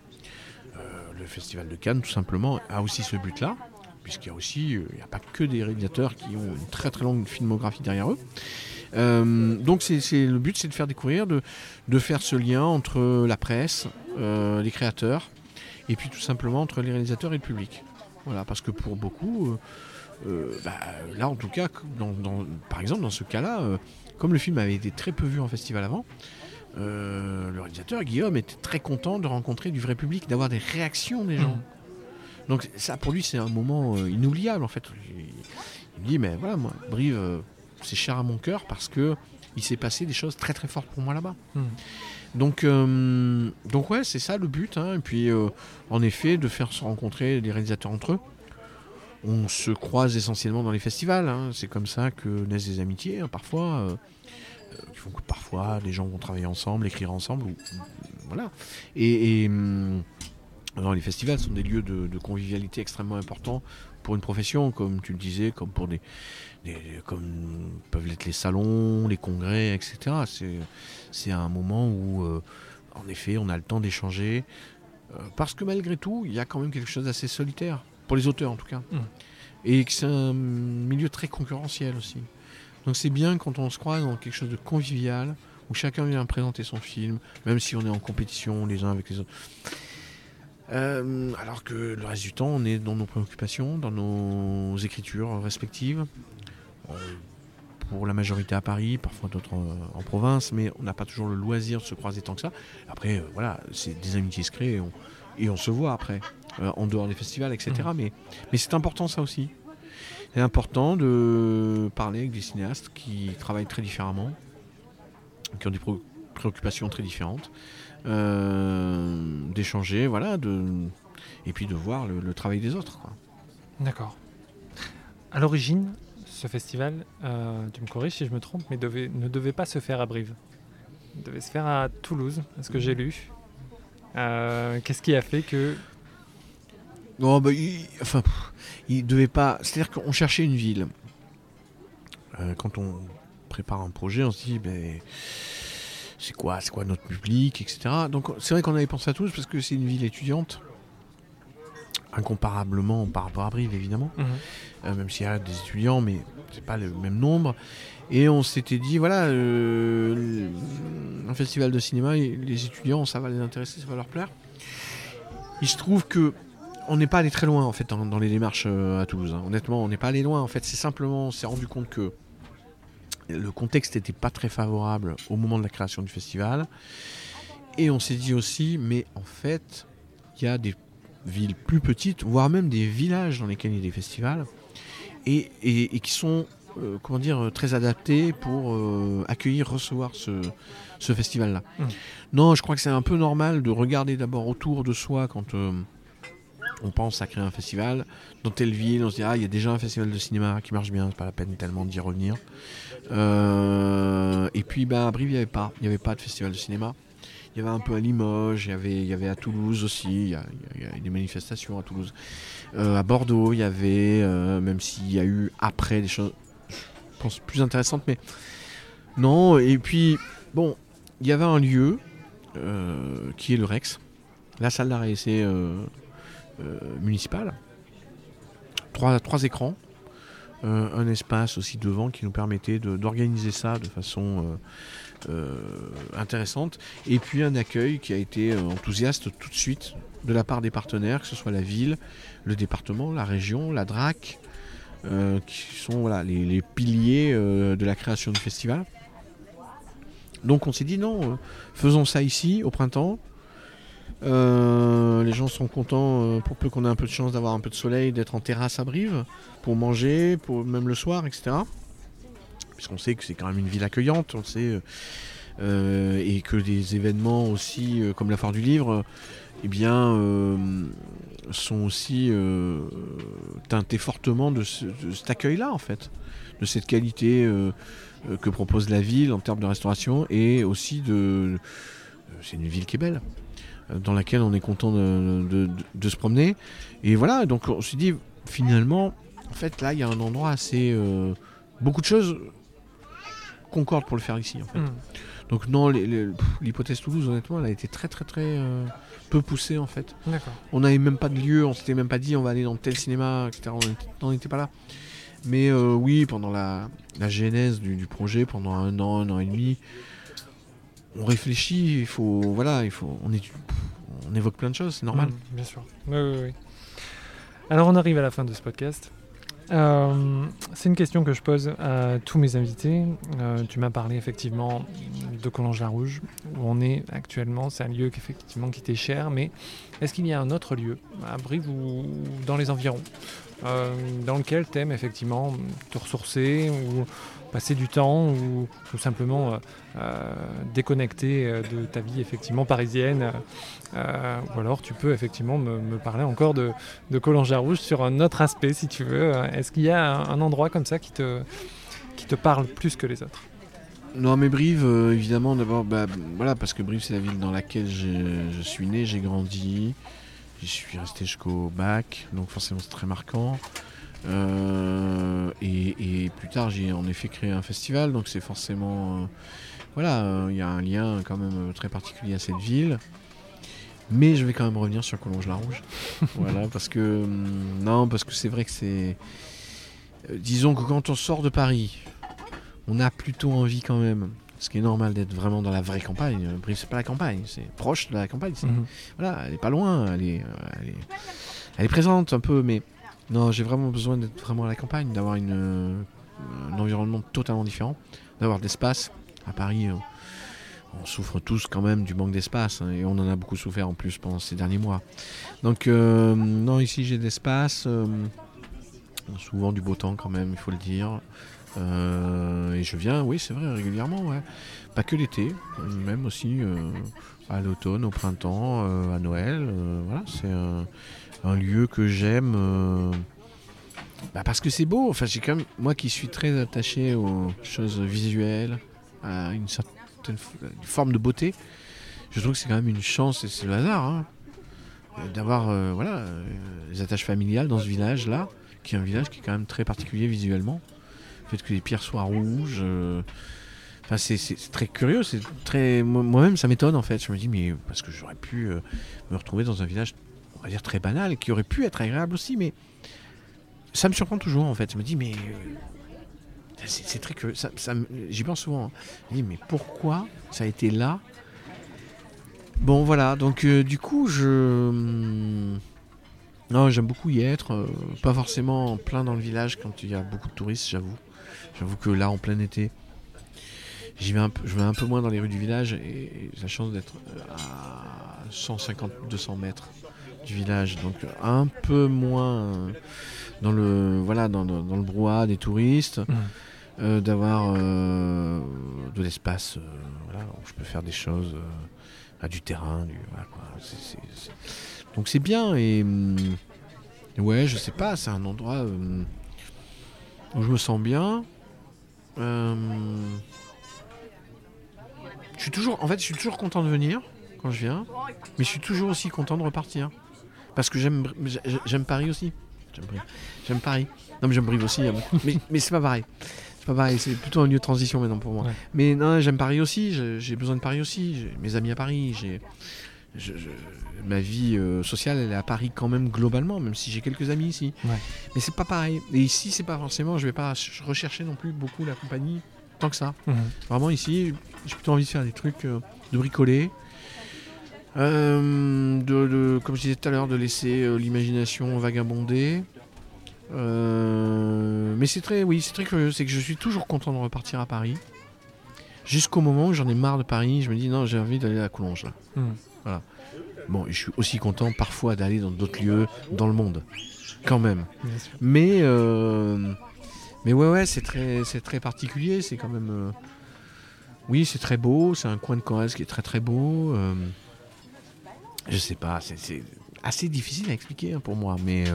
Euh, le festival de Cannes, tout simplement, a aussi ce but-là, puisqu'il y a aussi, euh, n'y a pas que des réalisateurs qui ont une très très longue filmographie derrière eux. donc le but, c'est de faire découvrir, de, de, faire ce lien entre la presse, les créateurs, et puis tout simplement entre les réalisateurs et le public. Voilà, parce que pour beaucoup, bah, là en tout cas, par exemple dans ce cas-là, comme le film avait été très peu vu en festival avant, euh, le réalisateur Guillaume était très content de rencontrer du vrai public, d'avoir des réactions des gens. Mmh. Donc ça pour lui c'est un moment euh, inoubliable en fait. Il, me dit mais voilà moi Brive euh, c'est cher à mon cœur parce que il s'est passé des choses très très fortes pour moi là-bas. Mmh. Donc, donc ouais, c'est ça le but. Hein. Et puis, en effet, de faire se rencontrer les réalisateurs entre eux. on se croise essentiellement dans les festivals. hein. C'est comme ça que naissent des amitiés, hein, parfois. Euh, qui font que parfois les gens vont travailler ensemble, écrire ensemble. ou- voilà. Et, et, hum, alors, les festivals sont des lieux de, de convivialité extrêmement importants pour une profession, comme tu le disais, comme pour des, des- comme peuvent l'être les salons, les congrès, etc. C'est, un moment où, euh, en effet, on a le temps d'échanger, euh, parce que malgré tout, il y a quand même quelque chose d'assez solitaire, pour les auteurs en tout cas,
Mm.
et que c'est un milieu très concurrentiel aussi. Donc c'est bien quand on se croise dans quelque chose de convivial, où chacun vient présenter son film, même si on est en compétition les uns avec les autres. Euh, alors que le reste du temps, on est dans nos préoccupations, dans nos écritures respectives. Euh, pour la majorité à Paris, parfois d'autres en, en province, mais on n'a pas toujours le loisir de se croiser tant que ça. Après, euh, voilà, c'est des amitiés se créent et on, et on se voit après, euh, en dehors des festivals, etc. Mais, mais c'est important ça aussi. C'est important de parler avec des cinéastes qui travaillent très différemment, qui ont des pré- préoccupations très différentes, euh, d'échanger, voilà, de, et puis de voir le, le travail des autres.
D'accord. À l'origine, ce festival, euh, tu me corriges si je me trompe, mais devait- ne devait pas se faire à Brive. Il devait se faire à Toulouse, à ce que j'ai lu? Euh, Qu'est-ce qui a fait que.
Non, bah, il, enfin, pff, il devait pas. C'est-à-dire qu'on cherchait une ville. Euh, quand on prépare un projet, on se dit, ben, c'est quoi, c'est quoi notre public, etc. Donc, c'est vrai qu'on avait pensé à tous parce que c'est une ville étudiante, incomparablement par rapport à Brive, évidemment. Euh, même s'il y a des étudiants, mais c'est pas le même nombre. Et on s'était dit, voilà, euh, un festival de cinéma, les étudiants, ça va les intéresser, ça va leur plaire. Il se trouve que on n'est pas allé très loin en fait dans, dans les démarches euh, à Toulouse. hein. Honnêtement, on n'est pas allé loin. En fait, c'est simplement, on s'est rendu compte que le contexte n'était pas très favorable au moment de la création du festival. Et on s'est dit aussi, mais en fait, il y a des villes plus petites, voire même des villages dans lesquels il y a des festivals, et, et- et qui sont, euh, comment dire, très adaptés pour euh, accueillir, recevoir ce, ce festival-là.
Mhm.
Non, je crois que c'est un peu normal de regarder d'abord autour de soi quand euh, on pense à créer un festival. Dans telle ville, on se dit, ah, il y a déjà un festival de cinéma qui marche bien, c'est pas la peine tellement d'y revenir. Euh, et puis, bah, à Brive, il n'y avait pas. Avait pas de festival de cinéma. Il y avait un peu à Limoges, il y avait, à Toulouse aussi, il y a, des manifestations à Toulouse. Euh, à Bordeaux, il y avait, euh, même s'il y a eu après des choses, je pense, plus intéressantes, mais non. Et puis, bon, il y avait un lieu euh, qui est le Rex, la salle d'arrêt euh, euh, municipale. Trois, écrans, euh, un espace aussi devant qui nous permettait d'organiser ça de façon euh, euh, intéressante. Et puis un accueil qui a été euh, enthousiaste tout de suite de la part des partenaires, que ce soit la ville, le département, la région, la DRAC, euh, qui sont les, piliers euh, de la création du festival. Donc on s'est dit non, euh, faisons ça ici au printemps. Euh, les gens sont contents euh, pour peu qu'on ait un peu de chance d'avoir un peu de soleil, d'être en terrasse à Brive, pour manger, pour même le soir, etc. Puisqu'on sait que c'est quand même une ville accueillante, on sait, euh, et que des événements aussi comme la foire du livre, eh bien, sont aussi teintés fortement de, de cet accueil-là, en fait, de cette qualité que propose la ville en termes de restauration, et aussi de, c'est une ville qui est belle, dans laquelle on est content de, de- de- de se promener. Et voilà, donc on s'est dit, finalement, en fait, là, il y a un endroit assez. euh, beaucoup de choses concordent pour le faire ici, en fait.
Hmm.
Donc, non, l'hypothèse Toulouse, honnêtement, elle a été très, très, très euh, peu poussée, en fait. On n'avait même pas de lieu, on s'était même pas dit on va aller dans tel cinéma, etc. On était- on n'était pas là. Mais euh, oui, pendant la, la genèse du, du projet, pendant un an, un an et demi, on réfléchit, il faut. Voilà, il faut. On, évoque plein de choses, c'est normal.
Mm, bien sûr. Alors on arrive à la fin de ce podcast. Euh, c'est une question que je pose à tous mes invités. Euh, tu m'as parlé effectivement de Collonges-la-Rouge, où on est actuellement. C'est un lieu qui, qui t'est cher, mais est-ce qu'il y a un autre lieu, à Brive ou dans les environs, dans lequel tu aimes effectivement te ressourcer ou passer du temps ou, tout simplement déconnecter de ta vie effectivement parisienne. ou alors tu peux effectivement me, parler encore de, de Rouge sur un autre aspect si tu veux. Est-ce qu'il y a un, endroit comme ça qui te, qui te parle plus que les autres?
Non, mais Brive, euh, évidemment, d'abord, bah, voilà, parce que Brive, c'est la ville dans laquelle je suis né, j'ai grandi, j'y suis resté jusqu'au bac, donc forcément c'est très marquant. Euh, et, plus tard, j'ai en effet créé un festival, donc c'est forcément, euh, voilà, il y a un lien quand même très particulier à cette ville. Mais je vais quand même revenir sur Collonges-la-Rouge, voilà, parce que hum, non, parce que c'est vrai que c'est, disons que quand on sort de Paris, on a plutôt envie quand même, ce qui est normal d'être vraiment dans la vraie campagne. Brive, c'est pas la campagne, c'est proche de la campagne. Mhm. Voilà, elle est pas loin, elle est, euh, elle est, présente un peu, mais non, j'ai vraiment besoin d'être vraiment à la campagne, d'avoir une, un environnement totalement différent, d'avoir de l'espace. À Paris, euh, on souffre tous quand même du manque d'espace hein, et on en a beaucoup souffert en plus pendant ces derniers mois. Donc euh, non, ici j'ai de l'espace, souvent du beau temps quand même, il faut le dire. Euh, et je viens, oui, c'est vrai, régulièrement. Pas que l'été, même aussi euh, à l'automne, au printemps, euh, à Noël. voilà, c'est un, lieu que j'aime. Bah, parce que c'est beau. Enfin, j'ai quand même, moi qui suis très attaché aux choses visuelles, à une certaine forme de beauté, je trouve que c'est quand même une chance, et c'est le hasard, hein, d'avoir voilà, les attaches familiales dans ce village-là, qui est un village qui est quand même très particulier visuellement fait que les pierres soient rouges. Euh, enfin, c'est très curieux, c'est très. Moi-même, ça m'étonne en fait. Je me dis, mais parce que j'aurais pu euh, me retrouver dans un village, va dire très banal, qui aurait pu être agréable aussi, mais ça me surprend toujours en fait. Je me dis, mais euh, c'est très curieux. Ça, J'y pense souvent. Hein. Je me dis, mais pourquoi ça a été là? Bon, voilà. Donc, du coup, je. Hum, non, j'aime beaucoup y être. pas forcément plein dans le village quand il y a beaucoup de touristes, j'avoue. J'avoue que là, en plein été, j'y vais un peu, je vais un peu moins dans les rues du village et j'ai la chance d'être à 150-200 mètres du village, donc un peu moins dans le voilà dans, le brouhaha des touristes, mmh. euh, d'avoir euh, de l'espace euh, où je peux faire des choses à du terrain, donc c'est bien et hum, ouais je sais pas, c'est un endroit où je me sens bien. Je suis toujours, en fait, je suis toujours content de venir quand je viens, mais je suis toujours aussi content de repartir parce que j'aime, j'aime Paris aussi. J'aime Paris. Non, mais j'aime Brive aussi. Hein. mais, mais c'est pas pareil. C'est pas pareil. C'est plutôt un lieu de transition maintenant pour moi. Mais non, j'aime Paris aussi. J'ai besoin de Paris aussi. J'ai mes amis à Paris. J'ai ma vie euh, sociale, elle est à Paris quand même globalement, même si j'ai quelques amis ici. Mais c'est pas pareil. Et ici, c'est pas forcément, je vais pas rechercher non plus beaucoup la compagnie tant que ça. Mhm. Vraiment ici, j'ai plutôt envie de faire des trucs, euh, de bricoler. Euh, de, comme je disais tout à l'heure, de laisser l'imagination vagabonder. mais c'est très, oui, c'est très curieux. C'est que je suis toujours content de repartir à Paris. Jusqu'au moment où j'en ai marre de Paris, je me dis non, j'ai envie d'aller à là. Mhm. Voilà. Bon, je suis aussi content parfois d'aller dans d'autres lieux dans le monde, quand même. Mais, euh, mais ouais, ouais, c'est très, c'est très particulier. C'est quand même, euh, oui, c'est très beau. C'est un coin de Corrèze qui est très très beau. Euh, je sais pas, c'est assez difficile à expliquer hein, pour moi, mais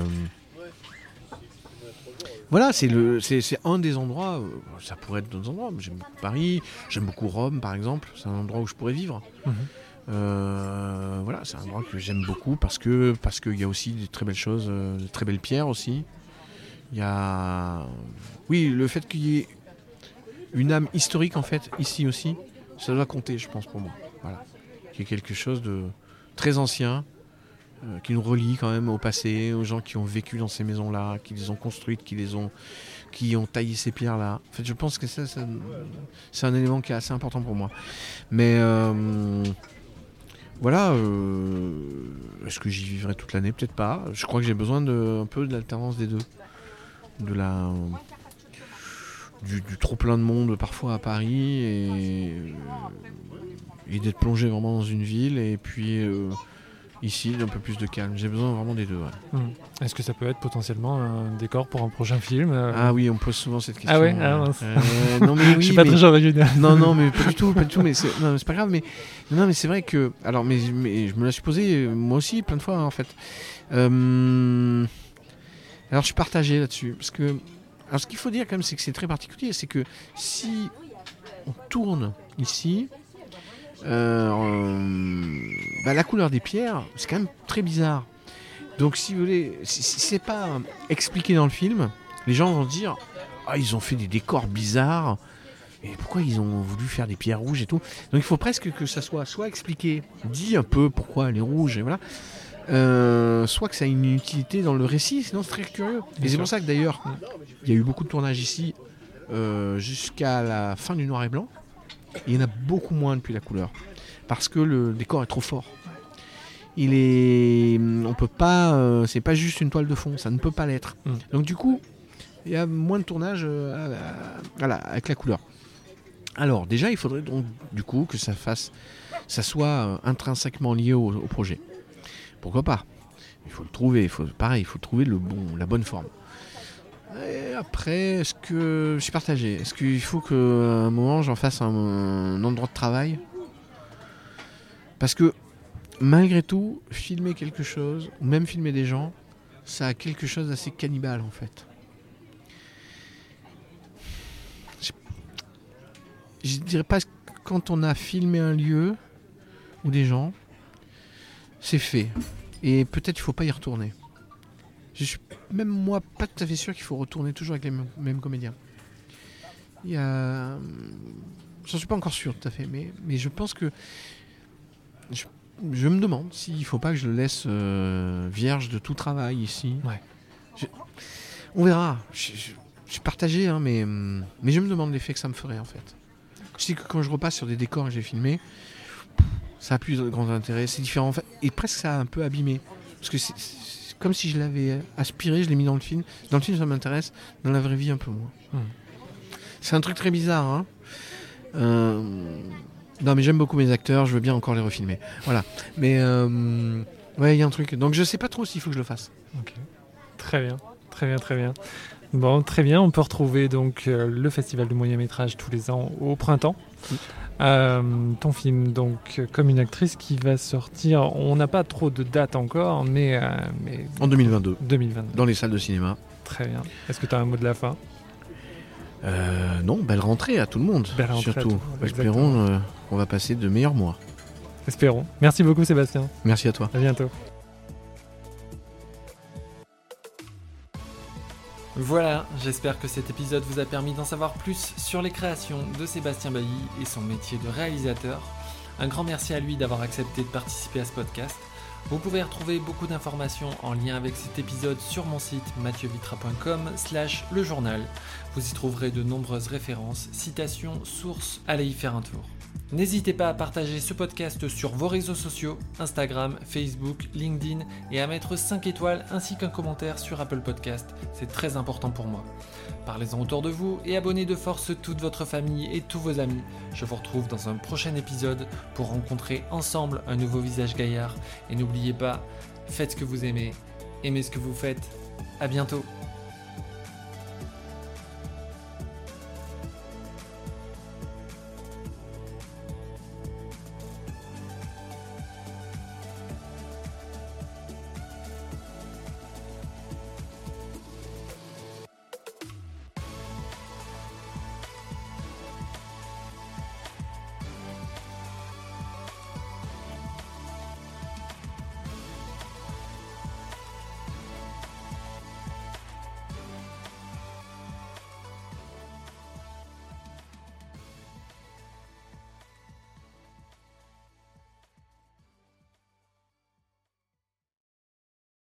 voilà, c'est le, c'est un des endroits. ça pourrait être d'autres endroits. J'aime Paris, j'aime beaucoup Rome, par exemple. C'est un endroit où je pourrais vivre. Mhm. Euh, voilà, c'est un endroit que j'aime beaucoup parce que parce qu'il y a aussi des très belles choses, euh, de très belles pierres aussi. Il y a, oui, le fait qu'il y ait une âme historique en fait ici aussi, ça doit compter, je pense pour moi. Voilà, qu'il y ait quelque chose de très ancien euh, qui nous relie quand même au passé, aux gens qui ont vécu dans ces maisons-là, qui les ont construites, qui les ont qui ont taillé ces pierres-là. En fait, je pense que ça, c'est un élément qui est assez important pour moi. Mais voilà, euh, est-ce que j'y vivrai toute l'année? Peut-être pas. Je crois que j'ai besoin de, un peu de l'alternance des deux. De la, du, trop plein de monde parfois à Paris et, euh, d'être plongé vraiment dans une ville et puis, euh, Ici, un peu plus de calme. J'ai besoin vraiment des deux. ouais.
Hmm. Est-ce que ça peut être potentiellement un décor pour un prochain film euh
Ah oui, on me pose souvent cette question.
Ah ouais Ah.
Euh, non mais oui,
Je suis pas
mais-
très original.
non, non, mais pas du tout, pas du tout. Mais c'est, non, mais c'est pas grave. Mais non, mais c'est vrai que, alors, mais, mais je me la suis posé euh, moi aussi plein de fois en fait. Alors, je suis partagé là-dessus parce que, alors, ce qu'il faut dire quand même, c'est que c'est très particulier, c'est que si on tourne ici, bah, la couleur des pierres, c'est quand même très bizarre. Donc, si vous voulez, si, si c'est pas expliqué dans le film, les gens vont dire, ah, ils ont fait des décors bizarres. Et pourquoi ils ont voulu faire des pierres rouges et tout? Donc il faut presque que ça soit soit expliqué, dit un peu pourquoi elle est rouge et voilà, euh, soit que ça a une utilité dans le récit, sinon c'est très curieux.
Bien
et c'est pour ça que d'ailleurs, il y a eu beaucoup de tournages ici euh, jusqu'à la fin du noir et blanc. Il y en a beaucoup moins depuis la couleur, parce que le décor est trop fort. Il est, on peut pas, euh, c'est pas juste une toile de fond, ça ne peut pas l'être.
Mm.
Donc du coup, il y a moins de tournage euh, à- à- voilà, avec la couleur. Alors déjà, il faudrait donc du coup que ça fasse, ça soit euh, intrinsèquement lié au, au projet. Pourquoi pas? Il faut le trouver, il faut pareil, il faut trouver le bon, la bonne forme. Après, est-ce que je suis partagé Est-ce qu'il faut qu'à un moment j'en fasse un, un endroit de travail? Parce que malgré tout, filmer quelque chose, ou même filmer des gens, ça a quelque chose d'assez cannibale en fait. Je, je dirais pas que quand on a filmé un lieu ou des gens, c'est fait. Et peut-être il faut pas y retourner. Je suis même moi pas tout à fait sûr qu'il faut retourner toujours avec les mêmes, comédiens. Il y a... J'en suis pas encore sûr tout à fait, mais, mais je pense que... Je, je me demande s'il faut pas que je le laisse euh, vierge de tout travail ici.
Ouais.
Je- on verra. Je, suis partagé, hein, mais, mais je me demande l'effet que ça me ferait en fait. Je sais que quand je repasse sur des décors que j'ai filmés, ça a plus de grand intérêt, c'est différent. Et presque ça a un peu abîmé. Parce que c'est comme si je l'avais aspiré, je l'ai mis dans le film. Dans le film, ça m'intéresse. Dans la vraie vie, un peu moins.
Hmm.
C'est un truc très bizarre. Hein. Euh, Non, mais j'aime beaucoup mes acteurs. Je veux bien encore les refilmer. Voilà. Mais euh, ouais, il y a un truc. Donc je sais pas trop s'il faut que je le fasse.
Ok. Très bien, très bien, très bien. Bon, très bien. On peut retrouver donc euh, le festival du moyen métrage tous les ans au printemps.
Oui.
Euh, ton film, donc, comme une actrice qui va sortir. On n'a pas trop de date encore, mais, euh, mais
En 2022,
2022.
dans les salles de cinéma.
Très bien. Est-ce que tu as un mot de la fin?
Euh, non, belle rentrée à tout le monde.
Belle rentrée à
surtout.
tout le monde,
Espérons qu'on va passer de meilleurs mois.
Espérons. Merci beaucoup, Sébastien.
Merci à toi.
À bientôt. Voilà, j'espère que cet épisode vous a permis d'en savoir plus sur les créations de Sébastien Bailly et son métier de réalisateur. Un grand merci à lui d'avoir accepté de participer à ce podcast. Vous pouvez retrouver beaucoup d'informations en lien avec cet épisode sur mon site mathieuVitra.com slash le journal. Vous y trouverez de nombreuses références, citations, sources, allez y faire un tour. N'hésitez pas à partager ce podcast sur vos réseaux sociaux, Instagram, Facebook, LinkedIn et à mettre 5 étoiles ainsi qu'un commentaire sur Apple Podcast, c'est très important pour moi. Parlez-en autour de vous et abonnez de force toute votre famille et tous vos amis. Je vous retrouve dans un prochain épisode pour rencontrer ensemble un nouveau visage gaillard et n'oubliez pas, faites ce que vous aimez, aimez ce que vous faites. À bientôt.